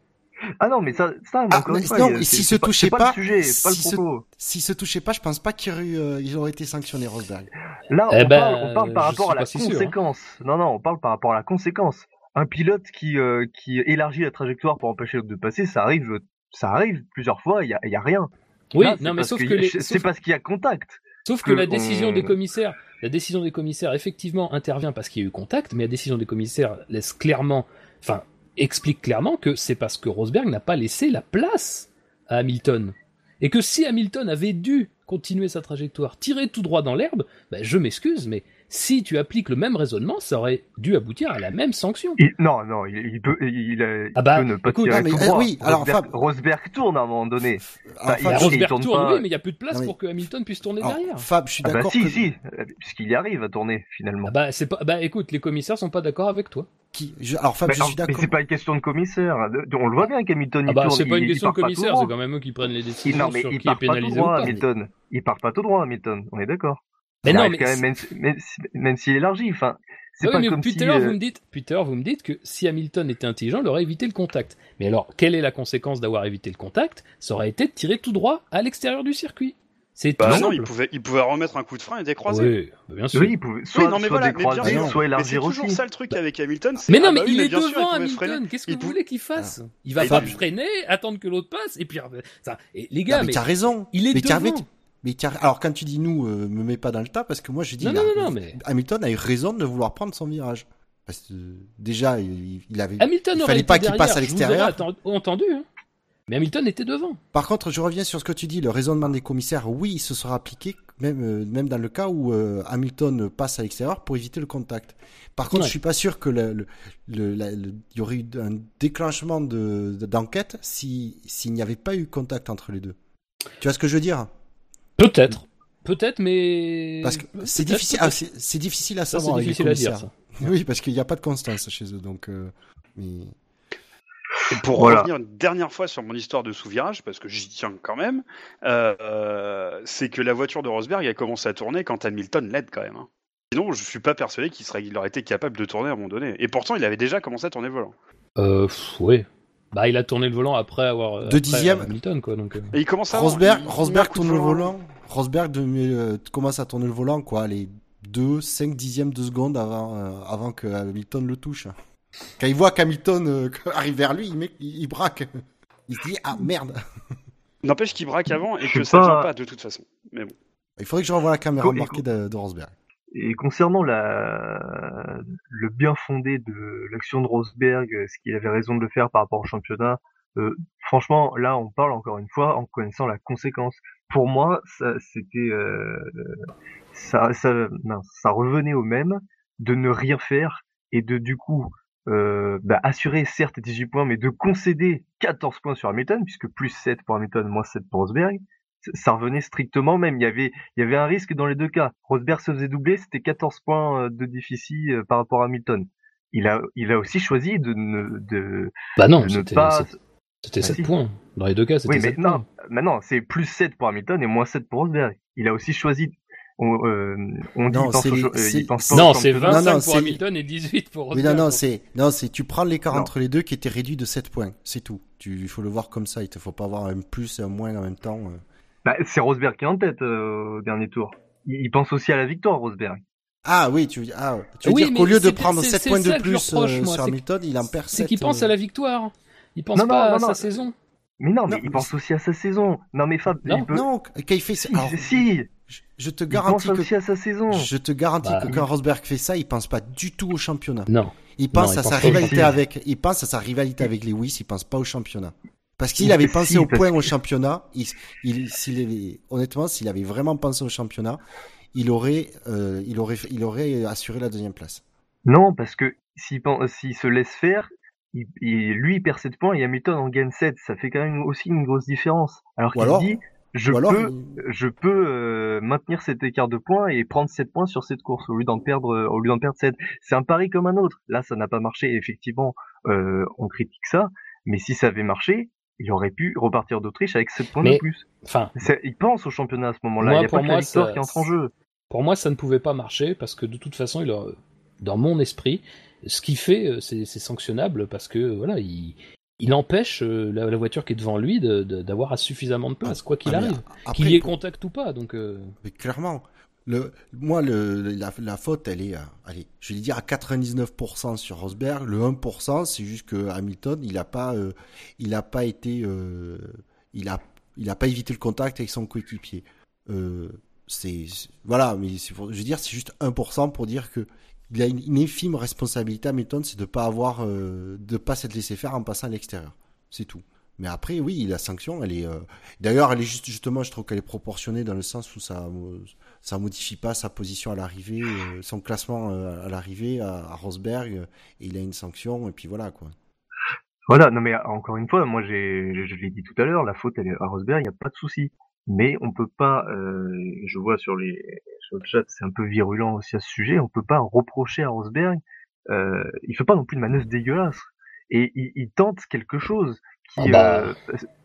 Ah non, mais ça, ça Ah, encore une mais fois, non, il se pas- touchait pas, pas, le sujet, pas le se- propos. S'il se touchait pas, je pense pas qu'il aurait, eu, euh, il aurait été sanctionné, Rosberg. Là, Eh on, ben, parle, on parle par rapport à la si sûr, hein. conséquence. Non, non, on parle par rapport à la conséquence. Un pilote qui, euh, qui élargit la trajectoire pour empêcher l'autre de passer, ça arrive, ça arrive plusieurs fois, il y a, il y a rien. Oui, Là, non, mais sauf que les, c'est sauf, parce qu'il y a contact. sauf que que la décision on- des commissaires, la décision des commissaires effectivement intervient parce qu'il y a eu contact, mais la décision des commissaires laisse clairement, enfin, explique clairement que c'est parce que Rosberg n'a pas laissé la place à Hamilton. Et que si Hamilton avait dû continuer sa trajectoire, tirer tout droit dans l'herbe, ben, je m'excuse, mais si tu appliques le même raisonnement, ça aurait dû aboutir à la même sanction. Il- non, non, il, il peut, il, il, il Ah bah, peut ne pas écoute, tirer non, mais, tout euh, droit. oui, alors, Rosberg, Fab- Rosberg tourne à un moment donné. Bah, il Rosberg tourne tourne, pas- oui, mais il n'y a plus de place Non, mais- pour que Hamilton puisse tourner alors, derrière. Fab, je suis Ah bah d'accord si, que si, euh, puisqu'il y arrive à tourner finalement. Ah bah, c'est pas, bah écoute, les commissaires sont pas d'accord avec toi. qui, je- alors Fab, Mais, je alors, suis mais d'accord. c'est pas une question de commissaire. On le voit bien qu'Hamilton Ah il bah, tourne. c'est pas une question de commissaire, droit. c'est quand même eux qui prennent les décisions non, mais sur il qui est pas tout pénalisé ou droit, pas. Hamilton. Il part pas tout droit, Hamilton. On est d'accord. Mais non, mais quand même, c'est- même, même, si- même s'il élargit. Enfin, c'est Ah oui, pas mais comme si. l'heure, euh, vous me dites, l'heure, vous me dites que si Hamilton était intelligent, il aurait évité le contact. Mais alors, quelle est la conséquence d'avoir évité le contact? Ça aurait été de tirer tout droit à l'extérieur du circuit. C'est tout Bah non, il pouvait, il pouvait remettre un coup de frein et décroiser. Oui, bah bien sûr. Oui, il pouvait soit, oui, non, mais soit voilà, mais bien décroiser, sûr. soit Mais c'est élargir toujours aussi. ça le truc avec Hamilton. c'est- Mais non, ah mais bah il est devant. Hamilton. Qu'est-ce que Il vous pou- voulez qu'il fasse? Il va pas freiner, attendre que l'autre passe, et puis ça. Et les Non, gars, mais mais tu as raison. il est mais t'as- devant. Mais- alors quand tu dis nous, euh, me mets pas dans le tas parce que moi je dis Non, mais- Hamilton a eu raison de vouloir prendre son virage. Parce que déjà il, il avait. Hamilton il aurait fallait pas qu'il passe à l'extérieur. entendu, hein. Mais Hamilton était devant. Par contre, je reviens sur ce que tu dis, le raisonnement des commissaires. Oui, il se sera appliqué même euh, même dans le cas où euh, Hamilton passe à l'extérieur pour éviter le contact. Par contre, Ouais. je suis pas sûr que le, le, le- la- le- il y aurait eu un déclenchement de de- d'enquête si s'il n'y avait pas eu contact entre les deux. Tu vois ce que je veux dire Peut-être. Peut-être, mais. Parce que c'est difficile, ah, c'est difficile à Ça, savoir c'est avec les difficile à dire, ça. Oui, parce qu'il n'y a pas de constance chez eux, donc. euh, mais... Et pour Voilà. revenir une dernière fois sur mon histoire de sous-virage, parce que j'y tiens quand même, euh, euh, c'est que la voiture de Rosberg a commencé à tourner quand Hamilton l'aide quand même. hein. Sinon, je suis pas persuadé qu'il serait, il aurait été capable de tourner à un moment donné. Et pourtant, il avait déjà commencé à tourner volant. Euh, ouais. Bah, il a tourné le volant après avoir. Deux après dixièmes. Hamilton, quoi, donc. euh. Et il commence à. Rosberg, il- Rosberg tourne le volant. Rosberg de, euh, commence à tourner le volant, quoi, les 2, 5 dixièmes de seconde avant, euh, avant que Hamilton le touche. Quand il voit qu'Hamilton euh, arrive vers lui, il, met, il, il braque. Il se dit, ah merde. N'empêche qu'il braque avant et que ça pas- vient pas de toute façon. Mais bon. Il faudrait que je revoie la caméra Co- de, de Rosberg. Et concernant la, le bien fondé de l'action de Rosberg, ce qu'il avait raison de le faire par rapport au championnat, euh, franchement, là, on parle encore une fois en connaissant la conséquence. Pour moi, ça, c'était, euh, ça, ça, mince, ça revenait au même de ne rien faire et de du coup euh, bah, assurer certes 18 points, mais de concéder 14 points sur Hamilton, puisque plus 7 pour Hamilton, moins 7 pour Rosberg. Ça- revenait strictement au même. Il y avait, il y avait un risque dans les deux cas. Rosberg se faisait doubler, c'était 14 points euh, de déficit euh, par rapport à Hamilton. Il a, il a aussi choisi de ne, de, Bah non, de ne c'était pas. c'est- C'était Bah 7 si. points. Dans les deux cas, c'était Oui, mais 7 non, points. maintenant c'est plus 7 pour Hamilton et moins 7 pour Rosberg. Il a aussi choisi. On, euh, on dit Non, il pense, les- euh, Non, c'est championnat. 25 Non, non, pour Hamilton et 18 pour Oui, Rosberg. non, non, c'est, non, c'est, tu prends l'écart entre les deux qui était réduit de 7 points. C'est tout. Tu, il faut le voir comme ça. Il te faut pas avoir un plus et un moins en même temps. Euh. Bah, c'est Rosberg qui est en tête euh, au dernier tour. Il, il pense aussi à la victoire, Rosberg. Ah oui, tu veux, ah, tu veux Oui, dire mais qu'au lieu de prendre c'est- 7 c'est points de que plus reproche, euh, moi, sur c'est- Hamilton, il en perd 7. C'est qu'il pense à la victoire. Il pense Non, non, pas à non, sa non. saison. Mais non, mais Non, il pense aussi à sa saison. Non, mais Fab, Non. il peut... Non, quand il fait ça. Si, alors, si, je- je te il pense garantis que, aussi à sa saison. je te garantis Bah, que quand Rosberg fait ça, il pense pas du tout au championnat. Non. Il pense Non, il à pense sa rivalité avec, il pense à sa rivalité avec Lewis, il pense pas au championnat. Parce qu'il avait pensé au point au championnat, il, il, s'il avait, honnêtement, s'il avait vraiment pensé au championnat, il aurait, euh, il aurait, il aurait assuré la deuxième place. Non, parce que s'il se laisse faire, il, il- lui il perd 7 points et Hamilton en gagne 7. Ça fait quand même aussi une grosse différence. Alors qu'il alors- dit, je alors, peux, il- je peux euh, maintenir cet écart de points et prendre 7 points sur cette course au lieu d'en perdre, euh, au lieu d'en perdre 7. C'est un pari comme un autre. Là, ça n'a pas marché. Effectivement, euh, on critique ça. Mais si ça avait marché, il aurait pu repartir d'Autriche avec 7 points Mais- de plus. Enfin, Il pense au championnat à ce moment-là. Moi, Il n'y a pour pas que la moi, victoire ça- qui entre en jeu. pour moi, ça ne pouvait pas marcher parce que de toute façon, il a- dans mon esprit, ce qu'il fait, euh, c'est sanctionnable parce que voilà, il, il empêche euh, la, la voiture qui est devant lui de- de- d'avoir suffisamment de place, quoi qu'il Ah, arrive, qu'il y ait pour- contact ou pas. Donc, euh, Mais clairement, moi, la, faute, elle est, à, allez, je vais dire à 99% sur Rosberg. Le 1%, c'est juste que Hamilton, il a pas, euh, il a pas été, euh, il a, il a pas évité le contact avec son coéquipier. Euh, c'est, voilà, mais je veux dire, c'est juste 1% pour dire que il a une, infime responsabilité, Hamilton, c'est de pas avoir, euh, de pas s'être laissé faire en passant à l'extérieur. C'est tout. Mais après, oui, la sanction, elle est. euh, D'ailleurs, elle est juste, justement, je trouve qu'elle est proportionnée dans le sens où ça, euh, ça modifie pas sa position à l'arrivée, euh, son classement à l'arrivée à, Rosberg. il a une sanction, et puis voilà quoi. Voilà, non mais encore une fois, moi j'ai, je l'ai dit tout à l'heure, la faute elle est à Rosberg, il n'y a pas de souci. Mais on peut pas, je vois sur les sur le chat, c'est un peu virulent aussi à ce sujet, on peut pas reprocher à Rosberg, il fait pas non plus une manœuvre dégueulasse. Et il tente quelque chose qui, Ah bah. euh,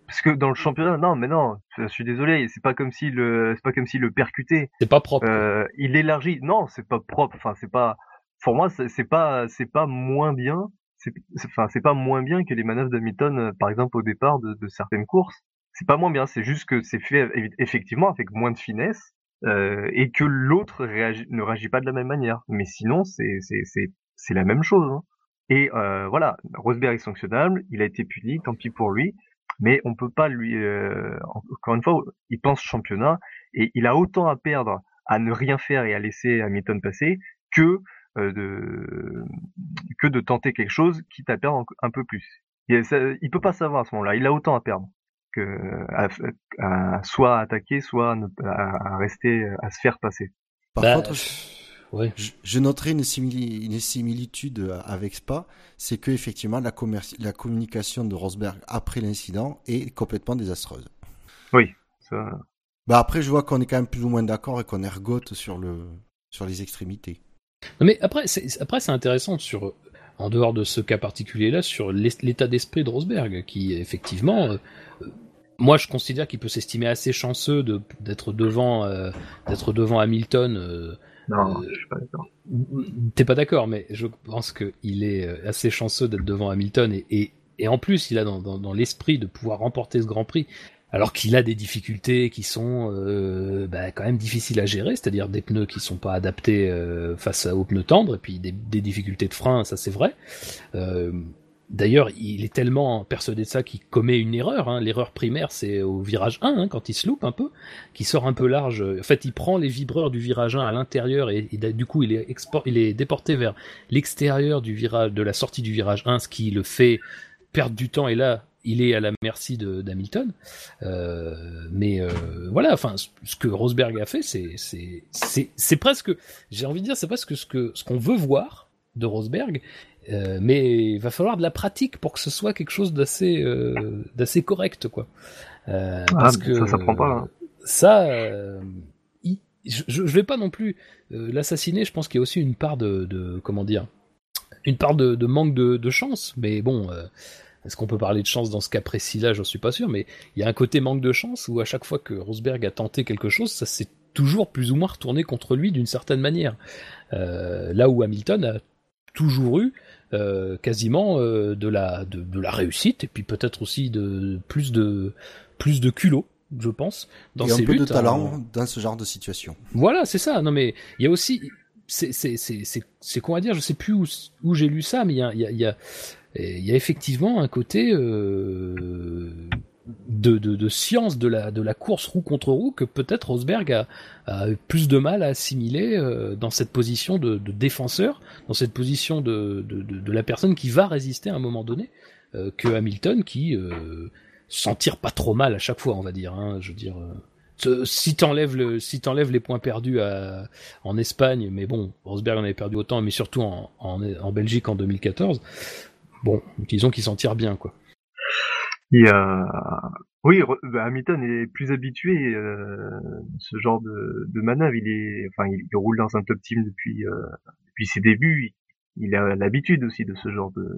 parce que dans le championnat, non mais non, je suis désolé, c'est pas comme si le, c'est pas comme si le percutait. c'est pas propre. Euh, il élargit. Non, c'est pas propre. Enfin, c'est pas. Pour moi, c'est pas, c'est pas moins bien. C'est, enfin, c'est pas moins bien que les manœuvres d'Hamilton, euh, par exemple, au départ de, de certaines courses. C'est pas moins bien. C'est juste que c'est fait eff- effectivement avec moins de finesse euh, et que l'autre ne réagit pas de la même manière. Mais sinon, c'est, c'est, c'est, c'est la même chose. hein. Et euh, voilà, Rosberg est sanctionnable. Il a été puni. Tant pis pour lui. Mais on peut pas lui. euh, encore une fois, il pense championnat et il a autant à perdre à ne rien faire et à laisser Hamilton passer que euh, de que de tenter quelque chose quitte à perdre un peu plus. Il, ça, il peut pas savoir à ce moment-là. Il a autant à perdre que à, à soit à attaquer, soit à, ne- à- à rester à se faire passer. Par Bah, contre, ouais. je, je noterai une, simili- une similitude avec Spa, c'est que effectivement la, communication de Rosberg après l'incident est complètement désastreuse. Oui. Ça, Bah après, je vois qu'on est quand même plus ou moins d'accord et qu'on ergote sur le sur les extrémités. Non, mais après, c'est après c'est intéressant sur en dehors de ce cas particulier-là sur l'es- l'état d'esprit de Rosberg, qui effectivement, euh, euh, moi je considère qu'il peut s'estimer assez chanceux de d'être devant euh, d'être devant Hamilton. euh, non, Euh, je suis pas d'accord. T'es pas d'accord, mais je pense qu'il est euh, assez chanceux d'être devant Hamilton et, et, et en plus il a dans, dans, dans l'esprit de pouvoir remporter ce Grand Prix, alors qu'il a des difficultés qui sont euh, bah, quand même difficiles à gérer, c'est-à-dire des pneus qui sont pas adaptés euh, face aux pneus tendres et puis des, des difficultés de frein, ça c'est vrai. Euh, D'ailleurs, il est tellement persuadé de ça qu'il commet une erreur. Hein. L'erreur primaire, c'est au virage 1, hein, quand il se loupe un peu, qui sort un peu large. En fait, il prend les vibreurs du virage 1 à l'intérieur et, du coup, il est, déporté vers l'extérieur du virage, de la sortie du virage 1, ce qui le fait perdre du temps. Et là, il est à la merci d'Hamilton. Euh, mais euh, voilà, enfin, ce- que Rosberg a fait, c'est presque, j'ai envie de dire, c'est presque ce que ce qu'on veut voir de Rosberg. Euh, mais il va falloir de la pratique pour que ce soit quelque chose d'assez euh, d'assez correct, quoi. Euh, Ah, parce que ça, ça prend pas, hein. ça, il- je, je vais pas non plus l'assassiner. Je pense qu'il y a aussi une part de, de comment dire, une part de, de manque de, de chance. Mais bon, est-ce qu'on peut parler de chance dans ce cas précis-là? J'en suis pas sûr, mais il y a un côté manque de chance où à chaque fois que Rosberg a tenté quelque chose, ça s'est toujours plus ou moins retourné contre lui d'une certaine manière. Euh, là où Hamilton a toujours eu euh, quasiment euh, de la de, la réussite et puis peut-être aussi de plus de plus de culot je pense dans et un peu de talent dans ce genre de situation. Voilà c'est ça. Non mais il y a aussi c'est c'est c'est c'est quoi à dire je sais plus où, où j'ai lu ça mais il y a il y a il y a, y a effectivement un côté euh, de, science de la, course roue contre roue que peut-être Rosberg a, plus de mal à assimiler euh, dans cette position de, défenseur, dans cette position de, la personne qui va résister à un moment donné, euh, que Hamilton qui euh, s'en tire pas trop mal à chaque fois, on va dire. Hein, je dire, si t'enlèves le, si t'enlèves les points perdus en Espagne, mais bon, Rosberg en avait perdu autant, mais surtout en, en, en Belgique en 2014. Bon, disons qu'il s'en tire bien, quoi. Il oui, bah, Hamilton est plus habitué euh, ce genre de, de manœuvre. Il est, enfin, il, roule dans un top team depuis euh, depuis ses débuts. Il, a l'habitude aussi de ce genre de,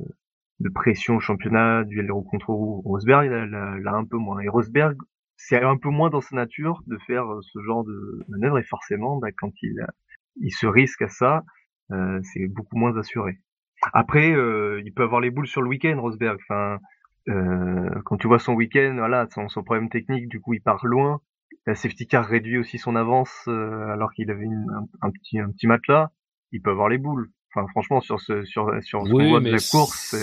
de pression au championnat, duel contre Rosberg, il a, un peu moins. Et Rosberg, c'est un peu moins dans sa nature de faire ce genre de manœuvre. Et forcément, bah, quand il il se risque à ça, euh, c'est beaucoup moins assuré. Après, euh, il peut avoir les boules sur le week-end, Rosberg. Euh, quand tu vois son week-end, voilà, son, son, problème technique, du coup, il part loin. La safety car réduit aussi son avance euh, alors qu'il avait un, petit un petit matelas. Il peut avoir les boules. Enfin, franchement, sur ce sur sur ce oui, de la course,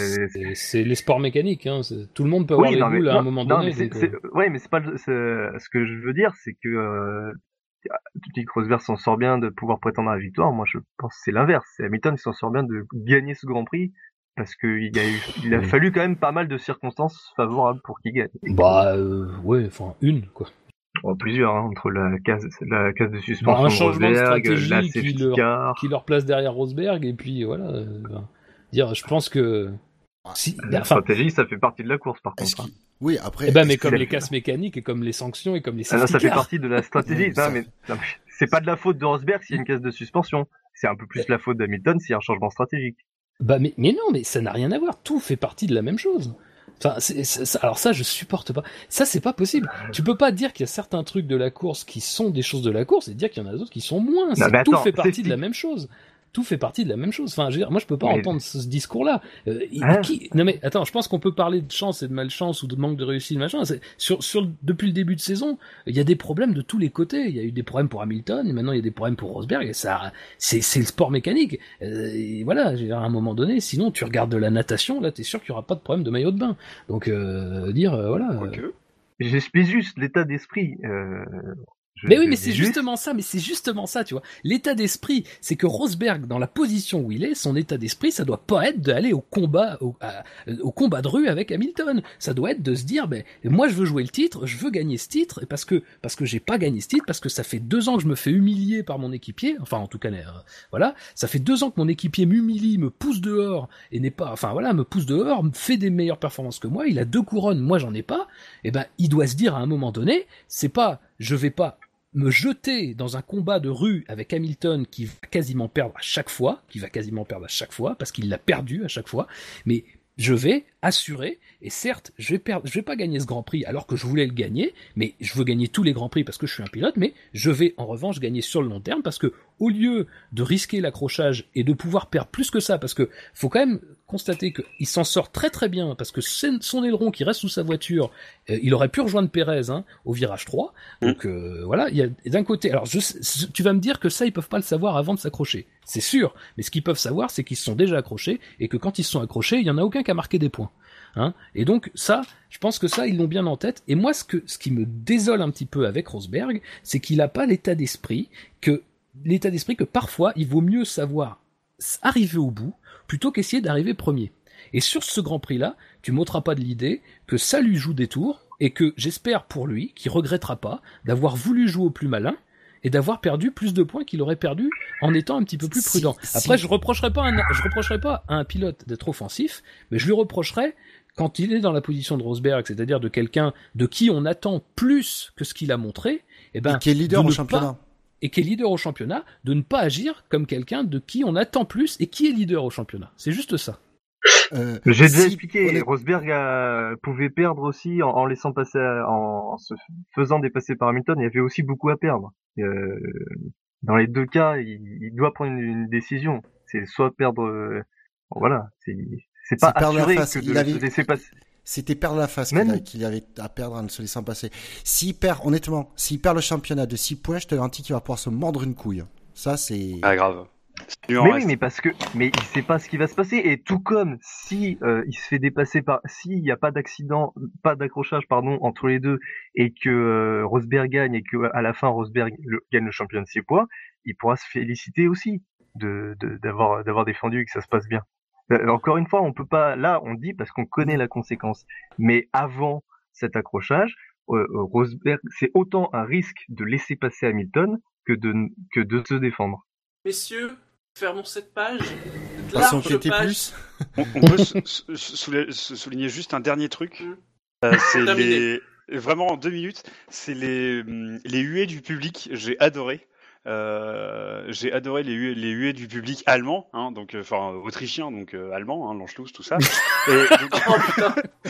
c'est les sports mécaniques. Hein. Tout le monde peut avoir les boules à un moment donné. Mais donc, euh... Ouais, mais c'est pas ce que je veux dire, c'est que euh, que Rosberg s'en sort bien de pouvoir prétendre à la victoire. Moi, je pense que c'est l'inverse. C'est Hamilton qui s'en sort bien de gagner ce Grand Prix parce qu'il a, il a fallu quand même pas mal de circonstances favorables pour qu'il gagne. Bah euh, ouais, enfin une quoi. Oh, plusieurs hein, entre la case, la case de suspension bah, un de stratégie la qui, leur, qui leur place derrière Rosberg et puis voilà. Euh, dire, je pense que si, la stratégie, ça fait partie de la course par contre. Hein. Oui, après. Eh ben, mais comme les casses mécaniques et comme les sanctions et comme les. Ah non, ça fait partie de la stratégie. non, mais, c'est pas de la faute de Rosberg s'il y a une casse de suspension. C'est un peu plus la faute d'Hamilton s'il y a un changement stratégique. Bah mais, mais non, mais ça n'a rien à voir. Tout fait partie de la même chose. Enfin, alors ça, je supporte pas. Ça, c'est pas possible. Tu peux pas dire qu'il y a certains trucs de la course qui sont des choses de la course et dire qu'il y en a d'autres qui sont moins. tout fait partie de la même chose tout fait partie de la même chose. Enfin, je veux dire, moi, je peux pas entendre ce, discours-là. Euh, hein non, mais attends, je pense qu'on peut parler de chance et de malchance ou de manque de réussite, machin. Sur, sur, depuis le début de saison, il y a des problèmes de tous les côtés. Il y a eu des problèmes pour Hamilton et maintenant il y a des problèmes pour Rosberg. Et ça, c'est, c'est le sport mécanique. Euh, et voilà, à un moment donné, sinon tu regardes de la natation, là, t'es sûr qu'il y aura pas de problème de maillot de bain. Donc, euh, dire, euh, voilà. Okay. J'explique juste l'état d'esprit. Euh, mais oui, mais c'est justement ça, mais c'est justement ça, tu vois. L'état d'esprit, c'est que Rosberg, dans la position où il est, son état d'esprit, ça doit pas être d'aller au combat, au, au, combat de rue avec Hamilton. Ça doit être de se dire, ben, moi je veux jouer le titre, je veux gagner ce titre, parce que, parce que j'ai pas gagné ce titre, parce que ça fait deux ans que je me fais humilier par mon équipier, enfin, en tout cas, euh, voilà. Ça fait deux ans que mon équipier m'humilie, me pousse dehors, et n'est pas, enfin, voilà, me pousse dehors, fait des meilleures performances que moi, il a deux couronnes, moi j'en ai pas, et eh ben, il doit se dire à un moment donné, c'est pas, je vais pas me jeter dans un combat de rue avec Hamilton qui va quasiment perdre à chaque fois, qui va quasiment perdre à chaque fois, parce qu'il l'a perdu à chaque fois, mais je vais assurer, et certes, je vais perdre, je vais pas gagner ce Grand Prix alors que je voulais le gagner, mais je veux gagner tous les Grands Prix parce que je suis un pilote, mais je vais en revanche gagner sur le long terme parce que au lieu de risquer l'accrochage et de pouvoir perdre plus que ça, parce que faut quand même constater qu'il s'en sort très très bien, parce que son aileron qui reste sous sa voiture, euh, il aurait pu rejoindre Pérez hein, au virage 3. Mmh. Donc euh, voilà, il y a d'un côté, alors je, tu vas me dire que ça ils peuvent pas le savoir avant de s'accrocher, c'est sûr, mais ce qu'ils peuvent savoir c'est qu'ils se sont déjà accrochés et que quand ils se sont accrochés, il y en a aucun qui a marqué des points. Hein et donc ça, je pense que ça, ils l'ont bien en tête. Et moi, ce, que, ce qui me désole un petit peu avec Rosberg, c'est qu'il n'a pas l'état d'esprit que l'état d'esprit que parfois il vaut mieux savoir arriver au bout plutôt qu'essayer d'arriver premier. Et sur ce Grand Prix-là, tu m'ôteras pas de l'idée que ça lui joue des tours et que j'espère pour lui qu'il regrettera pas d'avoir voulu jouer au plus malin et d'avoir perdu plus de points qu'il aurait perdu en étant un petit peu plus prudent. Après, je reprocherai pas, je reprocherai pas à un pilote d'être offensif, mais je lui reprocherai quand il est dans la position de Rosberg, c'est-à-dire de quelqu'un de qui on attend plus que ce qu'il a montré, eh ben, et qui est leader au championnat et qui est leader au championnat, de ne pas agir comme quelqu'un de qui on attend plus et qui est leader au championnat. C'est juste ça. Euh, J'ai déjà si- expliqué, Rosberg a- pouvait perdre aussi en, en laissant passer, en, en se faisant dépasser par Hamilton. Il y avait aussi beaucoup à perdre. Euh, dans les deux cas, il, il doit prendre une, une décision. C'est soit perdre, euh, bon, voilà, c'est pas perdre la assuré face. que de Il avait- laisser passer. C'était perdre la face Même- qu'il avait à perdre en se laissant passer. S'il perd, honnêtement, s'il perd le championnat de 6 points, je te garantis qu'il va pouvoir se mordre une couille. Ça, c'est. Ah, grave. Mais oui, reste. mais parce que, mais il sait pas ce qui va se passer. Et tout comme si euh, il se fait dépasser par, s'il n'y a pas d'accident, pas d'accrochage, pardon, entre les deux, et que euh, Rosberg gagne et que à la fin Rosberg le- gagne le championnat de 6 points, il pourra se féliciter aussi de de- d'avoir d'avoir défendu et que ça se passe bien. Euh, Encore une fois, on peut pas. Là, on dit parce qu'on connaît la conséquence. Mais avant cet accrochage, euh, Rosberg, c'est autant un risque de laisser passer Hamilton que de que de se défendre. Messieurs, fermons cette page. Passons au Large page. On, on peut souligner juste un dernier truc. Mm. Euh, c'est les vraiment en deux minutes. C'est les hum, les huées du public. J'ai adoré. Euh, j'ai adoré les huées, les huées du public allemand, hein, donc euh, enfin autrichien, donc euh, allemand, hein, l'Anschluss, tout ça. Et donc, Oh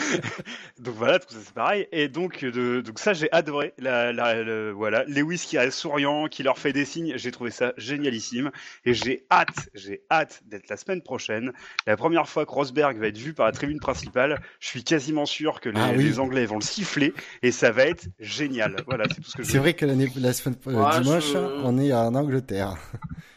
donc voilà, tout ça c'est pareil. Et donc, de, donc ça j'ai adoré. La, la, le- voilà, Lewis qui reste souriant, qui leur fait des signes, j'ai trouvé ça génialissime. Et j'ai hâte, j'ai hâte d'être la semaine prochaine. La première fois que Rosberg va être vu par la tribune principale, je suis quasiment sûr que les, Ah oui. les Anglais vont le siffler et ça va être génial. Voilà, c'est tout ce que je C'est vrai que la semaine, euh, Ouais, dimanche, je- on est en Angleterre.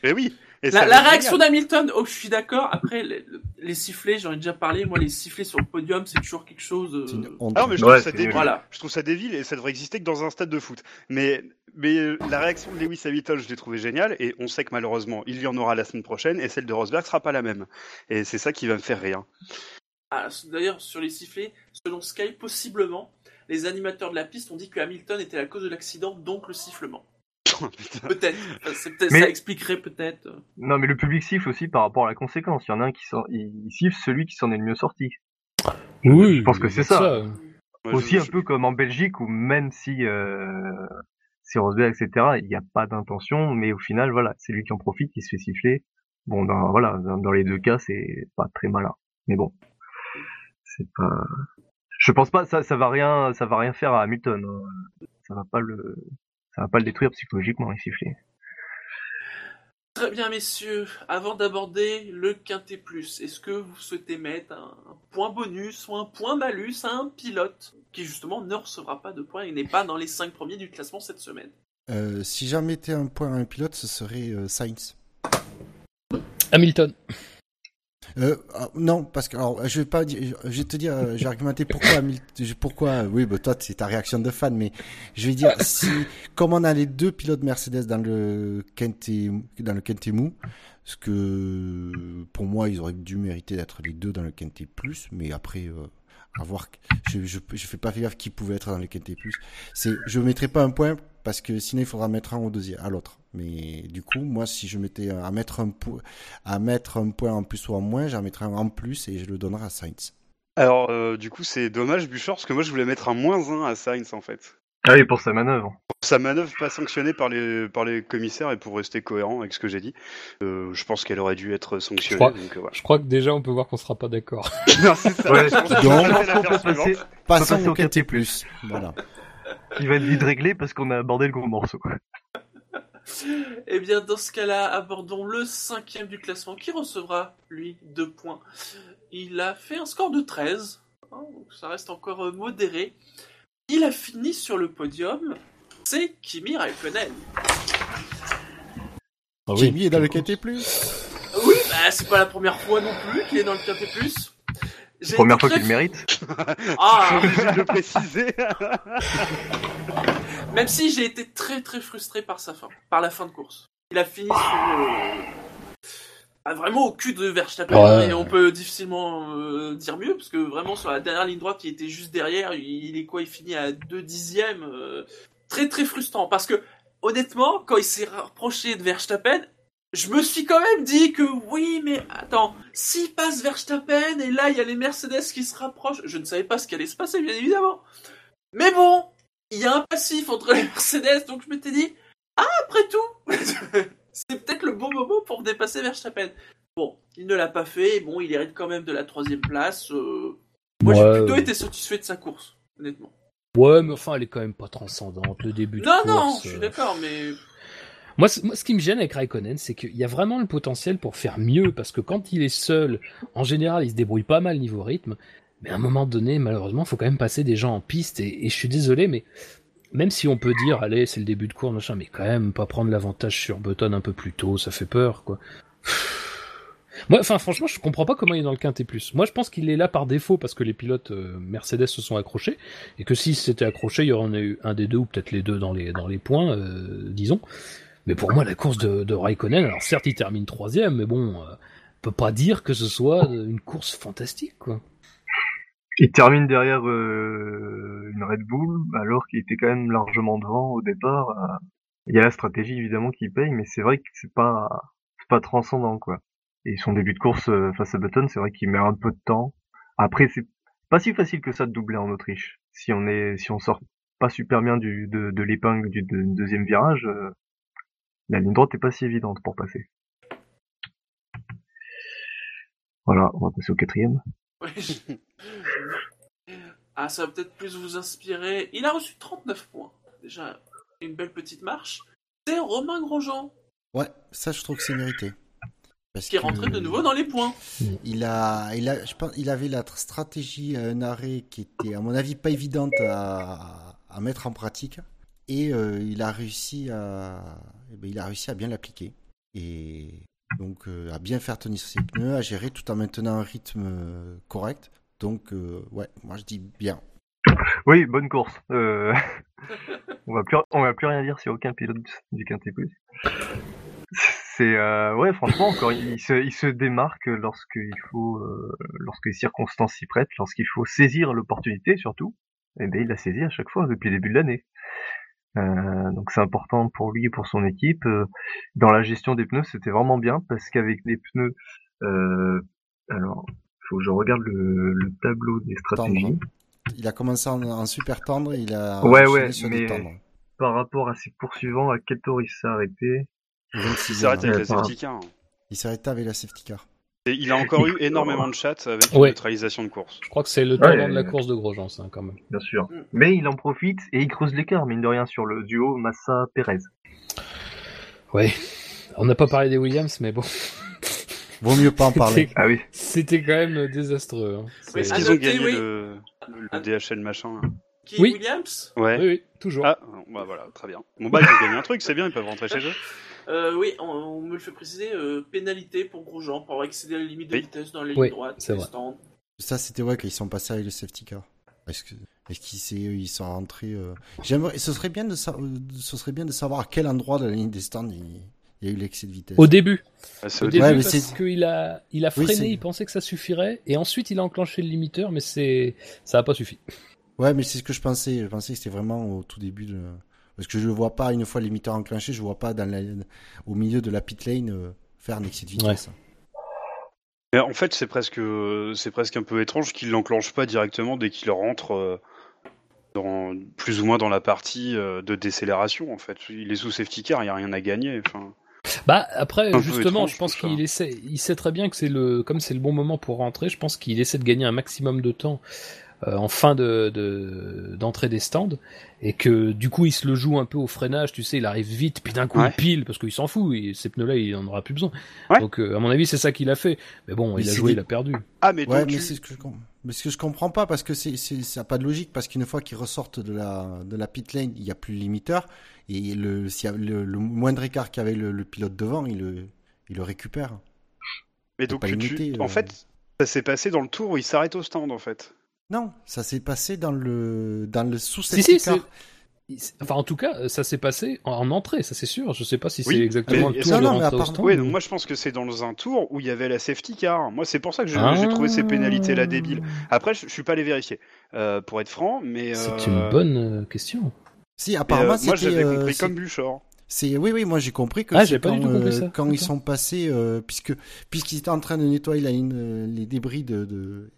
Oui. Et La, réaction d'Hamilton, oh, je suis d'accord. Après, les, les sifflets, j'en ai déjà parlé. Moi, les sifflets sur le podium, c'est toujours quelque chose. euh, une. Ah non, mais je Ouais, trouve ça débile. Voilà. Je trouve ça débile et ça devrait exister que dans un stade de foot. Mais, mais euh, la réaction de Lewis Hamilton, je l'ai trouvé géniale et on sait que malheureusement, il y en aura la semaine prochaine et celle de Rosberg sera pas la même. Et c'est ça qui va me faire rire. Ah, D'ailleurs, sur les sifflets, selon Sky, possiblement, les animateurs de la piste ont dit que Hamilton était la cause de l'accident, donc le sifflement. Peut-être. Enfin, c'est peut-être- Mais- Ça expliquerait peut-être. Non, mais le public siffle aussi par rapport à la conséquence. Il y en a un qui sort, il il siffle celui qui s'en est le mieux sorti. Oui, je pense que c'est ça. Ouais, aussi je- un peu comme en Belgique où même si euh, c'est Rosberg, etc., il n'y a pas d'intention, mais au final, voilà, c'est lui qui en profite, qui se fait siffler. Bon, dans, voilà, dans, dans les deux cas, c'est pas très malin. Mais bon, c'est pas. Je pense pas, ça, ça va rien, ça va rien faire à Hamilton. hein. Ça va pas le, ça va pas le détruire psychologiquement, les sifflets. Très bien, messieurs. Avant d'aborder le Quintet Plus, est-ce que vous souhaitez mettre un, point bonus ou un point malus à un pilote qui, justement, ne recevra pas de points et n'est pas dans les 5 premiers du classement cette semaine? Euh, si j'en mettais un point à un pilote, ce serait euh, Sainz. Hamilton. Euh, ah, non, parce que alors, je vais pas je vais te dire, euh, j'ai argumenté pourquoi, pourquoi. Oui, bah toi, c'est ta réaction de fan, mais je vais dire si, comme on a les deux pilotes Mercedes dans le Quintet, dans le Quintet mou, ce que pour moi, ils auraient dû mériter d'être les deux dans le Quintet plus, mais après. Euh, à je, je, je fais pas gaffe qui pouvait être dans le Quintet plus. C'est, je mettrai pas un point parce que sinon il faudra mettre un au deuxième, à l'autre. Mais du coup, moi, si je mettais à mettre un point, à mettre un point en plus ou en moins, j'en mettrais un en plus et je le donnerai à Sainz. Alors, euh, du coup, c'est dommage, Bouchard, parce que moi, je voulais mettre un moins 1 à Sainz, en fait. Ah oui, pour sa manœuvre. Sa manœuvre pas sanctionnée par les, par les commissaires et pour rester cohérent avec ce que j'ai dit, euh, je pense qu'elle aurait dû être sanctionnée. Je crois- donc, euh, voilà. Je crois que déjà on peut voir qu'on sera pas d'accord. Non, c'est ça. Ouais, Je pense que donc- peut passer. Passons au Quintet plus. Voilà. il va être vite réglé parce qu'on a abordé le gros morceau. Eh bien, dans ce cas-là, abordons le cinquième du classement qui recevra, lui, deux points. Il a fait un score de 13, hein, donc ça reste encore euh, modéré. Il a fini sur le podium, c'est Kimi Raikkonen. Ah Jamie est dans le Quintet plus. Oui, bah, c'est pas la première fois non plus qu'il est dans le Quintet Plus. Première fois qu'il le mérite. Ah, Je de le préciser. Même si j'ai été très très frustré par sa fin, par la fin de course. Il a fini sur le- ah, vraiment au cul de Verstappen Ouais. et on peut difficilement euh, dire mieux parce que vraiment sur la dernière ligne droite, il était juste derrière. Il est quoi Il finit à 2 dixièmes. euh, très très frustrant parce que honnêtement, quand il s'est rapproché de Verstappen, je me suis quand même dit que oui, mais attends, s'il passe Verstappen et là il y a les Mercedes qui se rapprochent, je ne savais pas ce qui allait se passer bien évidemment. Mais bon, il y a un passif entre les Mercedes, donc je m'étais dit, ah, après tout, c'est peut-être le bon moment pour dépasser Verstappen. Bon, il ne l'a pas fait. Bon, il hérite quand même de la troisième place. Euh, Moi, Ouais, j'ai plutôt été satisfait de sa course, honnêtement. Ouais, mais enfin, elle est quand même pas transcendante. Le début de Non, course, non, je euh, suis d'accord, mais Moi, moi, ce qui me gêne avec Raikkonen, c'est qu'il y a vraiment le potentiel pour faire mieux, parce que quand il est seul, en général, il se débrouille pas mal niveau rythme. Mais à un moment donné, malheureusement, faut quand même passer des gens en piste. Et, et je suis désolé, mais même si on peut dire, allez, c'est le début de course, machin, mais quand même pas prendre l'avantage sur Button un peu plus tôt, ça fait peur, quoi. Moi, enfin, franchement, je comprends pas comment il est dans le quintet plus. Moi, je pense qu'il est là par défaut parce que les pilotes euh, Mercedes se sont accrochés et que s'ils s'étaient accrochés, il y aurait eu un des deux ou peut-être les deux dans les dans les points, euh, disons. Mais pour moi, la course de, de Raikkonen, alors certes, il termine troisième, mais bon, euh, peut pas dire que ce soit une course fantastique, quoi. Il termine derrière euh, une Red Bull, alors qu'il était quand même largement devant au départ. euh. Il y a la stratégie évidemment qui paye, mais c'est vrai que c'est pas c'est pas transcendant quoi. Et son début de course euh, face à Button, c'est vrai qu'il met un peu de temps. Après, c'est pas si facile que ça de doubler en Autriche. Si on est si on sort pas super bien du de, de l'épingle du de- deuxième virage, la ligne droite est pas si évidente pour passer. Voilà, on va passer au quatrième. Ah, ça va peut-être plus vous inspirer. Il a reçu 39 points. Déjà, une belle petite marche. C'est Romain Grosjean Ouais, ça je trouve que c'est mérité. Parce qui est rentré de nouveau dans les points. Il a, il a, je pense, il avait la tr- stratégie à un arrêt qui était, à mon avis, pas évidente à, à mettre en pratique, et euh, il a réussi à, eh ben, il a réussi à bien l'appliquer, et donc euh, à bien faire tenir ses pneus, à gérer tout en maintenant un rythme euh, correct. Donc euh, ouais, moi je dis bien. Oui, bonne course. Euh, on va plus, on va plus rien dire sur aucun pilote du Quintet Plus. C'est euh, ouais, franchement, encore, il se, il se démarque faut, lorsque les circonstances s'y prêtent, lorsqu'il faut saisir l'opportunité surtout. Et ben il l'a saisi à chaque fois depuis le début de l'année. Donc c'est important pour lui et pour son équipe. Dans la gestion des pneus, c'était vraiment bien parce qu'avec les pneus, alors faut que je regarde le, le tableau des stratégies. Tendre. Il a commencé en, en super tendre, il a Ouais, ouais, sur mais- par rapport à ses poursuivants, à quel tour il s'est arrêté? 26e, Il s'arrête avec Ouais, la safety car. hein. Il s'est arrêté avec la safety car. Et il a encore eu énormément de chats avec une Ouais. neutralisation de course. Je crois que c'est le tournant Ouais. de la course de Grosjean, ça, quand même. Bien sûr. Mais il en profite et il creuse l'écart, mine de rien, sur le duo Massa-Pérez. Ouais. On n'a pas parlé des Williams, mais bon. Vaut mieux pas en parler. C'était- Ah oui. C'était quand même désastreux. hein. Oui, Est-ce qu'ils ont gagné oui. le, le, le DHL machin Qui Oui. Williams Ouais. Oui, oui, toujours. Ah, bah voilà, très bien. Bon bah ils ont gagné un truc, c'est bien, ils peuvent rentrer chez eux. Euh, oui, on, on me le fait préciser, euh, pénalité pour Grosjean pour avoir excédé la limite de Oui. vitesse dans les Oui, lignes droites. c'est vrai. stands. Ça, c'était ouais qu'ils sont passés avec le safety car. Est-ce que est-ce qu'ils s'est- ils sont rentrés euh, J'aimerais, ce serait bien de sa- euh, ce serait bien de savoir à quel endroit de la ligne des stands il, il y a eu l'excès de vitesse. Au début. Ah, c'est Au début, Ouais, parce qu'il a, il a freiné, il pensait que ça suffirait, et ensuite il a enclenché le limiteur, mais c'est, ça a pas suffi. Ouais, mais c'est ce que je pensais. Je pensais que c'était vraiment au tout début de. Parce que je le vois pas une fois le limiteur enclenché, je vois pas dans la... au milieu de la pit lane euh, faire un excès de vitesse. Mais en fait, c'est presque, c'est presque un peu étrange qu'il l'enclenche pas directement dès qu'il rentre euh, dans plus ou moins dans la partie euh, de décélération. En fait, il est sous safety car, il y a rien à gagner. Enfin, Bah après, Un justement, étrange, je pense qu'il essaie, il sait très bien que c'est le, comme c'est le bon moment pour rentrer, je pense qu'il essaie de gagner un maximum de temps euh, en fin de, de d'entrée des stands et que du coup il se le joue un peu au freinage, tu sais, il arrive vite, puis d'un coup Ouais. il pile parce qu'il s'en fout, et ces pneus-là il en aura plus besoin. Ouais. Donc euh, à mon avis c'est ça qu'il a fait. Mais bon, Mais il a joué, il a perdu. ah mais Ouais, donc mais tu- c'est ce que je com- mais ce que je comprends pas parce que c'est c'est ça a pas de logique parce qu'une fois qu'ils ressortent de la de la pit lane, il y a plus le limiteur et le s'il y a le, le moindre écart qu'avait le, le pilote devant, il le il le récupère. mais donc pas tu- limité, en euh. fait, ça s'est passé dans le tour où il s'arrête au stand en fait. Non, ça s'est passé dans le dans le sous Si si, enfin en tout cas ça s'est passé en, en entrée, ça c'est sûr. Je sais pas si Oui, c'est exactement mais- le tour Non, de non, mais rentrer au apparemment- stand. Oui, donc moi je pense que c'est dans un tour où il y avait la safety car. Moi c'est pour ça que j'ai Ah. trouvé ces pénalités là débiles. Après, je, je suis pas allé vérifier euh, pour être franc, mais C'est euh, une bonne euh, question. Si euh, apparemment moi j'avais euh, compris c'est- comme Buchor. C'est oui oui moi j'ai compris que Ah, c'est pas quand, du tout compris euh, ça. quand ils sont passés euh, puisque puisqu'ils étaient en train de nettoyer la ligne, euh, les débris de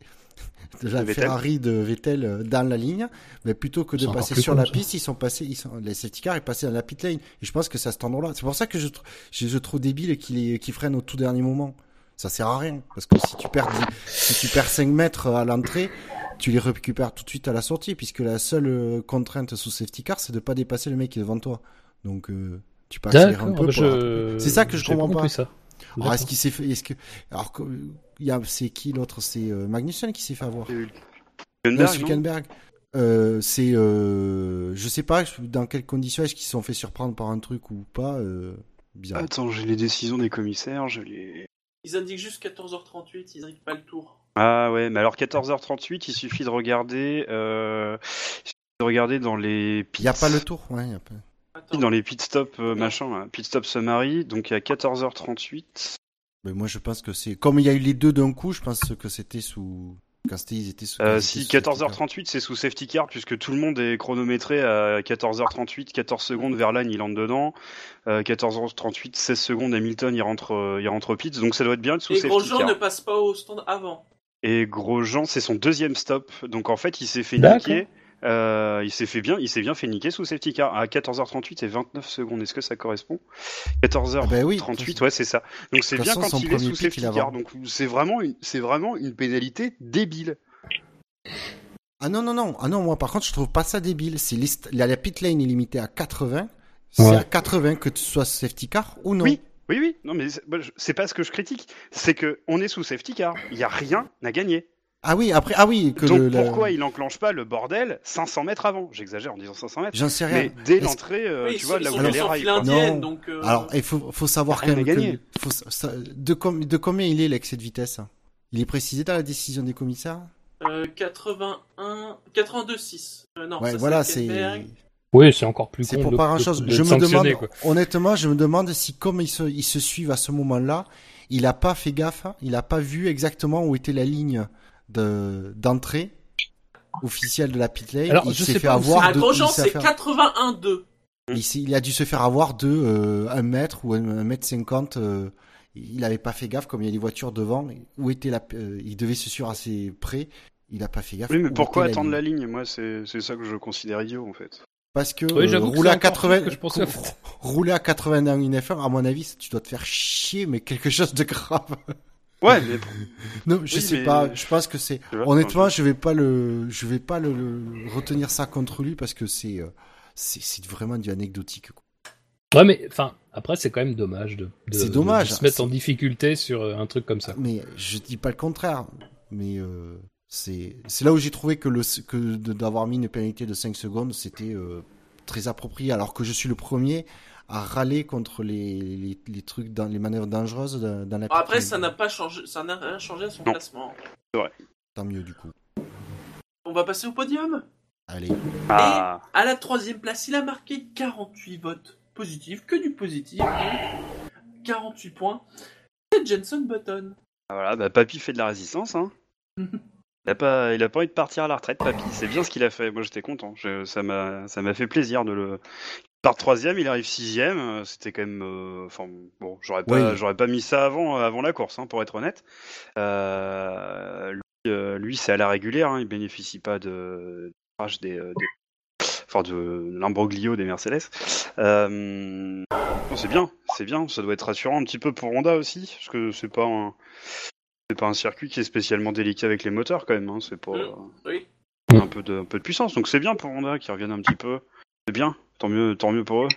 la Vettel. Ferrari de Vettel euh, dans la ligne, mais plutôt que de passer sur la ça. piste, ils sont passés, ils sont, les safety cars est passé dans la pit lane. Et je pense que c'est à cet endroit-là. C'est pour ça que je, tr- je, je trouve débile qu'il est- qu'il freine au tout dernier moment. Ça sert à rien. Parce que si tu perds, si tu perds 5 mètres à l'entrée, tu les récupères tout de suite à la sortie, puisque la seule euh, contrainte sous safety car, c'est de pas dépasser le mec qui est devant toi. Donc, euh, tu peux accélérer un D'accord, peu. bah, je... C'est ça que je comprends pas. ça. Alors, est-ce qu'il s'est fait, est-ce que, alors, que- il y a, c'est qui l'autre? C'est euh, Magnussen qui s'est fait avoir. Hülkenberg, Hülkenberg. Euh, c'est, euh, je sais pas dans quelles conditions est-ce qu'ils se sont fait surprendre par un truc ou pas. Euh, bizarre. Attends, j'ai les décisions des commissaires, je les... Ils indiquent juste 14h38, ils n'arrivent pas le tour. Ah ouais, mais alors 14h38, il suffit de regarder, euh, il suffit de regarder dans les Il y a pas le tour, ouais. y a pas- Attends. dans les pit stop euh, machin, là, pit stop summary, donc à 14h38. Mais moi, je pense que c'est comme il y a eu les deux d'un coup, je pense que c'était sous. Quand c'était, ils étaient sous. Euh, si étaient sous 14h38 c'est sous safety car puisque tout le monde est chronométré à 14h38, 14 secondes Verlaine il entre dedans, euh, 14h38 16 secondes Hamilton il rentre euh, il rentre au pit donc ça doit être bien sous Et safety Grosjean car. ne passe pas au stand avant. Et Grosjean c'est son deuxième stop donc en fait il s'est fait D'accord. niquer. Euh, il s'est fait bien, il s'est bien fait niquer sous safety car à 14h38 et 29 secondes. Est-ce que ça correspond? 14h38, Ah ben oui. ouais c'est ça. Donc c'est bien façon, quand son il est premier sous safety car. Donc c'est vraiment une, c'est vraiment une pénalité débile. Ah non, non, non. Ah non, moi, par contre, je trouve pas ça débile. C'est list... la, la pit lane est limitée à 80. C'est Ouais. à 80 que tu sois safety car ou non? Oui. Oui, oui, non, mais c'est pas ce que je critique. C'est que on est sous safety car. Il y a rien à gagner. Ah oui, après, ah oui, que Donc le, pourquoi il enclenche pas le bordel 500 mètres avant? J'exagère en disant 500 mètres. J'en sais rien. Mais dès l'entrée, euh, oui, tu vois, là où il y a tous les rails. donc... euh, Alors, il faut, faut savoir quand même que- faut ça- de, com- de combien il est l'excès de vitesse? Il est précisé dans la décision des commissaires? Euh, 81... 82,6. Euh, non, Ouais, ça, voilà, c'est... Oui, c'est encore plus C'est con pour de- pas grand chose. de Je me demande, quoi. honnêtement, je me demande si comme ils se, ils se suivent à ce moment-là, il a pas fait gaffe, hein, il a pas vu exactement où était la ligne de, d'entrée officielle de la pit lane. Alors, il je s'est sais fait pas avoir À de, Grosjean, c'est fait- 81,2. il, il a dû se faire avoir de euh, 1 mètre ou 1 mètre 50. euh, il avait pas fait gaffe comme il y a des voitures devant. Où était la, euh, il devait se suivre assez près. Il a pas fait gaffe. Oui, mais pourquoi attendre ligne. la ligne Moi, c'est c'est ça que je considère idiot en fait. Parce que Oui, euh, que rouler à encore 80, pire que je pensais, rouler à 80 dans une F1, à mon avis, tu dois te faire chier, mais quelque chose de grave. Ouais, mais Non, je Oui, sais mais- pas. Je pense que c'est. Honnêtement, je vais pas le, je vais pas le, le- retenir ça contre lui parce que c'est, euh, c'est, vraiment du anecdotique. quoi. Ouais, mais enfin, après, c'est quand même dommage de, de- C'est de- dommage, de se mettre en difficulté sur euh, un truc comme ça. Mais je dis pas le contraire. Mais euh, c'est, c'est là où j'ai trouvé que le, que d'avoir mis une pénalité de 5 secondes, c'était euh, très approprié. Alors que je suis le premier à râler contre les, les, les trucs dans les manœuvres dangereuses dans, dans la. Bon, après, ça n'a pas changé, ça n'a rien changé à son Non. classement. Tant mieux du coup. On va passer au podium. Allez. ah, À la troisième place, il a marqué 48 votes positifs, que du positif. 48 points. C'est Jenson Button. voilà, bah Papy fait de la résistance. Hein. Il a pas, il a pas envie de partir à la retraite, Papy. C'est bien ce qu'il a fait. Moi, j'étais content. Je- ça m'a, ça m'a fait plaisir de le. Il part troisième, il arrive sixième. euh, C'était quand même, euh, enfin bon, j'aurais pas, Oui. j'aurais pas mis ça avant, avant la course, hein, pour être honnête. Euh, lui, euh, lui, c'est à la régulière. Hein, il bénéficie pas de, des, euh, des- enfin de l'imbroglio des Mercedes. Euh, c'est bien, c'est bien. Ça doit être rassurant un petit peu pour Honda aussi, parce que c'est pas un, c'est pas un circuit qui est spécialement délicat avec les moteurs quand même. Hein, c'est pas Mm. euh, Oui. un peu de, un peu de puissance. Donc c'est bien pour Honda qui reviennent un petit peu. C'est bien. Tant mieux, tant mieux pour eux.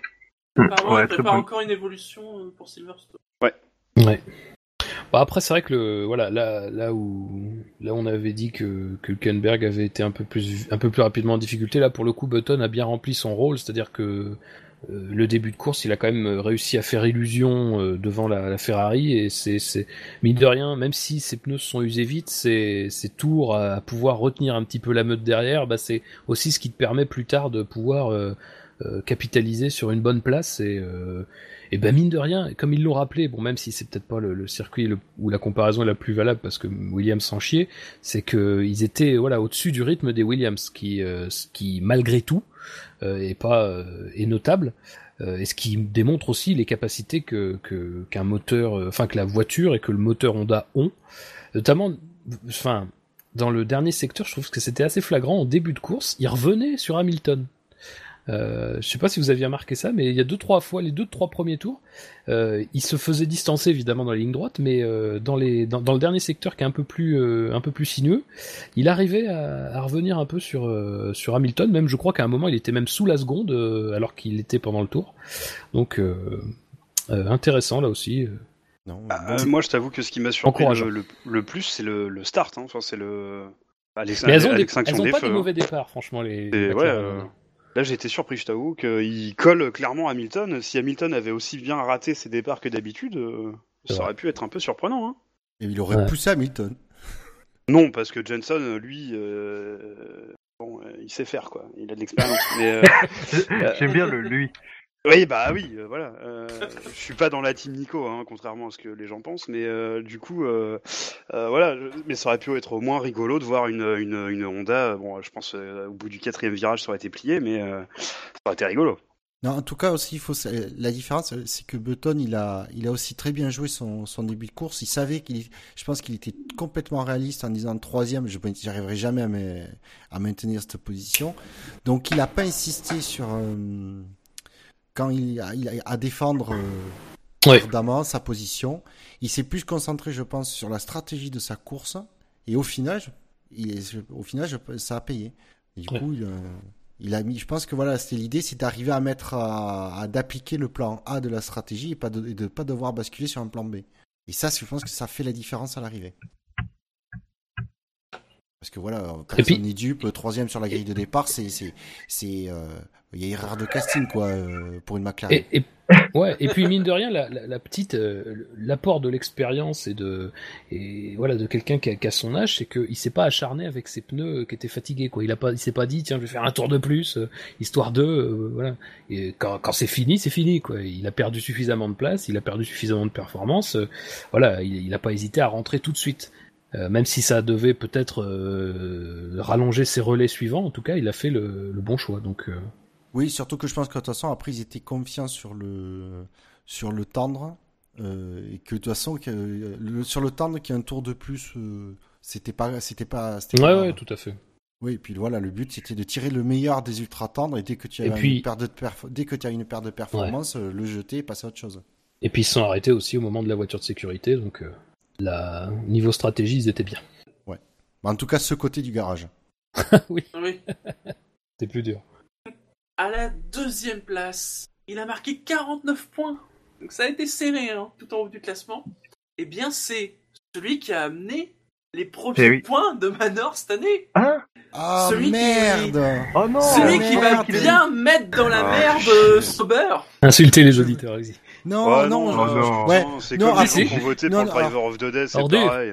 Apparemment, Ouais, il très prépare bon. encore une évolution euh, pour Silverstone. Ouais. Bah après, c'est vrai que le, voilà, là, là où, là, on avait dit que, que Hülkenberg avait été un peu plus, un peu plus rapidement en difficulté. Là, pour le coup, Button a bien rempli son rôle, c'est-à-dire que euh, le début de course, il a quand même euh, réussi à faire illusion euh, devant la, Ferrari et c'est, mine de rien, même si ses pneus sont usés vite, ses, ses tours à, pouvoir retenir un petit peu la meute derrière, bah c'est aussi ce qui te permet plus tard de pouvoir euh, euh, capitaliser sur une bonne place et euh, et ben mine de rien, comme ils l'ont rappelé, bon même si c'est peut-être pas le, circuit le- où la comparaison est la plus valable parce que Williams s'en chiait, c'est que ils étaient voilà au-dessus du rythme des Williams, qui euh, ce qui malgré tout est pas est notable. et ce qui démontre aussi les capacités que qu'un moteur, enfin que la voiture et que le moteur Honda ont, notamment, enfin dans le dernier secteur, je trouve que c'était assez flagrant en début de course, il revenait sur Hamilton. Euh, je sais pas si vous aviez remarqué ça, mais il y a deux trois fois, les deux trois premiers tours, euh, il se faisait distancer évidemment dans la ligne droite, mais euh, dans les dans, dans le dernier secteur qui est un peu plus euh, un peu plus sinueux, il arrivait à, à revenir un peu sur euh, sur Hamilton. Même je crois qu'à un moment il était même sous la seconde euh, alors qu'il était pendant le tour. Donc euh, euh, intéressant là aussi. Non, bon, moi, je t'avoue que ce qui m'a surpris le, le, le plus, c'est le, le start. Hein. Enfin, c'est le. À l'ex- Mais elles ont, des, elles ont des pas feux, des hein. mauvais départs, franchement les. Et les ouais, euh, Là, j'ai été surpris, je t'avoue, qu'il colle clairement Hamilton. Si Hamilton avait aussi bien raté ses départs que d'habitude, euh, ça aurait pu être un peu surprenant. Hein. et il aurait Ouais. poussé Hamilton. Non, parce que Jenson, lui, euh, bon, euh, il sait faire, quoi. Il a de l'expérience. Mais euh, J'aime bien le lui. Oui, bah oui, euh, voilà. Euh, je suis pas dans la team Nico, hein, contrairement à ce que les gens pensent, mais euh, du coup, euh, voilà. Mais ça aurait pu être au moins rigolo de voir une, une, Honda. Bon, je pense au bout du quatrième virage, ça aurait été plié, mais ça aurait été rigolo. Non, en tout cas aussi, il faut la différence, c'est que Button, il a, il a aussi très bien joué son, début de course. Il savait qu'il, je pense qu'il était complètement réaliste en disant troisième, je j'arriverai jamais à, maintenir cette position. Donc, il n'a pas insisté sur quand il a, il a à défendre euh, sa position. Il s'est plus concentré, je pense, sur la stratégie de sa course. Et au final, je- il est- au final, je- ça a payé. Et du coup, il, euh, il a mis, je pense que voilà, c'était l'idée, c'est d'arriver à mettre, à, à- d'appliquer le plan A de la stratégie et pas de, et de pas devoir basculer sur un plan B. Et ça, je pense que ça fait la différence à l'arrivée. Parce que voilà, personne puis- n'est dupe. Le troisième sur la grille de départ, c'est, c'est, c'est, euh, il y a erreur de casting quoi euh, pour une McLaren. Et, et, ouais, et puis mine de rien, la, la, la petite, euh, l'apport de l'expérience et de, et voilà, de quelqu'un qui qui a son âge, c'est qu'il s'est pas acharné avec ses pneus qui étaient fatigués, quoi. Il a pas, il s'est pas dit, tiens, je vais faire un tour de plus, euh, histoire de, euh, voilà. Et quand, quand c'est fini, c'est fini, quoi. Il a perdu suffisamment de place, il a perdu suffisamment de performance, euh, voilà. Il, il a pas hésité à rentrer tout de suite. Euh, même si ça devait peut-être euh, rallonger ses relais suivants, en tout cas, il a fait le, le bon choix. Donc, euh, Oui, surtout que je pense que de toute façon, après, ils étaient confiants sur le, sur le tendre. euh, et que de toute façon, que, euh, le- sur le tendre, qu'il y a un tour de plus, euh, c'était pas, c'était pas, c'était ouais, pas- ouais, tout à fait. Oui, et puis voilà, le but c'était de tirer le meilleur des ultra tendres et dès que tu as puis- une perte de perf- dès que tu as une perte de performance, le jeter et passer à autre chose. Et puis ils se sont arrêtés aussi au moment de la voiture de sécurité, donc euh, la niveau stratégie, ils étaient bien. Bah, en tout cas, ce côté du garage. Oui. C'est plus dur. À la deuxième place, il a marqué 49 points. Donc ça a été serré hein, tout en haut du classement. Eh bien, c'est celui qui a amené les premiers Eh oui. points de Manor cette année. Hein Ah Celui qui- merde Oh non celui qui va bien mettre dans la Ah, merde euh, Sauber. Insulter les auditeurs, vas-y. Non, Ouais, non, je- non. Ouais. Non, c'est Non, comme ah, les gens si. qui ont voté Non, pour non, Driver of the Dead, c'est pareil.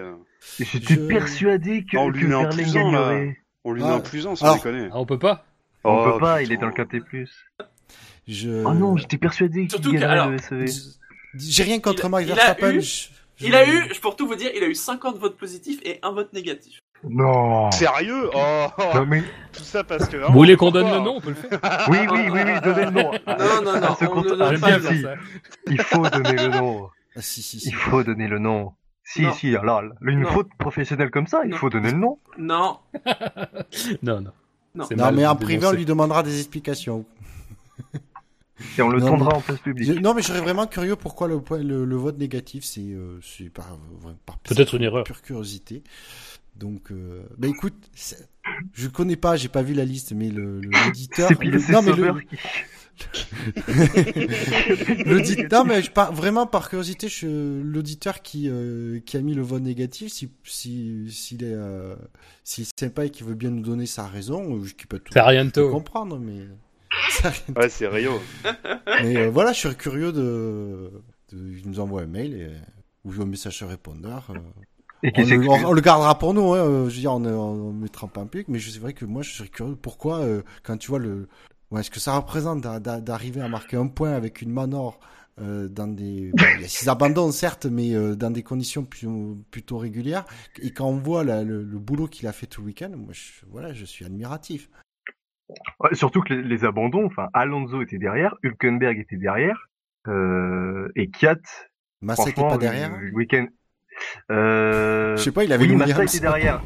J'étais Je- persuadé que, On lui met un Verlaine plus un, là. On lui Ah. met un plus un, sans déconner. Ah, on peut pas On Oh, peut pas, il est dans le quintet plus. je- Oh non, j'étais persuadé qu'il gagnerait alors, le SEV. J'ai rien contre Max il a Verstappen. eu- je- je- Il a eu, pour tout vous dire, il a eu 50 votes positifs et un vote négatif. Non Sérieux? Oh Non mais, Tout ça parce que. Vous voulez qu'on donne le nom On peut le faire? oui, oui, oui, oui, donnez le nom. Non, non, non, on compte- ne compte- ça. si. Il faut donner le nom. Ah, si, si, si. Il faut donner le nom. Si, Non. si, alors, une Non. faute professionnelle comme ça, il Non. faut donner le nom. Non, Non, non. Non. Mais en privé, on lui demandera des explications. Et on le Non, mais- en place Je- publique. Non, mais je serais vraiment curieux pourquoi le, le, le vote négatif, c'est euh, c'est par, par Peut-être une erreur. pure curiosité. Donc, euh, bah écoute, je connais pas, j'ai pas vu la liste, mais le le- l'auditeur. C'est pile, le- c'est non, mais le- qui... L'auditeur, non mais je par- vraiment par curiosité, je- l'auditeur qui euh, qui a mis le vote négatif, si si s'il est euh, s'il et qu'il veut bien nous donner sa raison, euh, je qui peut tout comprendre, mais Ouais, c'est Rio. mais euh, voilà, je suis curieux de, de il nous envoie un mail et ou un message sur répondeur. euh, on, le, s'excuse. on- on le gardera pour nous, hein, euh, je veux dire, on, on, on mettra pas un public, mais c'est vrai que moi, je serais curieux pourquoi, euh, quand tu vois le, ouais, ce que ça représente d'a- d'a- d'arriver à marquer un point avec une Manor euh, dans des, bon, il y a six abandons certes, mais euh, dans des conditions plutôt, plutôt régulières, et quand on voit la- le, le boulot qu'il a fait tout le week-end, moi, je, voilà, je suis admiratif. Ouais, surtout que les, les abandons, enfin, Alonso était derrière, Hülkenberg était derrière, euh, et Kiat, Massa était pas le- derrière. Le week-end. Euh, Je sais pas, il avait oui, Massa était derrière.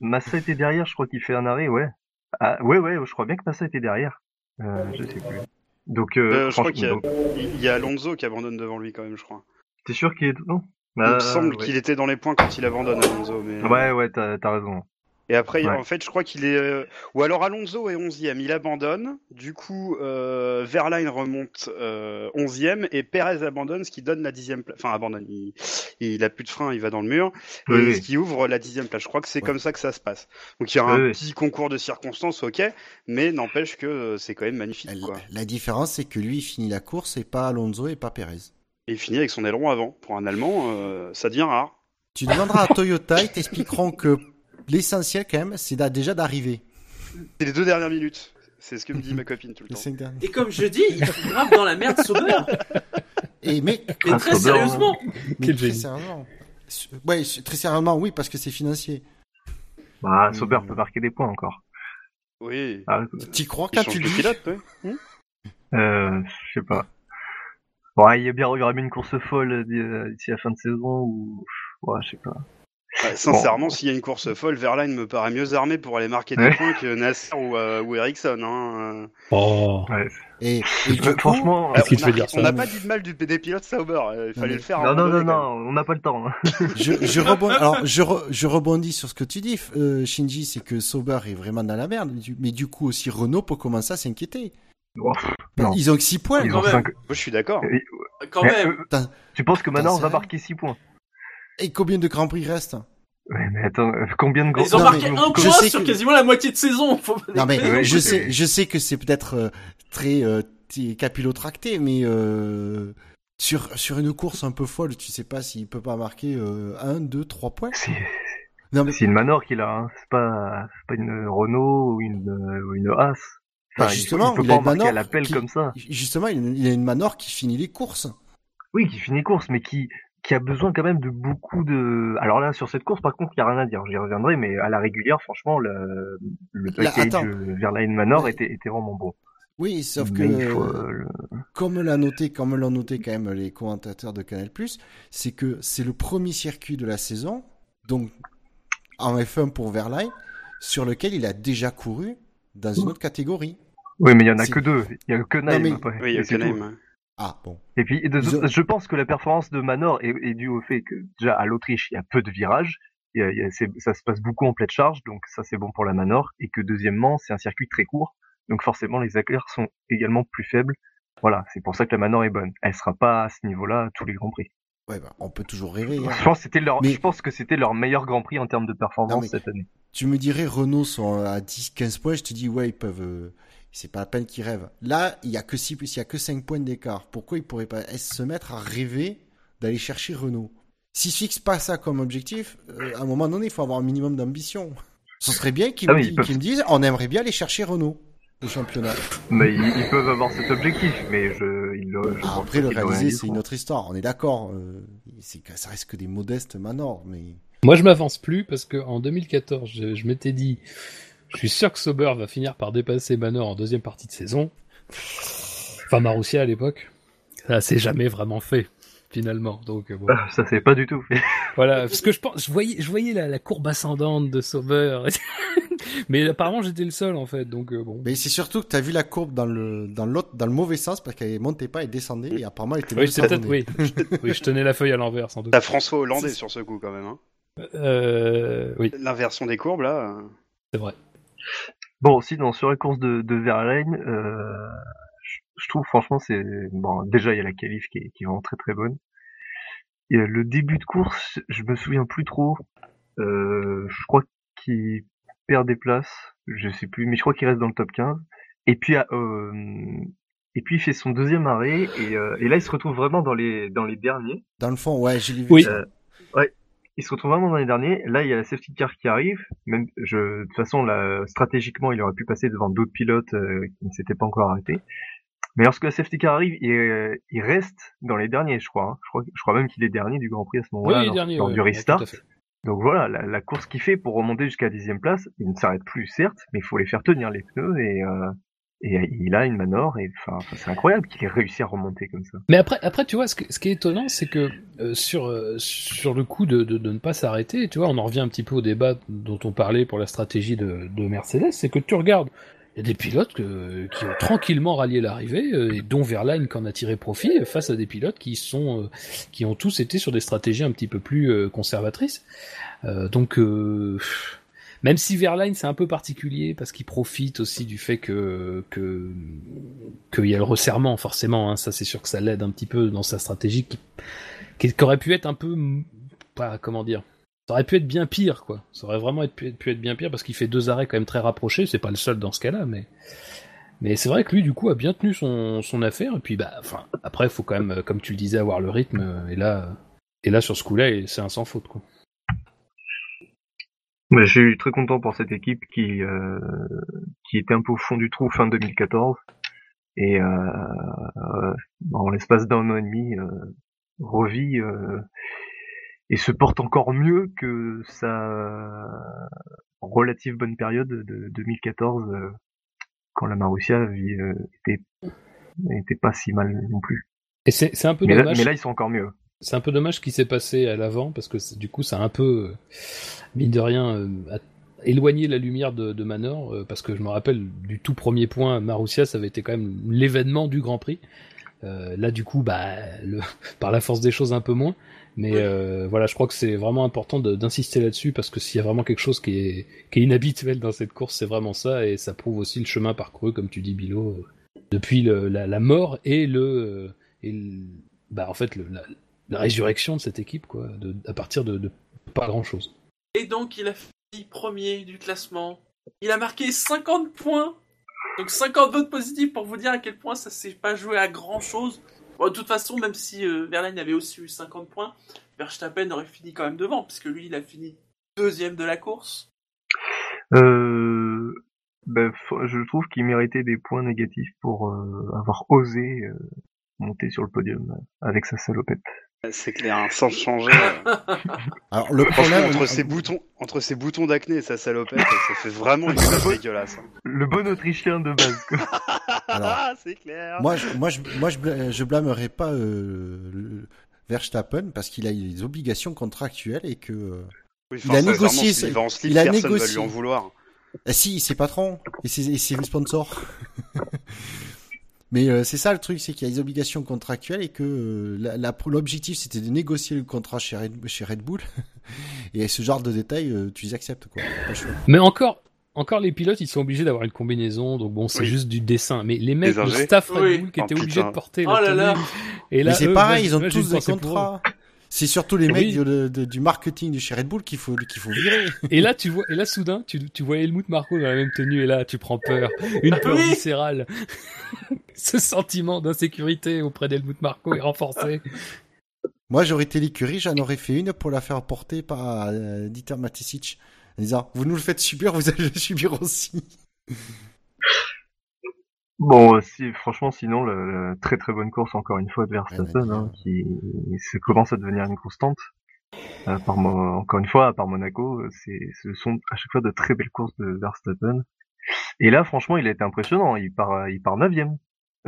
Massa était derrière, je crois qu'il fait un arrêt, ouais. Ah, ouais, ouais, je crois bien que Massa était derrière. Euh, je sais plus. Donc, euh, Euh, je crois qu'il y, a- donc, il y a Alonso qui abandonne devant lui quand même, je crois. t'es sûr qu'il est non il me semble ouais. qu'il était dans les points quand il abandonne Alonso. Mais... Ouais, ouais, t'as t'as raison. Et après, Ouais. en fait, je crois qu'il est. euh, Ou alors Alonso est 11ème, il abandonne. Du coup, euh, Verline remonte euh, 11ème et Perez abandonne, ce qui donne la 10ème place. Enfin, abandonne, il... il a plus de frein, il va dans le mur. Et Oui, ce qui ouvre la 10ème place. Je crois que c'est Ouais. comme ça que ça se passe. Donc il y a Oui, un oui. petit concours de circonstances, ok, mais n'empêche que euh, c'est quand même magnifique. La, Quoi. la différence, c'est que lui, il finit la course et pas Alonso et pas Perez. Et il finit avec son aileron avant. Pour un Allemand, euh, ça devient rare. Tu demanderas à Toyota, ils t'expliqueront que l'essentiel, quand même, c'est déjà d'arriver. C'est les deux dernières minutes. C'est ce que me dit ma copine tout le Les temps. Et comme je dis, il fout grave dans la merde Sauber. Et mais, Mais très Sauber, sérieusement. mais très sérieusement. Ouais, très sérieusement, oui, parce que c'est financier. Bah. Sauber peut marquer des points encore. Oui. Ah, T'y crois quand tu dis pilote, ouais. euh, je sais pas. Ouais, il y a bien, il y aura bien une course folle euh, d'ici la fin de saison ou, ouais, je sais pas. Sincèrement, s'il y a une course folle, Verline me paraît mieux armé pour aller marquer des Ouais. points que Nasser ou, euh, ou Ericsson. Hein. Oh. Ouais. Et, et du Mais coup, franchement, Euh, on n'a pas dit de mal du, des pilotes Sauber. euh, Il fallait le faire. non, non, non, non, on n'a pas le temps. hein. je, je, rebondis, alors, je, re- je rebondis sur ce que tu dis, euh, Shinji, c'est que Sauber est vraiment dans la merde. Mais du coup, aussi, Renault peut commencer à s'inquiéter. Oh. Ils ont que 6 points. Ils quand ont Moi, je suis d'accord. Et- Quand même. euh, tu penses que maintenant on va marquer 6 points? Et combien de Grands Prix restent? Ouais, mais attends, euh, combien de grands Ils ont Non, marqué mais un je point sais sur que- quasiment la moitié de saison. Faut... Non mais Ouais, je sais, je sais que c'est peut-être euh, très euh, capillotracté, mais euh, sur sur une course un peu folle, tu sais pas s'il peut pas marquer euh, 1, 2, 3 points. C'est Non mais c'est une Manor qu'il a, hein. c'est pas, c'est pas une Renault ou une, euh, ou une Haas. Bah, Enfin, il- justement, il, peut il pas a marquer à l'appel qui- comme ça. justement, il, il a une Manor qui finit les courses. Oui, qui finit course, mais qui, qui a besoin quand même de beaucoup de. Alors là, sur cette course, par contre, il y a rien à dire. J'y reviendrai, mais à la régulière, franchement, le, le package Verlaine Manor Ouais. était, était vraiment bon. Oui, sauf que Mais il faut, euh, le- comme l'a noté, comme l'ont noté quand même les commentateurs de Canal+, c'est que c'est le premier circuit de la saison, donc en F1 pour Verlaine, sur lequel il a déjà couru dans une autre catégorie. Oui, mais il y en a que deux. Il y a que Naim. Oui, il y a hein. Ah bon. Et puis, de- Ils ont- je pense que la performance de Manor est, est due au fait que, déjà, à l'Autriche, il y a peu de virages. Ça se passe beaucoup en pleine charge, donc ça, c'est bon pour la Manor. Et que, deuxièmement, c'est un circuit très court. Donc, forcément, les écarts sont également plus faibles. Voilà, c'est pour ça que la Manor est bonne. Elle sera pas à ce niveau-là à tous les Grands Prix. Ouais, bah, on peut toujours rêver. hein. Je pense que c'était leur, Mais- je pense que c'était leur meilleur Grand Prix en termes de performance Non, cette année. Tu me dirais Renault sont à 10, 15 points, je te dis ouais, ils peuvent. C'est pas la peine qu'ils rêvent. Là, il y a que 6, il y a que 5 points d'écart. Pourquoi ils pourraient pas se mettre à rêver d'aller chercher Renault? S'ils se fixent pas ça comme objectif, euh, à un moment donné, il faut avoir un minimum d'ambition. Ce serait bien qu'ils Ah me, oui, disent on aimerait bien aller chercher Renault au championnat. Mais ils, ils peuvent avoir cet objectif, mais je, ils le, je Ah, après, le réaliser, c'est une autre histoire. On est d'accord. euh, c'est ça reste que des modestes manors, mais. Moi, je m'avance plus parce que en 2014, je, je m'étais dit, je suis sûr que Sauber va finir par dépasser Manor en deuxième partie de saison. Enfin, Marussia à l'époque. Ça s'est jamais vraiment fait, finalement. Donc, euh, bon. Ah, Ça, c'est pas du tout fait. voilà. Parce que je pense, je voyais, je voyais la, la courbe ascendante de Sauber. Mais apparemment, j'étais le seul, en fait. Donc, euh, bon. Mais c'est surtout que tu as vu la courbe dans le, dans l'autre, dans le mauvais sens parce qu'elle montait pas et descendait et apparemment elle était Oui, peut-être, oui. Je- oui, je tenais la feuille à l'envers, sans doute. T'as François Hollandais sur ce coup quand même. Hein. Euh, oui, L'inversion des courbes là. c'est vrai. Bon, sinon, sur la course de, de Verlaine, euh, je, je trouve franchement, c'est bon. Déjà, il y a la qualif qui est, qui est vraiment très très bonne. Et euh, le début de course, je me souviens plus trop. Euh, je crois qu'il perd des places, je sais plus, mais je crois qu'il reste dans le top 15. Et puis, euh, et puis il fait son deuxième arrêt et, euh, et là, il se retrouve vraiment dans les dans les derniers. Dans le fond, ouais, vu. Oui. Il se retrouve vraiment dans les derniers. Là, il y a la safety car qui arrive. Même, je, de toute façon, là, stratégiquement, il aurait pu passer devant d'autres pilotes euh, qui ne s'étaient pas encore arrêtés. Mais lorsque la safety car arrive, il, euh, il reste dans les derniers, je crois. hein. Je crois, je crois même qu'il est dernier du Grand Prix à ce Oui, moment-là, lors, derniers. lors ouais, du restart. Donc voilà, la, la course qu'il fait pour remonter jusqu'à la dixième place, il ne s'arrête plus, certes, mais il faut les faire tenir les pneus et, euh, et il a une manor. Et enfin, c'est incroyable qu'il ait réussi à remonter comme ça. Mais après, après, tu vois, ce, qui est étonnant, c'est que euh, sur euh, sur le coup de, de, de ne pas s'arrêter, tu vois, on en revient un petit peu au débat dont on parlait pour la stratégie de, de Mercedes, c'est que tu regardes il y a des pilotes que- qui ont tranquillement rallié l'arrivée, euh, et dont Verlaine qui en a tiré profit, face à des pilotes qui sont, euh, qui ont tous été sur des stratégies un petit peu plus euh, conservatrices. Euh, donc, euh, même si Verlaine c'est un peu particulier parce qu'il profite aussi du fait que que qu'il y a le resserrement forcément, hein, ça c'est sûr que ça l'aide un petit peu dans sa stratégie qui, qui, aurait pu être un peu comment dire. Ça aurait pu être bien pire, quoi. Ça aurait vraiment pu, être bien pire parce qu'il fait deux arrêts quand même très rapprochés. C'est pas le seul dans ce cas-là, mais mais c'est vrai que lui, du coup, a bien tenu son, son affaire. Et puis, bah, après, faut quand même, comme tu le disais, avoir le rythme. Et là, et là, sur ce coup-là, c'est un sans faute, quoi. Mais je suis très content pour cette équipe qui euh, qui était un peu au fond du trou fin 2014 et euh, euh, en l'espace d'un an et demi euh, revit euh, et se porte encore mieux que sa relative bonne période de 2014 euh, quand la Marussia euh, était était pas si mal non plus. Et c'est un peu Mais là, dommage. mais là ils sont encore mieux. C'est un peu dommage ce qui s'est passé à l'avant parce que du coup, ça a un peu, euh, mine de rien, euh, éloigné la lumière de, de Manor euh, parce que je me rappelle du tout premier point, Marussia, ça avait été quand même l'événement du Grand Prix. Euh, là, du coup, bah, le, par la force des choses, un peu moins. Mais euh, voilà, je crois que c'est vraiment important d'insister là-dessus parce que s'il y a vraiment quelque chose qui est, qui est inhabituel dans cette course, c'est vraiment ça et ça prouve aussi le chemin parcouru, comme tu dis, Bilo, depuis le- la, la mort et le, et le- bah, en fait, le, la, la résurrection de cette équipe, quoi, de, à partir de, de pas grand-chose. Et donc, il a fini premier du classement. Il a marqué 50 points. Donc 50 votes positifs pour vous dire à quel point ça s'est pas joué à grand chose. Bon, de toute façon, même si euh, Verlaine avait aussi eu 50 points, Verstappen aurait fini quand même devant, puisque lui, il a fini deuxième de la course. Euh, ben, je trouve qu'il méritait des points négatifs pour euh, avoir osé euh, monter sur le podium avec sa salopette. C'est clair, hein, sans changer. euh, Alors le problème, entre ses boutons, entre ses boutons d'acné et sa salopette, ça fait vraiment une image dégueulasse. hein. Le bon Autrichien de base. Quoi. Alors, Ah, c'est clair. moi, je, moi, je, moi, je, blâmerais pas euh, le- Verstappen parce qu'il a des obligations contractuelles et que euh, Oui, il a négocié slip, il a personne va négocié. lui en vouloir. Ah si, c'est patron et c'est et c'est sponsor. Mais euh, c'est ça le truc, c'est qu'il y a des obligations contractuelles et que euh, l'objectif c'était de négocier le contrat chez Red, chez Red Bull. et ce genre de détails, euh, tu les acceptes quoi. Mais encore, encore les pilotes, ils sont obligés d'avoir une combinaison, donc bon, c'est Oui. juste du dessin. Mais les mecs, le ingés. staff Red Oui. Bull qui Oh, étaient putain. obligés de porter Oh là là. tenue. Et là, Mais c'est pareil, ils ont tous des contrats. C'est surtout les Oui. mecs de- de- du marketing de chez Red Bull qu'il faut qu'il faut virer. Et là, tu vois, et là, soudain, tu, tu vois Helmut Marko dans la même tenue, et là, tu prends peur. Une peur Oui. viscérale. Ce sentiment d'insécurité auprès d'Helmut Marko est renforcé. Moi, j'aurais été l'écurie, j'en aurais fait une pour la faire porter par euh, Dieter Matisic. En disant, vous nous le faites subir, vous allez le subir aussi. Bon, si, franchement, sinon, la, la très très bonne course encore une fois de Verstappen, Ouais, hein, qui ça commence à devenir une constante. À part, Mo- encore une fois, à part Monaco, c'est, ce sont à chaque fois de très belles courses de Verstappen. Et là, franchement, il a été impressionnant. Il part, il part neuvième,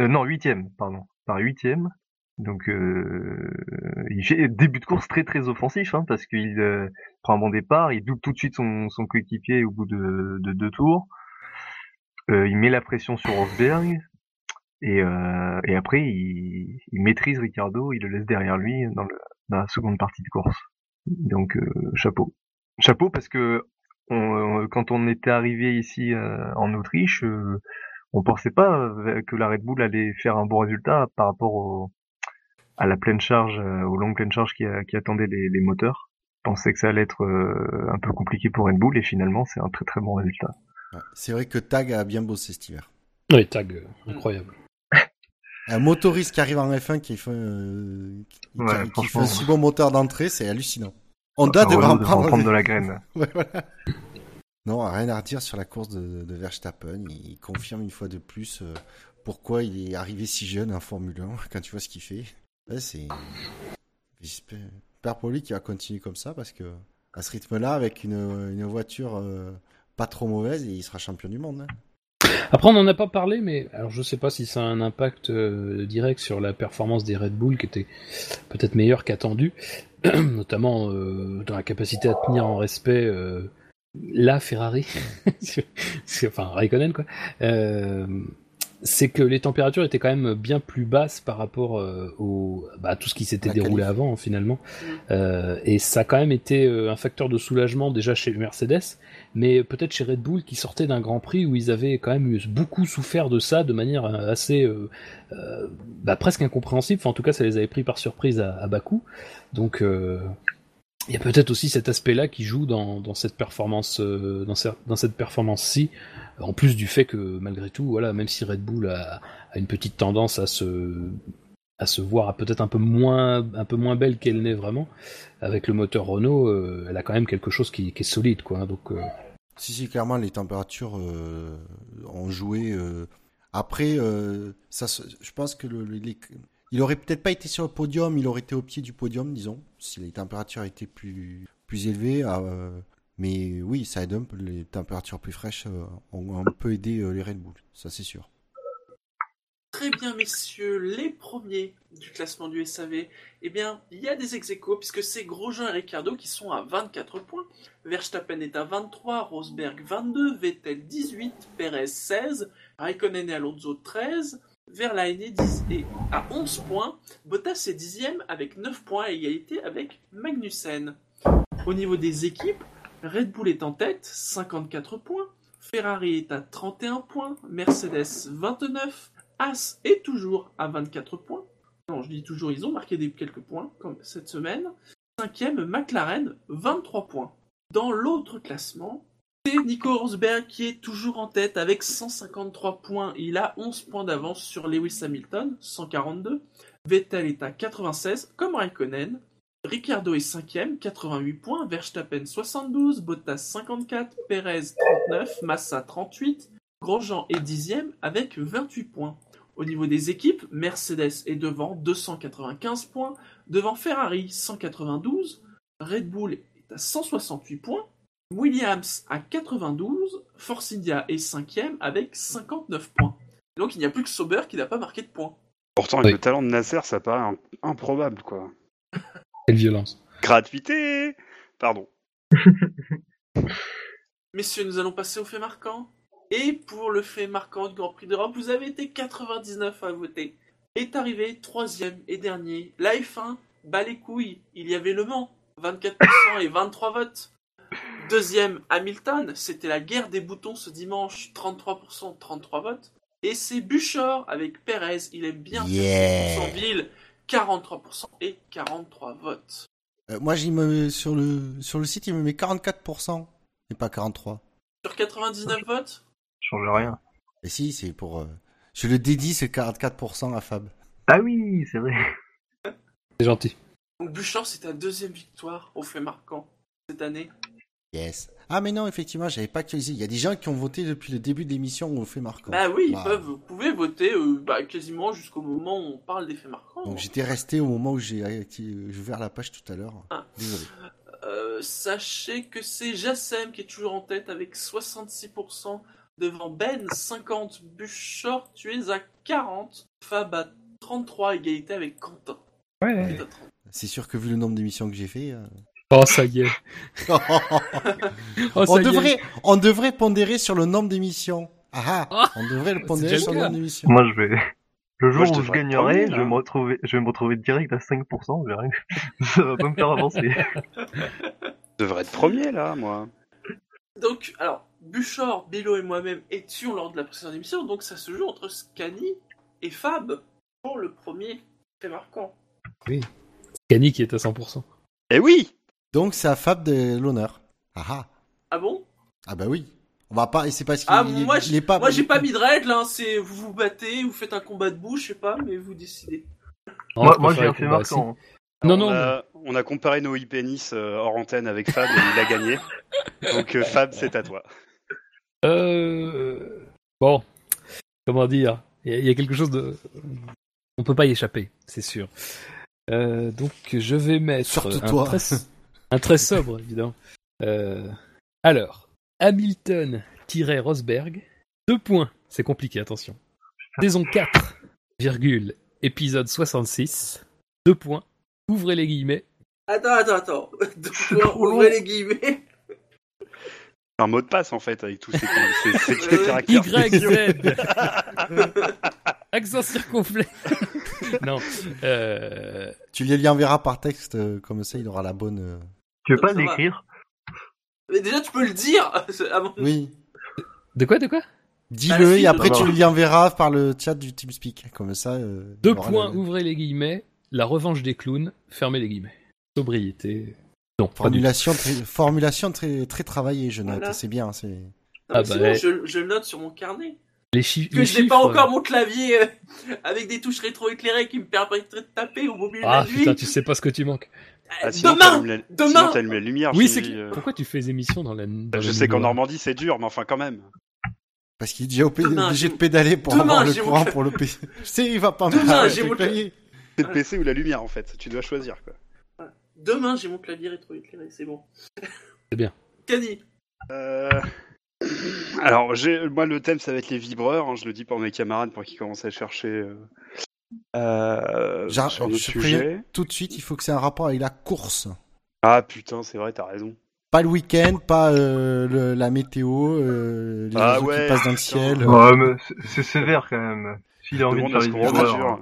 euh, non huitième, pardon, il part huitième. Donc, euh, il fait début de course très très offensif, hein, parce qu'il euh, prend un bon départ, il double tout de suite son, son coéquipier au bout de, de deux tours. Euh, il met la pression sur Rosberg et, euh, et après il, il maîtrise Ricardo, il le laisse derrière lui dans, le, dans la seconde partie de course. Donc euh, chapeau, chapeau parce que on, quand on était arrivé ici en Autriche, on pensait pas que la Red Bull allait faire un bon résultat par rapport au, à la pleine charge, aux longues pleines charges qui, qui attendaient les, les moteurs. On pensait que ça allait être un peu compliqué pour Red Bull et finalement c'est un très très bon résultat. Ouais. C'est vrai que Tag a bien bossé cet hiver. Oui, tag, euh, incroyable. Un motoriste qui arrive en F1 qui fait, euh, qui, Ouais, qui- qui fait un si bon moteur d'entrée, c'est hallucinant. Honda devrait en Renault devrait en prendre. prendre de la graine. Ouais, voilà. Non, rien à redire sur la course de, de Verstappen. Il confirme une fois de plus euh, pourquoi il est arrivé si jeune en Formule 1 quand tu vois ce qu'il fait. Ouais, c'est. J'espère j'espère pour lui qu'il va continuer comme ça parce que à ce rythme-là, avec une, une voiture euh, pas trop mauvaise, il sera champion du monde. hein. Après, on n'en a pas parlé, mais alors je sais pas si ça a un impact euh, direct sur la performance des Red Bull, qui était peut-être meilleure qu'attendu, notamment euh, dans la capacité à tenir en respect euh, la Ferrari, enfin Raikkonen quoi, c'est que les températures étaient quand même bien plus basses par rapport au, bah, à tout ce qui s'était déroulé qualif. avant finalement. Et ça a quand même été un facteur de soulagement déjà chez Mercedes, mais peut-être chez Red Bull qui sortait d'un Grand Prix où ils avaient quand même beaucoup souffert de ça de manière euh, assez euh, euh, bah, presque incompréhensible. Enfin, en tout cas, ça les avait pris par surprise à, à Bakou. Donc il y a peut-être aussi cet aspect-là qui joue dans, cette performance, dans, cette performance-ci, en plus du fait que malgré tout, voilà, même si Red Bull a une petite tendance à se à se voir peut-être un peu moins un peu moins belle qu'elle n'est vraiment avec le moteur Renault euh, elle a quand même quelque chose qui, est solide quoi donc euh, Si, si, clairement, les températures euh, ont joué. Après, ça, je pense que le, il aurait peut-être pas été sur le podium, il aurait été au pied du podium, disons, si les températures étaient plus, plus élevées. mais oui, ça aide un peu. Les températures plus fraîches ont un peu aidé les Red Bull, ça c'est sûr. Très bien, messieurs, les premiers du classement du SAV, eh bien, il y a des ex puisque c'est Grosjean et Ricciardo qui sont à 24 points. Verstappen est à 23, Rosberg 22, Vettel 18, Perez 16, Raikkonen et Alonso 13, Verlaine est 10 et à 11 points, Bottas est 10e avec 9 points à égalité avec Magnussen. Au niveau des équipes, Red Bull est en tête, 54 points, Ferrari est à 31 points, Mercedes 29, As est toujours à 24 points. Non, je dis toujours, ils ont marqué quelques points, comme cette semaine. Cinquième, McLaren, 23 points. Dans l'autre classement, c'est Nico Rosberg qui est toujours en tête avec 153 points. Il a 11 points d'avance sur Lewis Hamilton, 142. Vettel est à 96, comme Raikkonen. Ricciardo est 5ème, 88 points. Verstappen 72, Bottas 54, Perez 39, Massa 38. Grosjean est 10ème avec 28 points. Au niveau des équipes, Mercedes est devant 295 points, devant Ferrari 192, Red Bull est à 168 points, Williams à 92, Force India est 5ème avec 59 points. Donc il n'y a plus que Sauber qui n'a pas marqué de points. Pourtant, avec Oui. le talent de Nasser, ça paraît im- improbable, quoi. quelle violence Gratuité Pardon. Messieurs, nous allons passer au fait marquant. Et pour le fait marquant du Grand Prix d'Europe, vous avez été 99 à voter. Est arrivé troisième et dernier. La F1, bat les couilles. Il y avait Le Mans, 24% et 23 votes. Deuxième, Hamilton. C'était la guerre des boutons ce dimanche, 33%, 33 votes. Et c'est Buchor avec Perez. Il aime bien Yeah. son ville, 43% et 43 votes. Euh, moi, j'y me, sur, le, sur le site, il me met 44%, et pas 43%. Sur 99 votes, change rien. Et si, c'est pour... euh, je le dédie, c'est 44% à Fab. Ah oui, c'est vrai. c'est gentil donc Buchor, c'est ta deuxième victoire au fait marquant cette année. Yes. Ah mais non, effectivement, j'avais pas actualisé. Il y a des gens qui ont voté depuis le début de l'émission on fait marquant. Bah oui, ils Bah, peuvent, vous pouvez voter euh, bah, quasiment jusqu'au moment où on parle des faits marquants. Donc j'étais resté au moment où j'ai j'ai ouvert la page tout à l'heure. Ah. Désolé. Euh, sachez que c'est Jassem qui est toujours en tête avec 66% devant Ben 50, Buchor tu es à 40, Fab à 33, égalité avec Quentin. ouais qui est à 30. C'est sûr que vu le nombre d'émissions que j'ai fait, euh, oh ça y est oh, on ça y est. devrait, on devrait pondérer sur le nombre d'émissions. Ah ah, on devrait le pondérer déjà sur le nombre d'émissions. Moi, je vais. Le jour je où je devrais être gagnerai, je vais me retrouver, je vais me retrouver direct à 5%, je verrai. Ça va pas me faire avancer. Je devrais être premier, là, moi. Donc, alors, Buchor, Bilo et moi-même étions lors de la précédente émission, donc ça se joue entre Scani et Fab pour le premier fait marquant. Cani qui est à 100% Eh oui Donc c'est à Fab de l'honneur. Ah ah. Ah bon? Ah bah oui. On va pas, et c'est parce qu'il Ah, est- moi, j'ai- est pas. Moi, j'ai pas mis de règles, hein, c'est vous vous battez, vous faites un combat de bouche, je sais pas, mais vous décidez. Non, moi, moi j'ai un fait marquant. Non, on non, A, on a comparé nos e-pénis euh, hors antenne avec Fab et il a gagné. Donc, euh, Fab, c'est à toi. Euh... Bon, comment dire Il y, a- il y a quelque chose de... On peut pas y échapper, c'est sûr. Euh, donc je vais mettre Surtout un, toi. Très, un très sobre, évidemment. Euh, alors, Hamilton-Rosberg, deux points, c'est compliqué, attention. Saison 4, virgule, épisode 66, deux points, ouvrez les guillemets, Attends, attends, attends. Deux points, ouvrez les guillemets. Un mot de passe en fait avec tous ces, ces, ces- ces caractères. Y, Z. Accent circonflexe. non. Euh... Tu lui enverras par texte, euh, comme ça il aura la bonne. euh, Tu veux pas l'écrire? Mais déjà, tu peux le dire avant. Oui. De quoi, de quoi? Dis-le Ah, et après tu lui enverras par le chat du TeamSpeak. Comme ça. euh, Deux points, la- ouvrez les guillemets. La revanche des clowns, fermez les guillemets. Sobriété. Non. Formulation, très, formulation très, très travaillée, je note. Voilà. C'est bien. C'est. Non, Ah bah, bon, je, je le note sur mon carnet. Les, chi- Que les je n'ai pas chiffres, encore mon clavier euh, avec des touches rétro-éclairées qui me permettraient de taper au milieu Ah de la nuit. putain, tu sais pas ce que tu manques. Euh, Ah, sinon, demain t'allumes la- Demain sinon, t'allumes la lumière. Oui, c'est euh. Pourquoi tu fais des émissions dans la. dans Je la sais qu'en nuit Normandie c'est dur, mais enfin quand même. Parce qu'il est déjà obligé Demain, obligé j'ai- de pédaler pour Demain, avoir le mon courant pour le PC. Je sais, il va pas me Demain, faire j'ai mon. C'est le PC ou la lumière en fait. Tu dois choisir quoi. Demain, j'ai mon clavier rétro-éclairé, c'est bon. C'est bien. Cani, Euh... Alors, j'ai, moi, le thème, ça va être les vibreurs. hein, je le dis pour mes camarades pour qu'ils commencent à chercher euh, euh, Genre, sur je sujet. tout de suite, il faut que c'est un rapport avec la course. Ah putain, c'est vrai, t'as raison. Pas le week-end, pas euh, le- la météo, euh, les Ah oiseaux ouais, qui passent dans le ciel. Ouais, c'est- sévère quand même. S'il a envie de faire les vibreurs.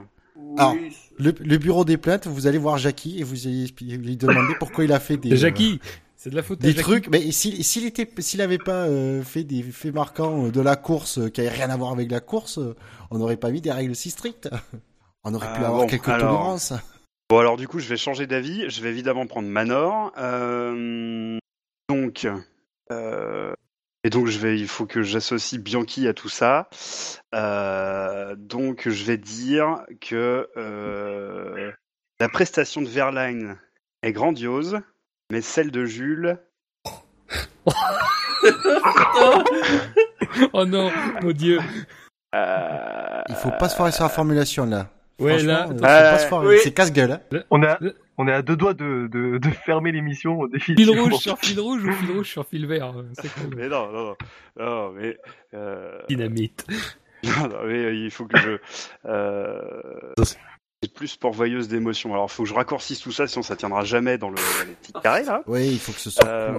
Alors. Le, le bureau des plaintes, vous allez voir Jackie et vous allez lui demander pourquoi il a fait des, Jackie C'est de la faute des Jackie. trucs. Mais s'il s'il était, s'il avait pas euh, fait des faits marquants euh, de la course euh, qui avaient rien à voir avec la course, euh, on n'aurait pas mis des règles si strictes. On aurait pu Ah, avoir bon, quelques alors. tolérances. Bon, alors du coup, je vais changer d'avis. Je vais évidemment prendre Manor. Euh, donc, euh, et donc, je vais, il faut que j'associe Bianchi à tout ça. Euh, donc, je vais dire que euh, la prestation de Verlaine est grandiose, mais celle de Jules. Oh non, mon dieu. euh, Il faut pas se foirer sur la formulation là. Ouais, là, euh, faut attends. pas se foirer. oui. C'est casse-gueule. hein. On Le- on est à deux doigts de, de, de fermer l'émission au défi. Fil rouge sur fil rouge ou fil rouge sur fil vert. euh, C'est cool. Mais non, non, non, non, mais euh, Dynamite. Non, non, mais euh, il faut que je. Euh... C'est plus pourvoyeuse d'émotions. Alors, il faut que je raccourcisse tout ça, sinon ça tiendra jamais dans, le, dans les petits carrés là. Oui, il faut que ce soit Euh.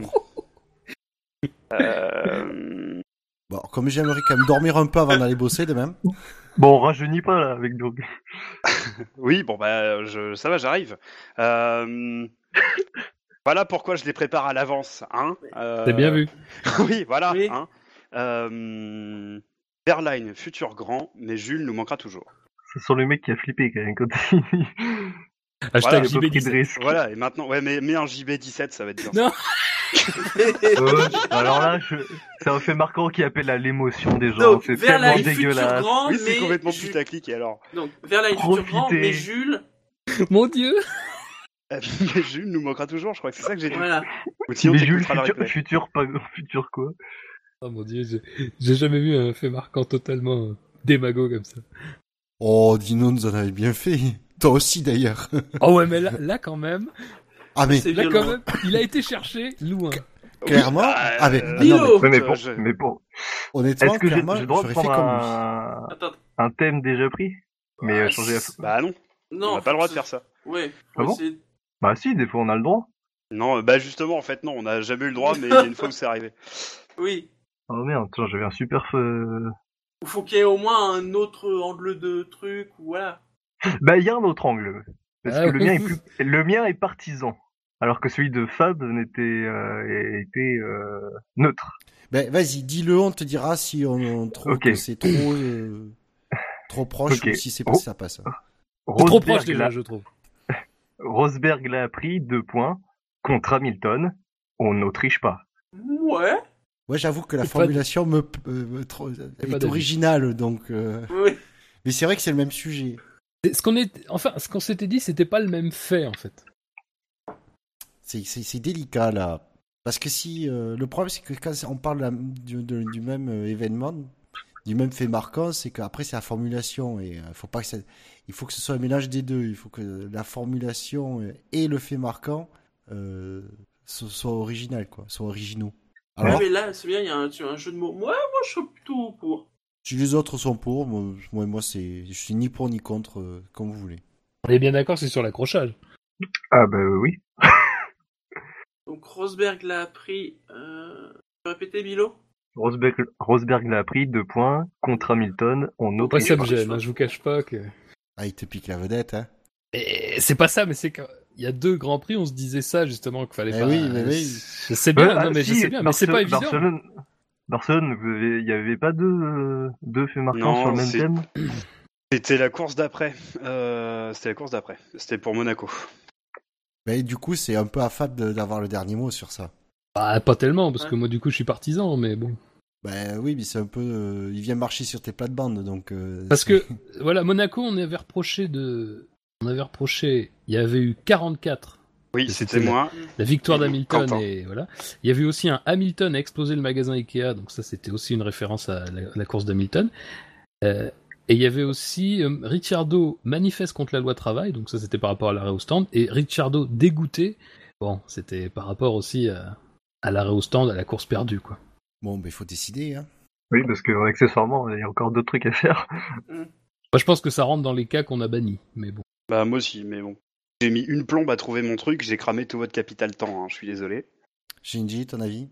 Euh... Bon, comme j'aimerais quand même dormir un peu avant d'aller bosser de même. Bon, on rajeunit pas là avec nos. Oui, bon bah, je... ça va, j'arrive. Euh... Voilà pourquoi je les prépare à l'avance, hein. Euh, T'as bien vu. oui, voilà. Oui. Hein. Euh... Berline, futur grand, mais Jules nous manquera toujours. Ce sont les mecs qui a flippé quand même quand il Hashtag Voilà, a pas pris de JB17. risque. Voilà, et maintenant, ouais, mais, mais un JB17, ça va être bien. Non. Euh, alors là, je... c'est un fait marquant qui appelle à l'émotion des gens. Donc, C'est tellement dégueulasse. grand, Oui, c'est mais complètement Jules- putaclic, et alors Donc, vers la grand, mais Jules, Mon dieu. Euh, Mais Jules nous manquera toujours, je crois que c'est ça que j'ai dit. voilà. Ou sinon, Mais Jules, le futur, futur, pas futur quoi Oh mon dieu, j'ai- j'ai jamais vu un fait marquant totalement euh, démago comme ça. Oh, Dino nous en avait bien fait. Toi aussi d'ailleurs. Oh ouais, mais là, là quand même, Ah mais C'est là violent. quand même, il a été cherché loin. clairement. Oui, ah mais, euh, ah non, mais Euh, bon, je- mais bon. honnêtement, Est-ce que j'ai clairement, j'ai le droit de prendre un... Un thème déjà pris Mais Ah, euh, changer la... Bah non, non. on n'a pas le droit de faire ça. Ouais. Ah bon Bah si, des fois on a le droit. Non, euh, bah justement, en fait, non, on n'a jamais eu le droit, mais il y a une fois où c'est arrivé. Oui. Oh merde, tiens, j'avais un super... euh, Il faut qu'il y ait au moins un autre angle de truc, ou voilà. Bah il y a un autre angle. Parce Ah que le mien est plus... le mien est partisan. Alors que celui de Fab n'était euh, était euh, neutre. Ben vas-y, dis-le, on te dira si on, on trouve que c'est trop euh, trop proche ou si c'est pas ça passe. Trop proche Rosberg déjà, l'a- je trouve. Rosberg l'a appris, deux points. Contre Hamilton, on n'autriche pas. Ouais. Ouais, j'avoue que la formulation me, euh, me est originale, donc. euh, Oui. Mais c'est vrai que c'est le même sujet. Ce qu'on est, enfin, ce qu'on s'était dit, c'était pas le même fait en fait. C'est c'est- c'est délicat là, parce que si euh, le problème c'est que quand on parle la- du, de- du même euh, événement, du même fait marquant, c'est qu'après c'est la formulation et euh, faut pas que ça- il faut que ce soit un mélange des deux. Il faut que la formulation et le fait marquant euh, so- soient originales quoi, soient originaux. Alors, Ouais, mais là, c'est bien, il y a un, tu as un jeu de mots. Ouais, moi, je serais plutôt pour. si les autres sont pour, moi, moi, moi, c'est, je suis ni pour ni contre, euh, comme vous voulez. On est bien d'accord, c'est sur l'accrochage. Ah bah oui. Donc, Rosberg l'a appris. Euh... peux répéter, Milo? Rosberg, Rosberg l'a pris, deux points, contre Hamilton, on autre ça me pas, gêne, je hein, je vous cache pas que. Ah, il te pique la vedette, hein. C'est pas ça, mais c'est qu'il y a deux grands prix, on se disait ça justement qu'il fallait Eh pas. oui, mais oui. Je sais bien, Ouais, ah, non mais je si, sais bien, mais c'est pas évident. Barcelone, Barcelone, il n'y avait pas deux, euh, deux faits marquants Non, sur le même thème? C'était la course d'après. Euh, C'était la course d'après. C'était pour Monaco. Mais du coup, c'est un peu affable de- d'avoir le dernier mot sur ça. Bah, pas tellement, parce Ouais. que moi du coup je suis partisan, mais bon. Ben oui, mais c'est un peu. euh, il vient marcher sur tes plates-bandes, donc. euh, Parce que voilà, Monaco, on avait reproché de, on avait reproché, il y avait eu 44 Oui, C'était moi. La victoire d'Hamilton Quentin. et voilà. Il y avait aussi un Hamilton a explosé le magasin Ikea, donc ça c'était aussi une référence à la, la course d'Hamilton. Euh, et il y avait aussi euh, Ricciardo manifeste contre la loi travail, donc ça c'était par rapport à l'arrêt au stand, et Ricciardo dégoûté. Bon, c'était par rapport aussi à, à l'arrêt au stand, à la course perdue quoi. Bon, ben il faut décider, hein. Oui, parce que accessoirement, il y a encore d'autres trucs à faire. Moi je pense que ça rentre dans les cas qu'on a bannis, mais bon. Bah moi aussi, mais bon. J'ai mis une plombe à trouver mon truc, j'ai cramé tout votre capital temps, hein, je suis désolé. Shinji, ton avis?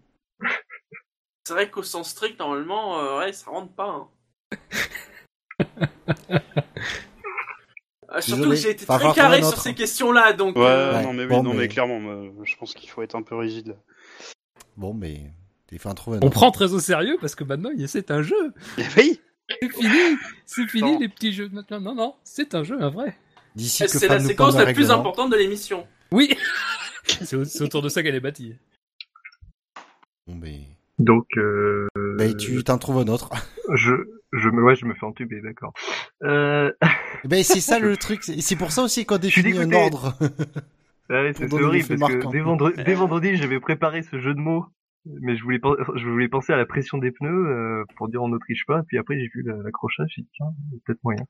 C'est vrai qu'au sens strict, normalement, euh, ouais, ça rentre pas. hein. Euh, surtout que j'ai été très carré sur ces questions-là, donc. Ouais, euh, non mais oui, bon, non mais- mais clairement, moi, je pense qu'il faut être un peu rigide. là. Bon, mais. On prend très au sérieux parce que maintenant c'est un jeu. oui C'est fini, c'est fini Non. les petits jeux. Non non non, c'est un jeu, un vrai. D'ici que C'est la séquence la plus importante de l'émission. Oui. c'est au- c'est autour de ça qu'elle est bâtie. Bon, ben. Donc, euh, Ben, tu t'en trouves un autre. je, je me, ouais, je me fais entuber, d'accord. Euh, ben, c'est ça le truc. C'est pour ça aussi qu'on définit un ordre. ouais, Pour c'est horrible parce que dès vendredi, dès vendredi, j'avais préparé ce jeu de mots, mais je voulais, je voulais penser à la pression des pneus euh, pour dire on n'autriche pas. Puis après, j'ai vu la- l'accrochage, j'ai dit tiens, il y a peut-être moyen.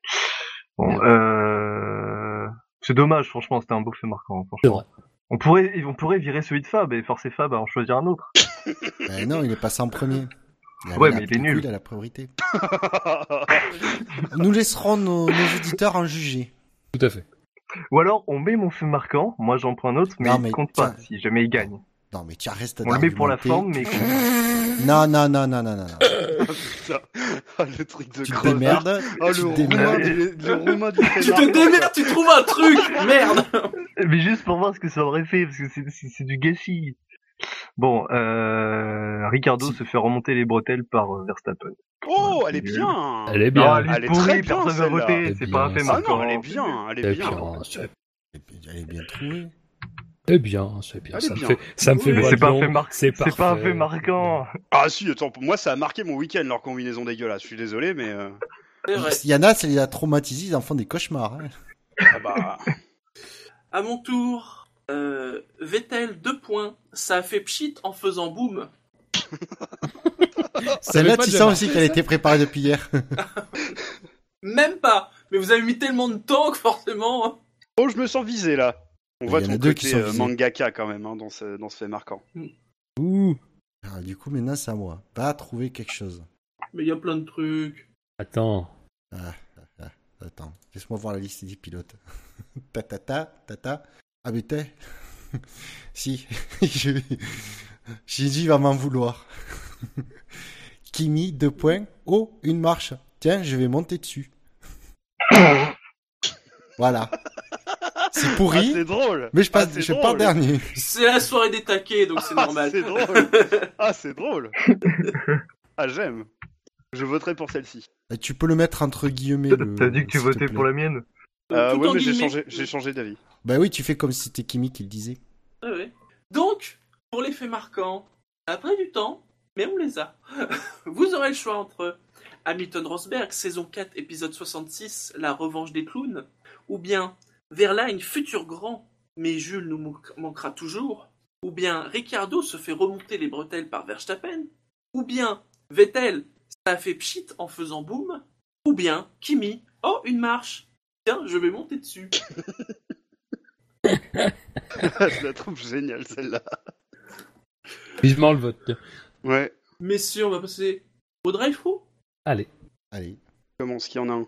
Bon, euh, c'est dommage, franchement, c'était un beau fait marquant. C'est Franchement. vrai. On pourrait, on pourrait virer celui de Fab et forcer Fab à en choisir un autre. ben non, il est passé en premier. Il Ouais, la- mais il est nul. Il a la priorité. Nous laisserons nos, nos auditeurs en juger. Tout à fait. Ou alors, on met mon fait marquant, moi j'en prends un autre, mais Non, il compte pas tiens. si jamais il gagne. Non, mais tu restes On le met pour la forme, mais Non, non, non, non, non, non. Putain. Ah, le truc de Tu te démerdes. Ah, tu le te roumain démerdes. du, le roumain du fait Tu te démerdes, tu trouves un truc Merde Mais juste pour voir ce que ça aurait fait, parce que c'est du gâchis. Bon, euh, Ricardo se fait remonter les bretelles par euh, Verstappen. Oh, elle est bien Elle est Non, bien. elle est Elle est pourrie, très bien, personne voter, Elle est c'est pas un bien. fait Ah marquant. non, elle est bien, elle est C'est bien. bien, Elle est bien trouvée. c'est bien, c'est bien. Elle Ça est me bien. fait, ça me fait boire c'est pas un fait mar- C'est C'est pas un parfait. fait marquant. Ah si, attends, pour moi ça a marqué mon week-end leur combinaison dégueulasse. Je suis désolé, mais euh, C'est vrai. Il y en a, ça les a traumatisés, ils en font des cauchemars. hein. ah bah, À mon tour, euh, Vettel, deux points. Ça a fait pchit en faisant boum. Ça Celle-là, pas tu sens aussi qu'elle a été préparée depuis hier. Même pas Mais vous avez mis tellement de temps que forcément... oh, je me sens visé là. On voit ton a deux côté qui sont euh, visés. mangaka quand même hein, dans ce dans ce fait marquant. Ouh. Alors, du coup, maintenant, c'est à moi. Va trouver quelque chose. Mais il y a plein de trucs. Attends. Ah, ah, ah, attends, laisse-moi voir la liste des pilotes. ta ta ta ta ta. Ah mais t'es. si. Shinji va m'en vouloir. Kimi, deux points. Oh, une marche. Tiens, je vais monter dessus. voilà. C'est Ah, pourri, c'est drôle. mais je, passe, Ah, je pars drôle. dernier. C'est la soirée des taquets, donc c'est Ah, normal. c'est drôle. Ah, c'est drôle. Ah, j'aime. Je voterai pour celle-ci. Et tu peux le mettre entre guillemets. le- T'as dit que tu votais pour la mienne Euh, Tout ouais, mais j'ai changé, j'ai changé d'avis. Bah oui, tu fais comme si c'était Kimi qui le disait. Ouais. Donc, pour les faits marquants, après du temps, mais on les a. Vous aurez le choix entre Hamilton Rosberg, saison 4, épisode 66, La revanche des clowns, ou bien Verlaine, futur grand, mais Jules nous manque- manquera toujours, ou bien Ricardo se fait remonter les bretelles par Verstappen, ou bien Vettel, ça a fait pchit en faisant boum, ou bien Kimi, oh une marche, tiens, je vais monter dessus. je la trouve géniale celle-là. Vivement le vote. Ouais. Messieurs, on va passer au drive-through Allez. Allez. Comment ce qu'il y en a un?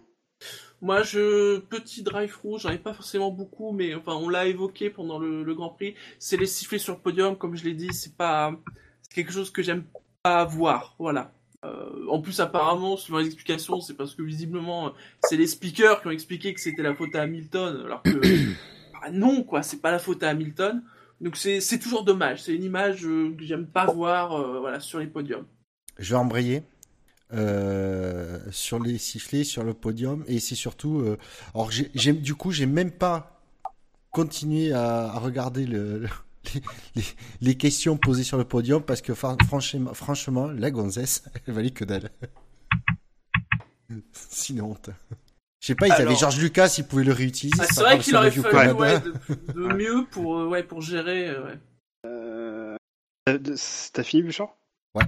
Moi, je petit drive through, j'en ai pas forcément beaucoup, mais enfin, on l'a évoqué pendant le, le Grand Prix. C'est les sifflets sur le podium, comme je l'ai dit, c'est pas c'est quelque chose que j'aime à voir. Voilà. Euh, en plus, apparemment, suivant les explications, c'est parce que visiblement, c'est les speakers qui ont expliqué que c'était la faute à Hamilton, alors que bah, non, quoi, c'est pas la faute à Hamilton. Donc c'est toujours dommage. C'est une image euh, que j'aime pas voir, euh, voilà, sur les podiums. Je vais embrayer euh, sur les sifflets, sur le podium, et c'est surtout. euh, alors du coup, j'ai même pas continué à, à regarder le, le- les, questions posées sur le podium parce que fran- franchement, franchement, la gonzesse, elle valait que dalle. Sinon, honte. Je sais pas, ils avaient Alors- Georges Lucas, ils pouvaient le réutiliser. Ah, c'est vrai qu'il aurait fallu ouais, de, de mieux pour euh, ouais pour gérer. euh, ouais. Euh, T'as fini, Bouchard? Ouais.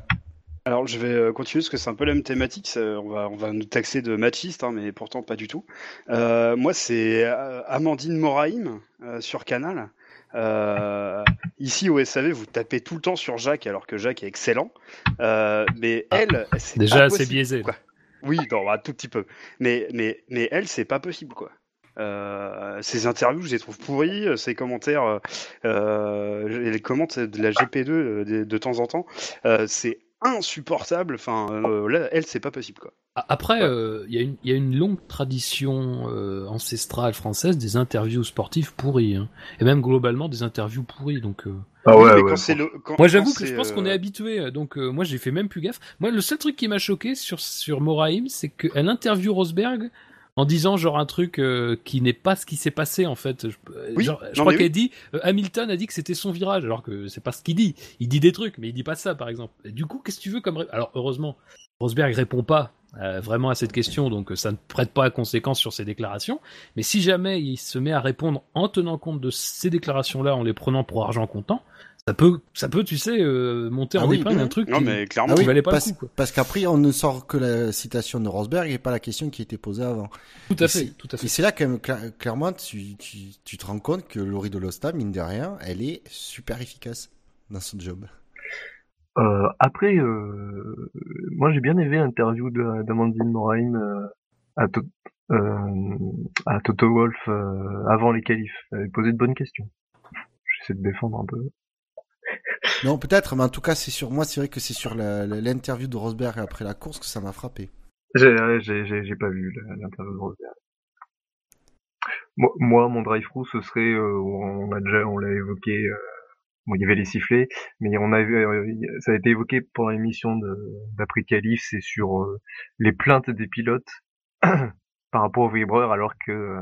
Alors, je vais continuer parce que c'est un peu la même thématique. ça- on, va, on va nous taxer de machiste, hein, mais pourtant pas du tout. Euh, moi, c'est euh, Amandine Moraim euh, sur Canal. Euh, ici au SAV, vous tapez tout le temps sur Jacques alors que Jacques est excellent. Euh, mais Ah. elle, c'est Déjà assez biaisé. quoi? Oui, non, un tout petit peu. Mais, mais, mais elle, c'est pas possible, quoi. Euh, interviews, je les trouve pourries. euh, Ses commentaires, euh, euh, elle commente de la GP2 euh, de, de temps en temps. Euh, c'est insupportable. Enfin, euh, là, elle, c'est pas possible, quoi. Après, euh, il y, a une- il y a une longue tradition euh, ancestrale française des interviews sportives pourries, hein. et même globalement des interviews pourries. Donc, euh, Ah ouais, ouais. le- quand- moi, j'avoue que je pense euh, qu'on est habitué. Donc, euh, moi, j'ai fait même plus gaffe. Moi, le seul truc qui m'a choqué sur sur Moraim, c'est qu'elle interview Rosberg en disant genre un truc euh, qui n'est pas ce qui s'est passé en fait. Je, euh, Oui, genre, je non, crois qu'elle oui. dit euh, Hamilton a dit que c'était son virage, alors que c'est pas ce qu'il dit. Il dit des trucs, mais il dit pas ça, par exemple. Et du coup, qu'est-ce que tu veux comme alors heureusement, Rosberg répond pas euh, vraiment à cette question, donc ça ne prête pas à conséquence sur ses déclarations. Mais si jamais il se met à répondre en tenant compte de ces déclarations-là, en les prenant pour argent comptant, ça peut, ça peut, tu sais, euh, monter Ah en oui, épingle un truc Non, qui, mais clairement. Ah valait pas parce, le coup. Quoi. parce qu'après, on ne sort que la citation de Rosberg et pas la question qui était posée avant. Tout à Et fait, tout à fait. Et c'est là que cla- clairement, tu, tu, tu te rends compte que Laurie Dolosta, mine de rien, elle est super efficace dans son job. Euh, après, euh, moi j'ai bien aimé l'interview de- d'Amandine Moraim euh, à, To- euh, à Toto Wolf euh, avant les qualifs. Elle avait posé de bonnes questions. J'essaie de défendre un peu. Non, peut-être, mais en tout cas, c'est sur moi, c'est vrai que c'est sur la- la- l'interview de Rosberg après la course que ça m'a frappé. J'ai pas vu la- l'interview de Rosberg. Moi, mon drive-through, ce serait, euh, on a déjà, on l'a évoqué, euh, bon, il y avait les sifflets, mais on avait, euh, ça a été évoqué pendant l'émission d'après Calif, c'est sur euh, les plaintes des pilotes par rapport aux vibreurs, alors que euh,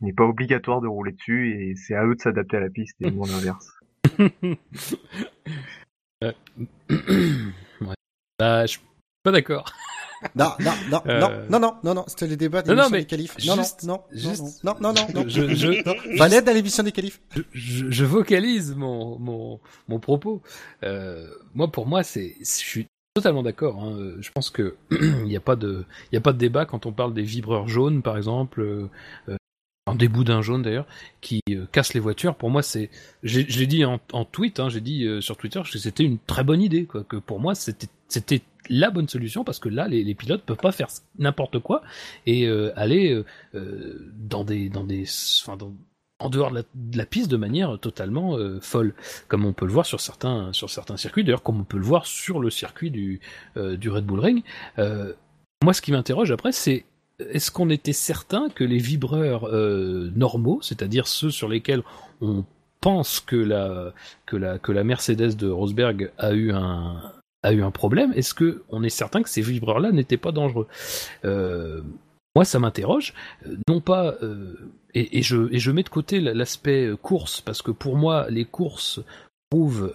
il n'est pas obligatoire de rouler dessus et c'est à eux de s'adapter à la piste et non l'inverse. ouais. Bah, je suis pas d'accord. Non, non, non, Euh. non, non, non, non, non, c'était le débat de Non, non, l'émission mais des qualifs. Non, juste- non, non, juste- non, non, non, non, non. Je- je- non. Valette à l'émission des qualifs. je, je- vocalise mon, mon, mon propos. Euh, moi, pour moi, c'est, je suis totalement d'accord. hein. Euh, Je pense que il n'y a pas de, il a pas de débat quand on parle des vibreurs jaunes, par exemple, euh, en des boudins jaunes d'ailleurs, qui euh, cassent les voitures. Pour moi, c'est, je l'ai dit en, tweet, hein, j'ai dit euh, sur Twitter que c'était une très bonne idée, quoi. Que pour moi, c'était, la bonne solution parce que là, les, les pilotes peuvent pas faire n'importe quoi et euh, aller euh, dans des, dans des, en dehors de la, piste de manière totalement folle, comme on peut le voir sur certains, sur certains circuits, d'ailleurs comme on peut le voir sur le circuit du, Red Bull Ring. Moi, ce qui m'interroge après, c'est est-ce qu'on était certain que les vibreurs euh, normaux, c'est-à-dire ceux sur lesquels on pense que la, que Mercedes de Rosberg a eu un, a eu problème, est-ce que on est certain que ces vibreurs-là n'étaient pas dangereux? Euh, Moi, ça m'interroge, Euh, non pas et, je, et je mets de côté l'aspect course, parce que pour moi, les courses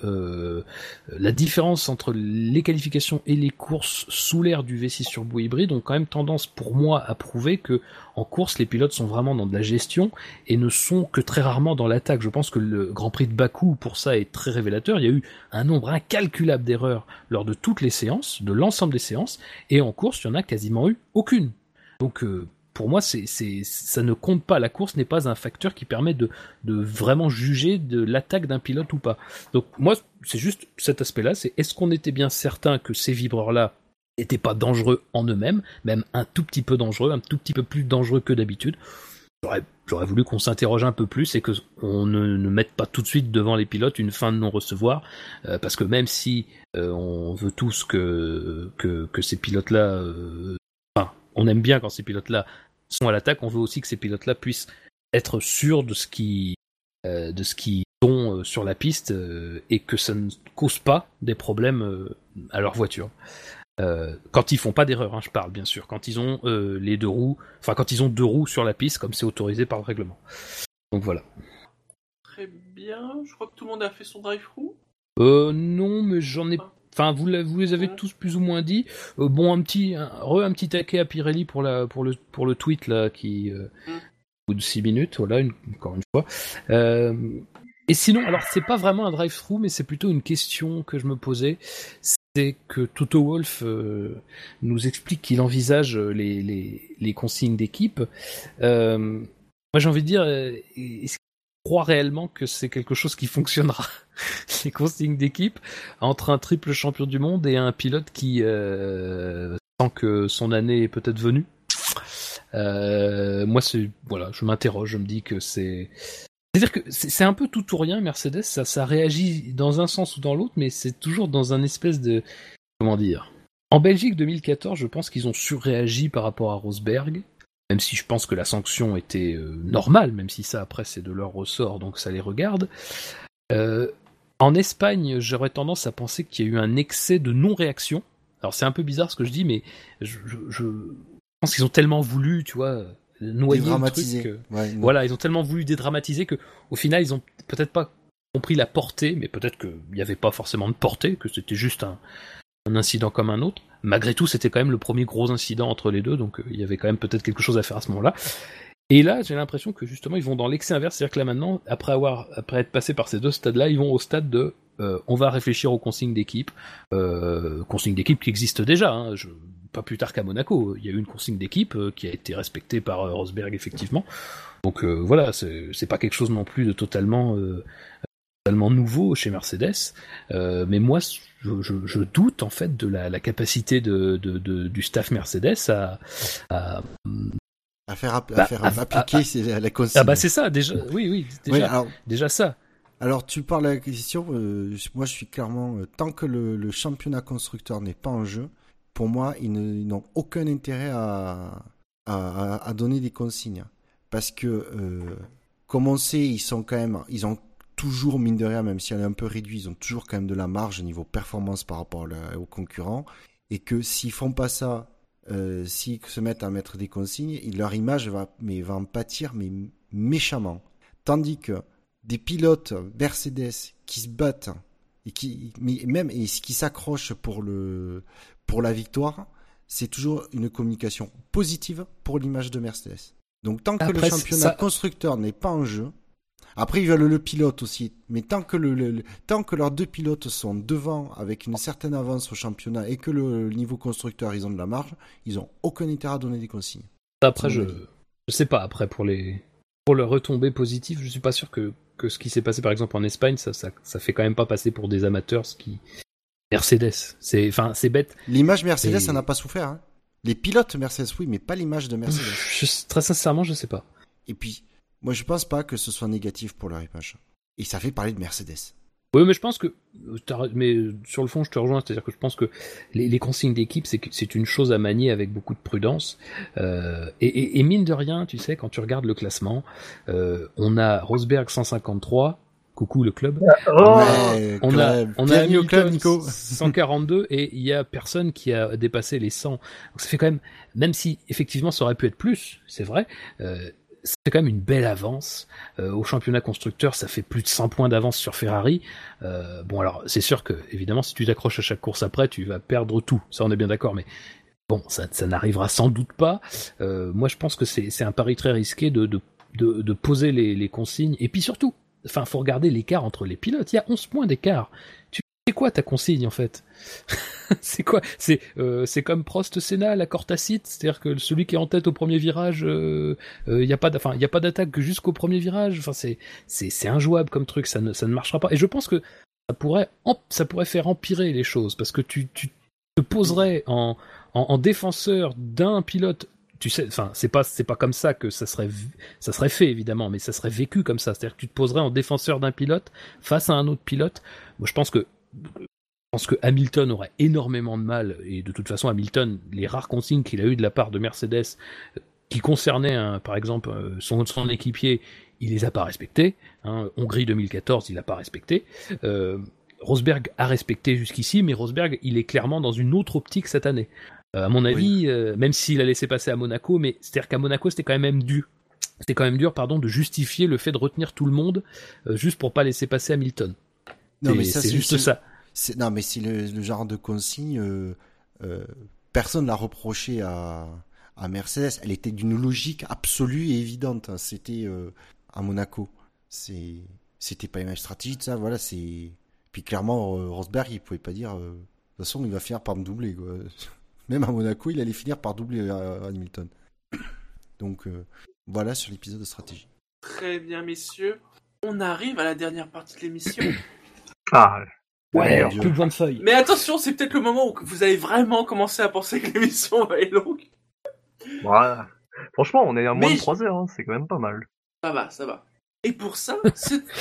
euh, la différence entre les qualifications et les courses sous l'ère du V6 turbo hybride ont quand même tendance pour moi à prouver que en course les pilotes sont vraiment dans de la gestion et ne sont que très rarement dans l'attaque. Je pense que le Grand Prix de Bakou pour ça est très révélateur. Il y a eu un nombre incalculable d'erreurs lors de toutes les séances, de l'ensemble des séances, et en course il y en a quasiment eu aucune. Donc euh, pour moi, c'est, ça ne compte pas. La course n'est pas un facteur qui permet de, vraiment juger de l'attaque d'un pilote ou pas. Donc moi, c'est juste cet aspect-là. C'est est-ce qu'on était bien certain que ces vibreurs-là n'étaient pas dangereux en eux-mêmes, même un tout petit peu dangereux, un tout petit peu plus dangereux que d'habitude? j'aurais voulu qu'on s'interroge un peu plus et que on ne, mette pas tout de suite devant les pilotes une fin de non-recevoir, euh, parce que même si euh, on veut tous que ces pilotes-là, euh, enfin, on aime bien quand ces pilotes-là sont à l'attaque, on veut aussi que ces pilotes-là puissent être sûrs de ce qui de ce qui sont sur la piste et que ça ne cause pas des problèmes à leur voiture. Euh, quand ils font pas d'erreur, hein, je parle bien sûr. Quand ils ont euh, les deux roues, enfin quand ils ont deux roues sur la piste, comme c'est autorisé par le règlement. Donc voilà. Très bien. Je crois que tout le monde a fait son drive-through. Euh, non, mais j'en ai. Enfin, vous, vous les avez tous plus ou moins dit. Euh, bon, un petit, un, re, un petit taquet à Pirelli pour la, pour le, pour le tweet là qui, euh, mm. bout de 6 minutes, voilà, une, encore une fois. Euh, et sinon, alors c'est pas vraiment un drive-through, mais c'est plutôt une question que je me posais c'est que Toto Wolf euh, nous explique qu'il envisage les, les, les consignes d'équipe. Euh, moi, j'ai envie de dire, est-ce croit réellement que c'est quelque chose qui fonctionnera. Les consignes d'équipe entre un triple champion du monde et un pilote qui euh, sent que son année est peut-être venue. Euh, moi, c'est voilà, je m'interroge, je me dis que c'est c'est-à-dire que c'est un peu tout ou rien, Mercedes, ça, ça réagit dans un sens ou dans l'autre, mais c'est toujours dans un espèce de... Comment dire. En Belgique 2014, je pense qu'ils ont surréagi par rapport à Rosberg, même si je pense que la sanction était euh, normale, même si ça après c'est de leur ressort, donc ça les regarde. Euh, en Espagne, j'aurais tendance à penser qu'il y a eu un excès de non-réaction. Alors c'est un peu bizarre ce que je dis, mais je, je, je pense qu'ils ont tellement voulu, tu vois noyer le truc. Que, voilà, ils ont tellement voulu dédramatiser que au final ils ont peut-être pas compris la portée, mais peut-être qu'il n'y avait pas forcément de portée, que c'était juste un, un, incident comme un autre. Malgré tout, c'était quand même le premier gros incident entre les deux, donc euh, il y avait quand même peut-être quelque chose à faire à ce moment-là. Et là, j'ai l'impression que justement, ils vont dans l'excès inverse, c'est-à-dire que là maintenant, après avoir, après être passé par ces deux stades-là, ils vont au stade de, euh, on va réfléchir aux consignes d'équipe, euh, consignes d'équipe qui existent déjà. Hein, pas plus tard qu'à Monaco. Il y a eu une consigne d'équipe qui a été respectée par Rosberg effectivement. Donc voilà, c'est pas quelque chose non plus de totalement totalement nouveau chez Mercedes. mais moi, je, je, je, doute en fait de la, la capacité de, de, de, du staff Mercedes à, à à faire, à bah, faire à, appliquer à, la consigne. Ah bah c'est ça déjà. Oui oui déjà, oui, alors, déjà ça. Alors tu parles de la question. Euh, moi je suis clairement tant que le, le championnat constructeur n'est pas en jeu, pour moi, ils n'ont aucun intérêt à, à, à, donner des consignes. Parce que, euh, comme on sait, ils sont quand même, ils ont toujours, mine de rien, même si elle est un peu réduite, ils ont toujours quand même de la marge au niveau performance par rapport aux concurrents. Et que s'ils font pas ça, euh, s'ils se mettent à mettre des consignes, leur image va, mais va en pâtir, mais méchamment. Tandis que des pilotes Mercedes qui se battent et qui, mais même, et qui s'accrochent pour le, pour la victoire, c'est toujours une communication positive pour l'image de Mercedes. Donc tant que après, le championnat ça... constructeur n'est pas en jeu, après ils veulent le pilote aussi, mais tant que, le, le, tant que leurs deux pilotes sont devant avec une certaine avance au championnat et que le, niveau constructeur ils ont de la marge, ils ont aucun intérêt à donner des consignes. Après je, je sais pas après pour les pour le retombée positive, je suis pas sûr que que ce qui s'est passé par exemple en Espagne, ça, ça, ça fait quand même pas passer pour des amateurs, ce qui Mercedes. C'est, enfin, c'est bête. L'image Mercedes, ça n'a pas souffert. Hein. Les pilotes Mercedes, oui, mais pas l'image de Mercedes. Je, très sincèrement, je sais pas. Et puis, moi, je pense pas que ce soit négatif pour leur image. Et ça fait parler de Mercedes. Oui, mais je pense que, mais sur le fond, je te rejoins, c'est-à-dire que je pense que les, les consignes d'équipe, c'est c'est une chose à manier avec beaucoup de prudence. Euh, et, et, et, mine de rien, tu sais, quand tu regardes le classement, euh, on a Rosberg 153, coucou le club. Oh on a, on a, on a au club, Nico. 142 et il y a personne qui a dépassé les 100. Donc ça fait quand même, même si effectivement ça aurait pu être plus, c'est vrai, euh, c'est quand même une belle avance. Euh, au championnat constructeur, ça fait plus de 100 points d'avance sur Ferrari. Euh, bon alors c'est sûr que évidemment si tu t'accroches à chaque course après, tu vas perdre tout. Ça on est bien d'accord, mais bon ça, n'arrivera sans doute pas. Euh, moi je pense que c'est un pari très risqué de, poser les, les consignes et puis surtout Enfin, faut regarder l'écart entre les pilotes. Il y a 11 points d'écart. C'est quoi ta consigne en fait? C'est quoi? C'est euh, c'est comme Prost Senna, l'accord tacite, c'est-à-dire que celui qui est en tête au premier virage, euh, euh, il y a pas, enfin il d'attaque jusqu'au premier virage. C'est c'est injouable comme truc, ça ne ça ne marchera pas. Et je pense que ça pourrait ça pourrait faire empirer les choses parce que tu tu te poserais en en, en défenseur d'un pilote tu sais, enfin, c'est pas, c'est pas comme ça que ça serait, ça serait fait évidemment, mais ça serait vécu comme ça. C'est-à-dire que tu te poserais en défenseur d'un pilote face à un autre pilote. Moi, je pense que, pense que Hamilton aurait énormément de mal, et de toute façon, Hamilton, les rares consignes qu'il a eues de la part de Mercedes, qui concernaient, par exemple, son, son équipier, il les a pas respectés. Hein. Hongrie 2014, il l'a pas respecté. Euh, Rosberg a respecté jusqu'ici, mais Rosberg, il est clairement dans une autre optique cette année. Euh, à mon avis, euh, même s'il a laissé passer à Monaco, mais c'est-à-dire qu'à Monaco, c'était quand même dur. C'était quand même dur, pardon, de justifier le fait de retenir tout le monde juste pour pas laisser passer Hamilton. Non, mais c'est juste ça. Non, mais c'est le, genre de consigne. personne l'a reproché à, à Mercedes. Elle était d'une logique absolue et évidente. C'était à Monaco. C'est, c'était pas une stratégie de ça. Voilà, c'est. Puis clairement, euh, Rosberg, il pouvait pas dire. Euh, de toute façon, il va finir par me doubler. Quoi. Même à Monaco, il allait finir par doubler euh, Hamilton. Donc voilà sur l'épisode de stratégie. Très bien, messieurs. On arrive à la dernière partie de l'émission. Ah. Ouais, plus besoin de feuilles. Mais attention, c'est peut-être le moment où vous allez vraiment commencer à penser que l'émission va être longue. Voilà. Franchement, on est à moins de 3 heures, hein. c'est quand même pas mal. Ça va, ça va. Et pour ça,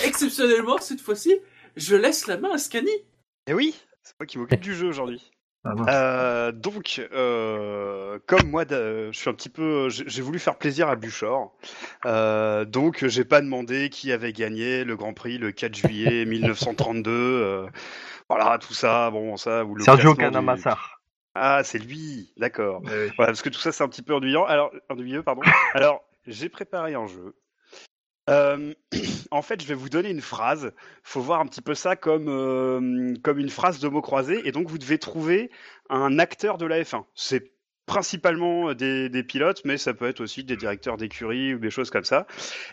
exceptionnellement, cette fois-ci, je laisse la main à Scani. Eh oui, c'est moi qui m'occupe du jeu aujourd'hui. Ah, euh, donc, euh, comme moi, je suis un petit peu, j'ai voulu faire plaisir à Buchor, euh, donc j'ai pas demandé qui avait gagné le Grand Prix le 4 juillet 1932. voilà, tout ça, bon, ça. Ou le Sergio Canamassar. Ah, c'est lui, d'accord. Voilà, parce que tout ça, c'est un petit peu ennuyant. Alors, ennuyeux, pardon. Alors, j'ai préparé un jeu euh, en fait, je vais vous donner une phrase. Faut voir un petit peu ça comme euh, comme une phrase de mots croisés, et donc vous devez trouver un acteur de la F1. C'est principalement des, des, pilotes, mais ça peut être aussi des directeurs d'écurie ou des choses comme ça.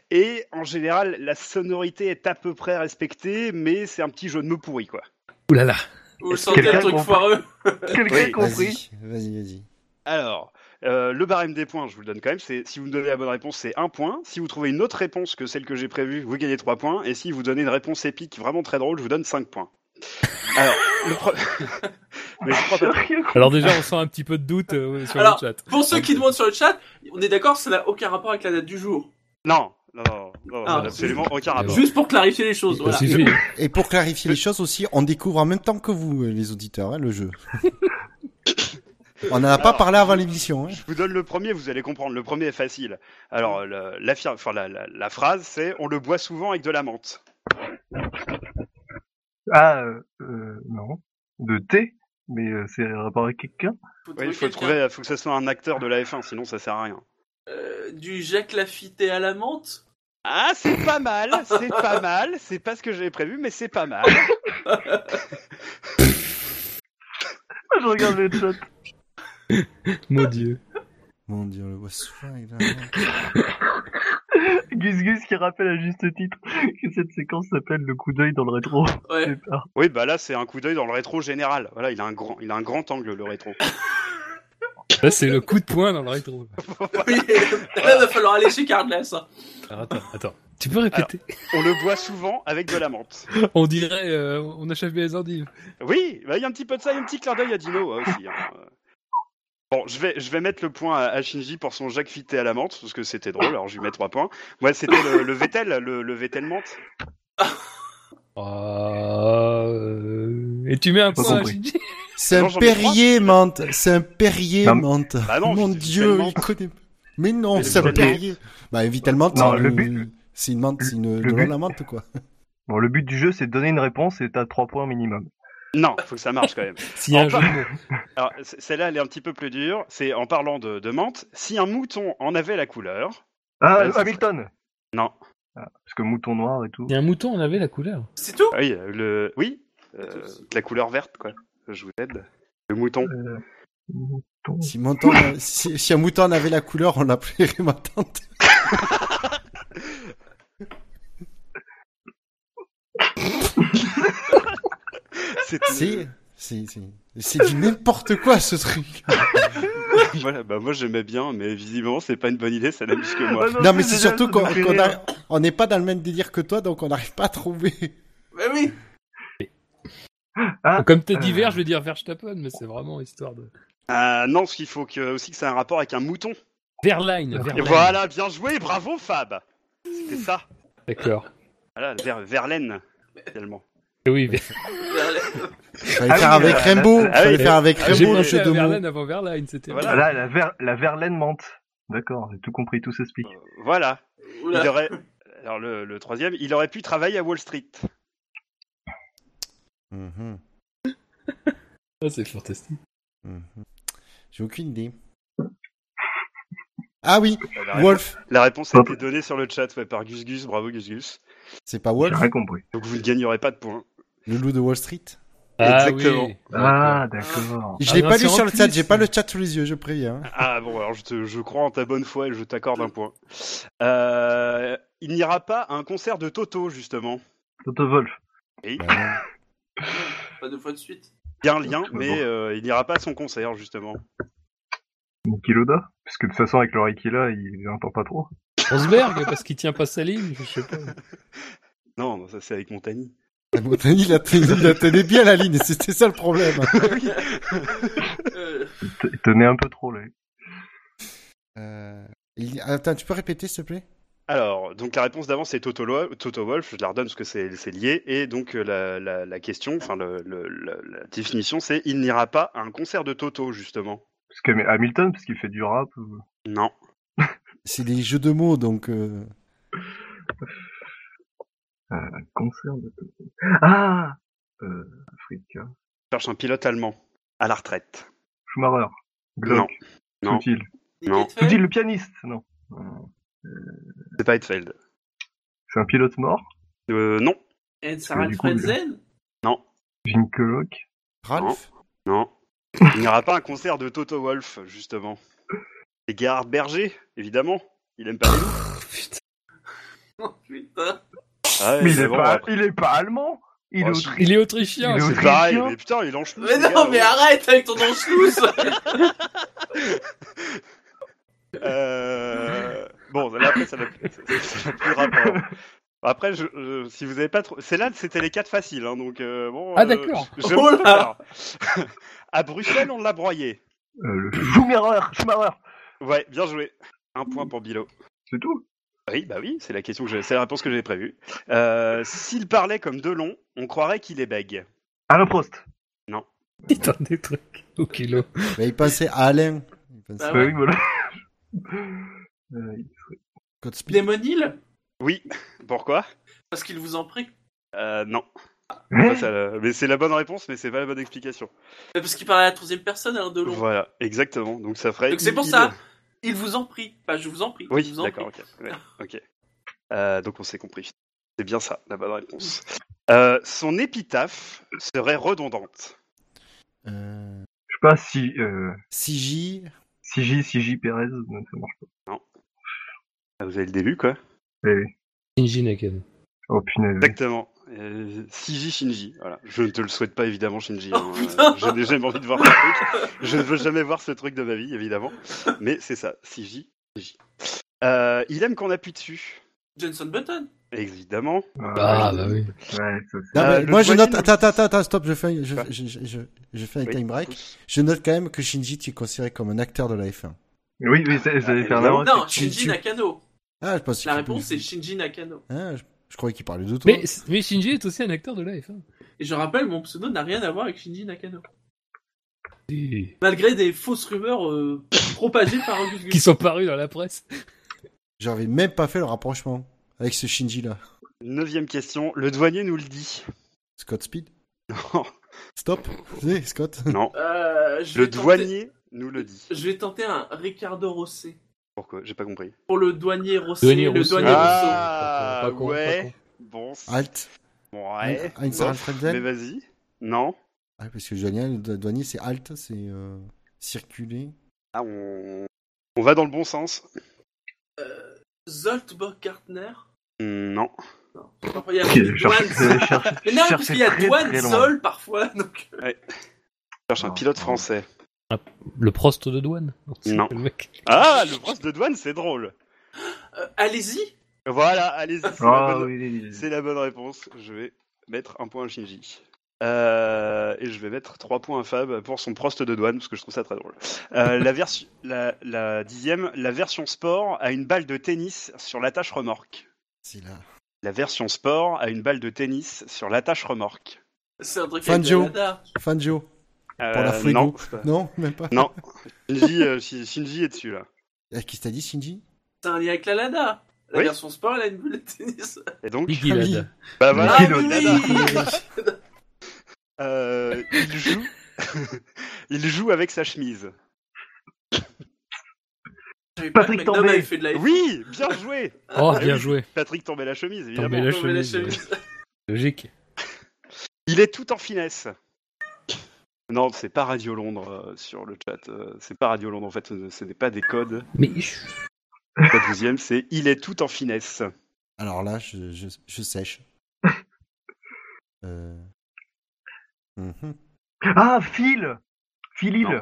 Et en général, la sonorité est à peu près respectée, mais c'est un petit jeu de mots pourri, quoi. Ouh là là. Vous sentez un truc foireux Quelqu'un compris Vas-y, vas-y. Alors, euh, le barème des points, je vous le donne quand même. C'est si vous me donnez la bonne réponse, c'est un point. Si vous trouvez une autre réponse que celle que j'ai prévue, vous gagnez trois points. Et si vous donnez une réponse épique vraiment très drôle, je vous donne cinq points. Alors, Alors déjà, on sent un petit peu de doute euh, sur le chat. Pour ceux qui demandent sur le chat, on est d'accord, ça n'a aucun rapport avec la date du jour. Non, non, non, ah, absolument aucun rapport. Juste pour clarifier les choses. Voilà. Et pour clarifier les choses aussi, on découvre en même temps que vous, les auditeurs, hein, le jeu. On n'en a pas parlé avant l'émission. Hein. Je vous donne le premier, vous allez comprendre. Le premier est facile. Alors, la, la, phrase, c'est On le boit souvent avec de la menthe. Ah, euh, euh non. De thé Mais euh, c'est rapport avec quelqu'un Oui, il faut trouver, faut que ce soit un acteur de la F1, sinon ça sert à rien. Euh, du Jacques Lafitte à la menthe? Ah, c'est pas mal, c'est pas mal. C'est pas ce que j'avais prévu, mais c'est pas mal. Je regarde les chats. Mon dieu. Mon dieu, le voit souvent. Gus Gus qui rappelle à juste titre que cette séquence s'appelle le coup d'œil dans le rétro. Oui, bah là c'est un coup d'œil dans le rétro général. Voilà, il a un grand, il a un grand angle le rétro. Là c'est le coup de poing dans le rétro. oui, là va falloir aller chez Cardless. Attends, attends. Tu peux répéter? On le boit souvent avec de la menthe. on dirait, euh, on achève bien les endives. Oui, bah, il y a un petit peu de ça, il y a un petit clin d'œil à Dino aussi. Hein. Bon, je vais, je vais mettre le point à, Shinji pour son Jacques Fité à la menthe, parce que c'était drôle, alors je lui mets trois points. Moi, c'était le, le, Vettel, le, le Vettel menthe. Euh... Et tu mets un point à Shinji? C'est un Perrier menthe, c'est un Perrier menthe. Bah non, Mon dieu, il connaît... Mais non, c'est un Perrier. Bah, menthe, c'est le but... C'est une menthe, c'est une... de la menthe, quoi. Bon, le but du jeu, c'est de donner une réponse et t'as trois points minimum. Non, faut que ça marche quand même. si un Alors, celle-là, elle est un petit peu plus dure. C'est en parlant de, de, menthe. Si un mouton en avait la couleur. Ah, Hamilton Non. Ah, parce que mouton noir et tout. Et un mouton en avait la couleur. C'est tout? Oui, le... oui euh, la couleur verte, quoi. Je vous aide. Le mouton. Euh, si, mouton si, si, un mouton en avait la couleur, on l'appellerait ma tante. C'est c'est du n'importe quoi ce truc. voilà, bah moi j'aimais bien, mais visiblement c'est pas une bonne idée, ça n'amuse que moi. non, mais c'est surtout qu'on n'est pas dans le même délire que toi, donc on n'arrive pas à trouver. Mais oui. Ah, Comme t'es divers, je vais dire Verstappen, mais c'est vraiment histoire de. Euh, non, ce qu'il faut que, aussi que ça ait un rapport avec un mouton. Verline, Et Verlaine. voilà, bien joué, bravo Fab C'était ça. D'accord. Voilà, Ver Verlaine, finalement. Oui, Ver- Fallait Ah faire oui, avec euh, Rainbow. ah Fallait oui, faire avec ah, j'ai Rainbow le jeu de mots. Verlaine avant Verline, c'était. Voilà. Là, la, ver la verlaine menthe. D'accord, j'ai tout compris, tout s'explique. Voilà. Oula. Il aurait... Alors le, le troisième, il aurait pu travailler à Wall Street. Mhm, Ah, c'est fantastique. mhm. J'ai aucune idée. Ah oui, La réponse, Wolf. la réponse a été donnée sur le chat ouais, par Gus Gus, bravo Gus Gus. C'est pas J'ai Wolf, rien compris. Donc vous ne gagnerez pas de points. Le loup de Wall Street. Ah, Exactement. oui. Ah, d'accord. Je Ah l'ai non, pas lu sur le chat, j'ai pas le chat sous les yeux, je préviens. hein. Ah bon, alors je, te- je crois en ta bonne foi et je t'accorde un point. Euh, il n'ira pas à un concert de Toto, justement. Toto Wolf. Oui, Bah. Pas deux fois de suite. il y a un lien, Bon. mais euh, il n'ira pas à son concert, justement. Niki Loda Parce que de toute façon, avec l'oreille qu'il a, il entend pas trop. Rosberg, parce qu'il tient pas sa ligne, je sais pas. Non, non, ça c'est avec Montagny. La Montagny, il, a tenu- il a tenu bien la ligne, c'était ça le problème. Il te- il tenait un peu trop, là. Euh, il- Attends, tu peux répéter s'il te plaît? Alors, donc la réponse d'avant c'est Toto, Lo- Toto Wolf, je la redonne parce que c'est c'est lié, et donc euh, la, la, la question, enfin le, le- la, la définition c'est il n'ira pas à un concert de Toto, justement. Parce que mais Hamilton, parce qu'il fait du rap. ou- Non. C'est des jeux de mots, donc... euh, Un concert de Toto. Ah euh, Africa. cherche un pilote allemand, à la retraite. Schumacher. Glock. Non. Soutil. Non. Soutil, le pianiste. Non. Euh, C'est pas Hetfeld. C'est un pilote mort. Euh, non, Et Sarah Frenzen Gynécologue. Ralph non. Il n'ira pas à un concert de Toto Wolf, justement. Et Gerhard Berger, évidemment. Il aime pas les loups. Oh putain. Ah ouais, mais il est, bon, pas, après, il est pas allemand. Il Oh, est. Il est autrichien. Il est c'est- pareil, mais putain, il enchaîne. Mais non, mais arrête avec ton anschluss Euh... Bon, là, après, ça n'a plus rapport. Après, je, je- si vous avez pas trop, c'est là, c'était les quatre faciles, hein, donc euh, bon. Ah, euh, d'accord. je- Oh là. À Bruxelles, on l'a broyé. Euh, le Schumacher. Schumacher. Ouais, bien joué. Un point pour Bilo. C'est tout. Oui, bah oui, c'est la question que j'ai, c'est la réponse que j'avais prévue. Euh, S'il parlait comme Delon, on croirait qu'il est bègue. Alain Prost. Il donne des trucs au kilo. Il pensait à Alain. Il pensait Ah ouais. oui, voilà. Euh, il serait- Godspeed. Demon Hill Oui. Pourquoi? Parce qu'il vous en prie. euh, Non. Hein ça, mais c'est la bonne réponse, mais c'est pas la bonne explication. Mais Parce qu'il parlait à la troisième personne, hein, de long. Voilà, exactement. Donc ça ferait. Donc c'est pour il- ça. Il vous en prie. Pas je vous en prie. Oui, d'accord, ok. ouais, ok. Euh, donc on s'est compris. C'est bien ça, la bonne réponse. Euh, son épitaphe serait redondante. Euh, Je sais pas si. Euh, 6J. CJ, CJ Perez, non, ça marche pas. Ah, Vous avez le début, quoi? Eh, Shinji Nakano. oh punaise. Exactement. Euh, Shinji Shinji. Voilà. Je ne te le souhaite pas, évidemment, Shinji. Oh, hein. putain. je n'ai jamais envie de voir ce truc. Je ne veux jamais voir ce truc de ma vie, évidemment. Mais c'est ça, Shinji Shinji. Euh, il aime qu'on appuie dessus. Johnson Button. Évidemment. Ah, bah oui. Ouais, ça, c'est- Non, Euh, moi je note. Attends, attends, attends, stop, je fais, je, Quoi je, je, je, je fais un Oui, time break. pousse. Je note quand même que Shinji, tu es considéré comme un acteur de la F1. Oui, oui, ça- j'allais faire la évidemment. remarque. Non, Shinji tu- Nakano. Ah, je pense La réponse c'est Shinji Nakano. Ah, je, je croyais qu'il parlait de toi. Mais, mais Shinji est aussi un acteur de la F1. Et je rappelle, mon pseudo n'a rien à voir avec Shinji Nakano. Et- Malgré des fausses rumeurs euh, propagées par Gus Gus. Qui sont parus dans la presse. J'avais même pas fait le rapprochement avec ce Shinji là. Neuvième question. Le douanier nous le dit. Scott Speed? Non. Stop. Scott. non. Euh, je Le tenter- douanier nous le dit. Je vais tenter un Ricardo Rosset. Pourquoi? J'ai pas compris. Pour le douanier Rosset, Douanier le Rousseau. douanier Rousseau. Ah, Pas con, pas con, ouais. pas con. Bon. Alt. Ouais. Heinz Alfredsen. Mais vas-y. Non. Ah, parce que Johnny, le douanier, c'est Alt, c'est euh, circuler. Ah, on... on va dans le bon sens. Euh, Zolt. Non. Non. Il y a Douane cherche- Mais non, parce qu'il y a Douane. Sol parfois. Donc... Je cherche un pilote français. Le Prost de douane Non. le mec. Ah, le bras de douane, c'est drôle. Euh, Allez-y. Voilà, allez-y, c'est la, Ah bonne... oui, oui, oui. c'est la bonne réponse. Je vais mettre un point à Shinji. Euh, et je vais mettre 3 points à Fab pour son prost de douane, parce que je trouve ça très drôle. Euh, la, version, la, la dixième, la version sport a une balle de tennis sur l'attache remorque. Si là. La version sport a une balle de tennis sur l'attache remorque. C'est un truc Fangio. Fangio. Pour Euh, la Fuego. non, c'est pas- Non, même pas. non. Shinji, euh, Shi- Shinji est dessus là. Eh, Qui t'a dit, Shinji? C'est un lien avec la Lada. La Oui. version sport, elle a une boule de tennis. Et donc, Biggie Ah oui. Lad. bah voilà, Ah oui. Lada. Euh, il joue, il joue avec sa chemise. Patrick que Tambay. fait de la Oui, bien joué. Oh, Ah bien oui. joué. Patrick tombait la chemise, évidemment. Tombait la chemise. Logique. Il est tout en finesse. Non, c'est pas Radio Londres euh, sur le chat. euh, c'est pas Radio Londres en fait. euh, Ce n'est pas des codes. Mais La deuxième, c'est il est tout en finesse. Alors là, je, je, je sèche. Euh... mhm. Ah, fil Fil il Non.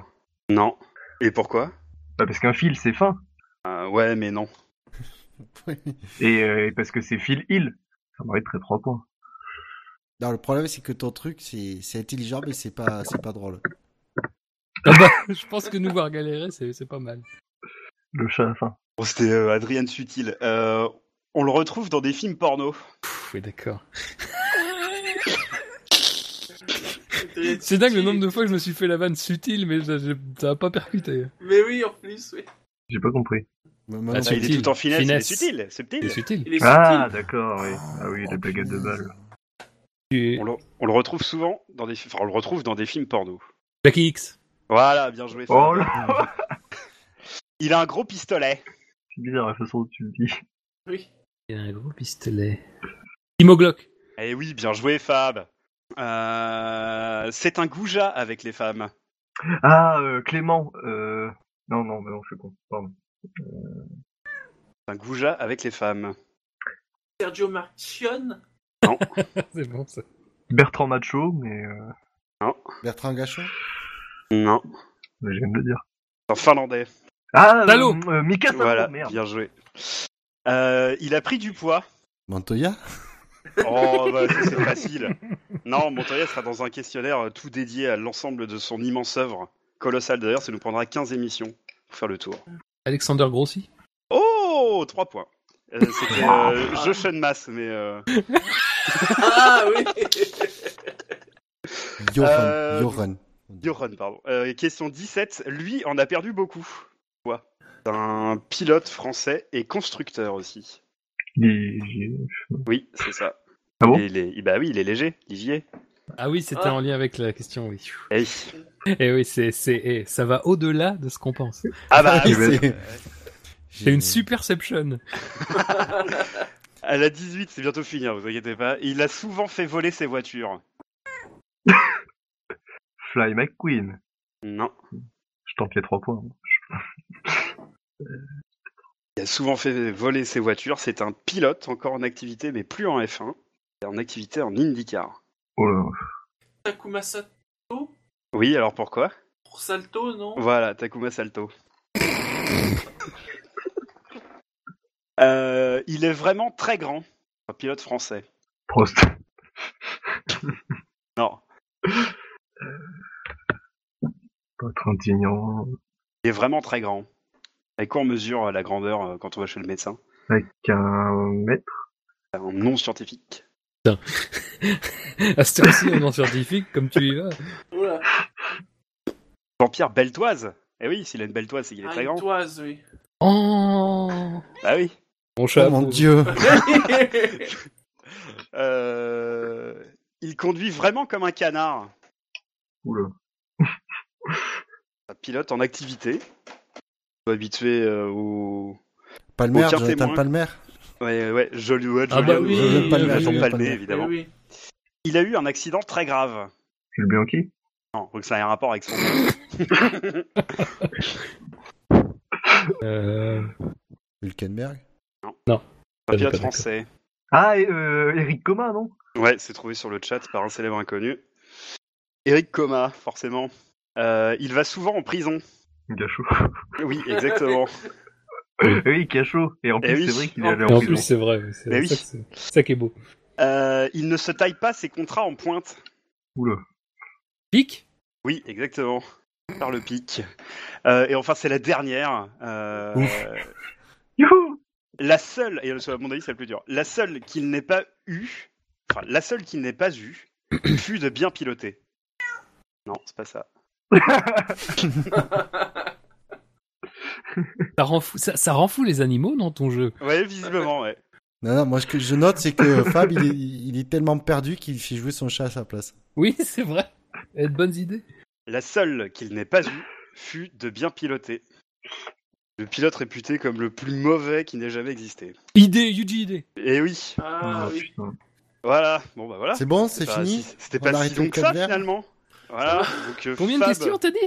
Non. Et pourquoi? Bah, Parce qu'un fil, c'est fin. Euh, Ouais, mais non. Et, euh, et parce que c'est fil il. Ça mériterait 3 points. Non, le problème, c'est que ton truc, c'est c'est intelligent, mais c'est pas, c'est pas drôle. Ah bah, je pense que nous voir galérer, c'est c'est pas mal. Le chat à la fin. Bon, C'était euh, Adrien Sutil. Euh, on le retrouve dans des films porno. Pff, oui, d'accord. C'est dingue le nombre de fois que je me suis fait la vanne subtile, mais ça ça a pas percuté. Mais oui, en plus, oui. J'ai pas compris. Moi Ah, non Ah, il est tout en finesse, Finesse. il est subtil, subtil. C'est subtil. Il est Ah, d'accord, oui. Ah oui, la baguette de balle. Tu- On le, on le retrouve souvent dans des, fi- enfin, on le retrouve dans des films porno. Jackie X. Voilà, bien joué. Fab. Oh là Il a un gros pistolet. C'est bizarre la façon dont tu le dis. Oui. Il a un gros pistolet. Timo Glock. Eh oui, bien joué, Fab. Euh, c'est un goujat avec les femmes. Ah, euh, Clément. Euh... Non, non, mais non, je suis con. Pardon. C'est un goujat avec les femmes. Sergio Marchion. c'est bon ça. Bertrand Macho, mais euh... Bertrand Gachon? Non, mais je viens de le dire. c'est un finlandais. Ah, Talo. euh, euh, Mika Voilà, merde. bien joué. Euh, il a pris du poids. Montoya? Oh, bah, ça, c'est facile. Non, Montoya sera dans un questionnaire euh, tout dédié à l'ensemble de son immense œuvre. Colossal d'ailleurs, ça nous prendra 15 émissions pour faire le tour. Alexander Grossi? Oh 3 points. Euh, C'était euh, Jochen Mass, mais... euh, Ah oui. Johan. Euh, Johan. Johan, pardon. Euh, question 17. Lui en a perdu beaucoup. Quoi? C'est un pilote français et constructeur aussi. Est- Oui, c'est ça. Ah bon? Il est, il- Bah oui, il est léger, Ligier. Ah oui, c'était Ah. en lien avec la question, oui. Eh, Et oui, c'est, c'est, eh, ça va au-delà de ce qu'on pense. Ah bah, Oui, oui, c'est- C'est une superception. à la 18, c'est bientôt fini, hein, vous inquiétez pas. Il a souvent fait voler ses voitures. Fly McQueen. Non. Je tente les 3 points. Il a souvent fait voler ses voitures. C'est un pilote encore en activité, mais plus en F1. Il est en activité en IndyCar. Oh là. Takuma Sato? Oui, alors pourquoi? Pour Salto, non? Voilà, Takuma Salto. Euh, il est vraiment très grand. Un pilote français. Prost. Non. Pas Trintignant. Il est vraiment très grand. Avec quoi on mesure euh, la grandeur euh, quand on va chez le médecin? Avec un mètre. Un nom scientifique. À cette heure-ci, on est en scientifique, comme tu y vas. Oula. Jean-Pierre Beltoise Eh oui, s'il a une Beltoise, c'est qu'il est Ah, très grand. toise, oui. Oh, Ah oui. Mon chat. Oh mon dieu Euh, Il conduit vraiment comme un canard. Oula. Un pilote en activité. Habitué euh, au... Palmer, Aucun Jonathan témoin. Palmer Ouais, ouais, joli, ouais, Ah joli, bah oui, euh, Palmer, Jonathan Palmer, Palmer. évidemment. Oui, oui. Il a eu un accident très grave. Jules Bianchi? Non, donc ça a un rapport avec son Euh, Hülkenberg pilote d'accord. français. Ah, et, euh, Eric Coma, non? Ouais, c'est trouvé sur le chat par un célèbre inconnu. Eric Coma, forcément. Euh, il va souvent en prison. Gachot. Oui, exactement. oui, Cachot. Et en Eh plus, oui. c'est vrai qu'il est En allé Et en en prison. plus, c'est vrai. C'est Mais oui. ça, qui est beau. Euh, il ne se taille pas ses contrats en pointe. Oula. Pic? Oui, exactement. Par le pic. Euh, et enfin, c'est la dernière. euh, Youhou la seule, et à mon avis, c'est le plus dur. La seule qu'il n'ait pas eu, enfin, la seule qu'il n'ait pas eu, fut de bien piloter. Non, c'est pas ça. ça rend, fou, ça, ça rend fou les animaux dans ton jeu. Ouais, visiblement, ouais. Non, non, moi ce que je note, c'est que Fab, il est, il est tellement perdu qu'il fait jouer son chat à sa place. Oui, c'est vrai. Et de bonnes idées. La seule qu'il n'ait pas eu fut de bien piloter. Le pilote réputé comme le plus mauvais qui n'ait jamais existé. Idée, Yuji idée. Et oui, Ah Ah, oui. voilà. Bon bah voilà. C'est bon, c'est pas fini C'était pas si long que ça finalement. Voilà. Donc, euh, Combien de questions t'as dit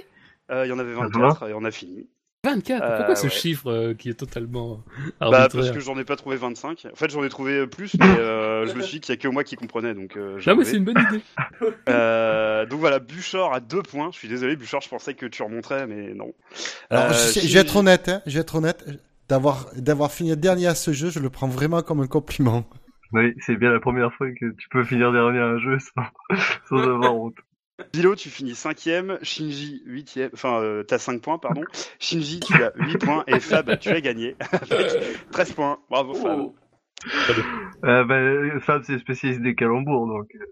euh, Il y en avait 24 et on a fini. 24. Euh, Pourquoi ce ouais. chiffre euh, qui est totalement Bah arbitraire parce que j'en ai pas trouvé 25. En fait j'en ai trouvé euh, plus, mais euh, je me suis dit qu'il y a que moi qui comprenais, donc euh, Non mais enlevé. c'est une bonne idée. Euh, donc voilà, Buchor à deux points. Je suis désolé, Buchor, je pensais que tu remonterais, mais non. Alors, Euh, je vais être honnête, hein, je vais être honnête. D'avoir, d'avoir fini dernier à ce jeu, je le prends vraiment comme un compliment. Oui, c'est bien la première fois que tu peux finir dernier à un jeu sans, sans avoir honte. Bilo, tu finis cinquième, Shinji huitième, enfin euh, t'as 5 points, pardon. Shinji, tu as 8 points, et Fab, tu as gagné avec 13 points. Bravo Fab. Oh. Euh, bah, Fab, c'est spécialiste des calembours, donc. euh,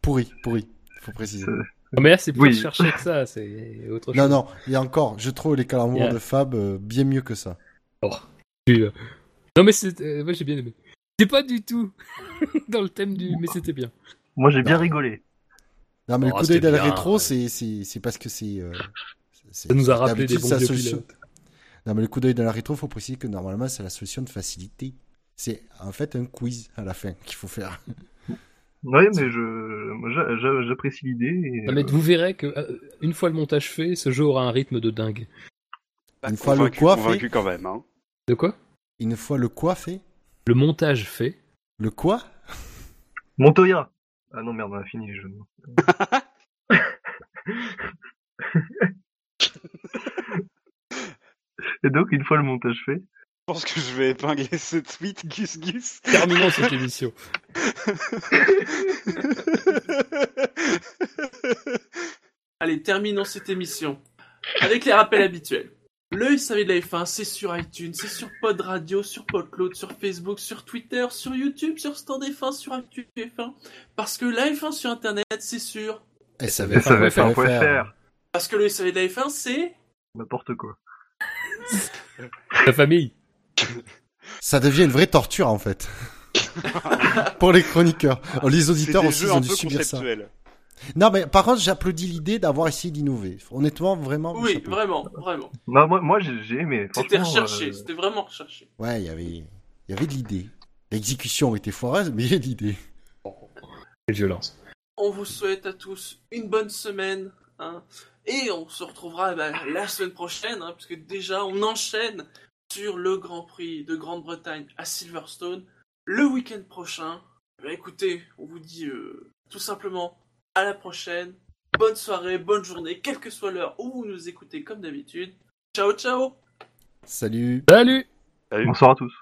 Pourri, pourri, faut préciser. C'est- Non, mais là c'est plus Oui. chercher que ça, c'est autre chose. Non, non, il y a encore, je trouve les calembours Yeah. de Fab euh, bien mieux que ça. Puis, euh, Non mais c'est, euh, moi j'ai bien aimé. C'est pas du tout dans le thème du, mais c'était bien. Moi, j'ai bien rigolé. Non, mais Oh, le coup d'œil le bien, rétro, ouais. c'est, c'est, c'est parce que c'est. euh, c'est- Ça nous a rappelé des bons la vieux solution. pilotes. Non, mais le coup d'œil dans la rétro, faut préciser que normalement, c'est la solution de facilité. C'est en fait un quiz à la fin qu'il faut faire. Oui, mais je, moi, j'a- j'a- j'apprécie l'idée. et, Non, mais euh, vous verrez que euh, une fois le montage fait, ce jeu aura un rythme de dingue. Bah, Une fois le quoi fait Convaincu quand même. Hein. De quoi? Une fois le quoi fait Le montage fait. Le quoi? Montoya. Ah non, merde, on a fini les jeux. Et donc, une fois le montage fait, Je pense que je vais épingler ce tweet, Gus Gus. Terminons cette émission. Allez, terminons cette émission avec les rappels habituels. Le SAV de la F1, c'est sur iTunes, c'est sur Pod Radio, sur Podcloud, sur Facebook, sur Twitter, sur YouTube, sur Stand F1, sur Actu F1. Parce que la F1 sur Internet, c'est sûr. SAV ça va faire un point faire. Parce que le SAV de la F1, c'est... N'importe quoi. La famille. Ça devient une vraie torture en fait. Pour les chroniqueurs. Les auditeurs aussi ils ont dû subir ça. Non, mais par contre, j'applaudis l'idée d'avoir essayé d'innover. Honnêtement, vraiment. Oui, chapeau. vraiment, vraiment. Non, moi, moi j'ai aimé. C'était recherché, euh, c'était vraiment recherché. Ouais, il y avait, il y avait de l'idée. L'exécution était foireuse, mais il y a de l'idée. Quelle violence. On vous souhaite à tous une bonne semaine. hein. et on se retrouvera bah, la semaine prochaine, hein, puisque déjà on enchaîne sur le Grand Prix de Grande-Bretagne à Silverstone le week-end prochain. Bah, écoutez, on vous dit euh, tout simplement à la prochaine. Bonne soirée, bonne journée, quelle que soit l'heure où vous nous écoutez comme d'habitude. Ciao, ciao Salut. Salut Bonsoir à tous.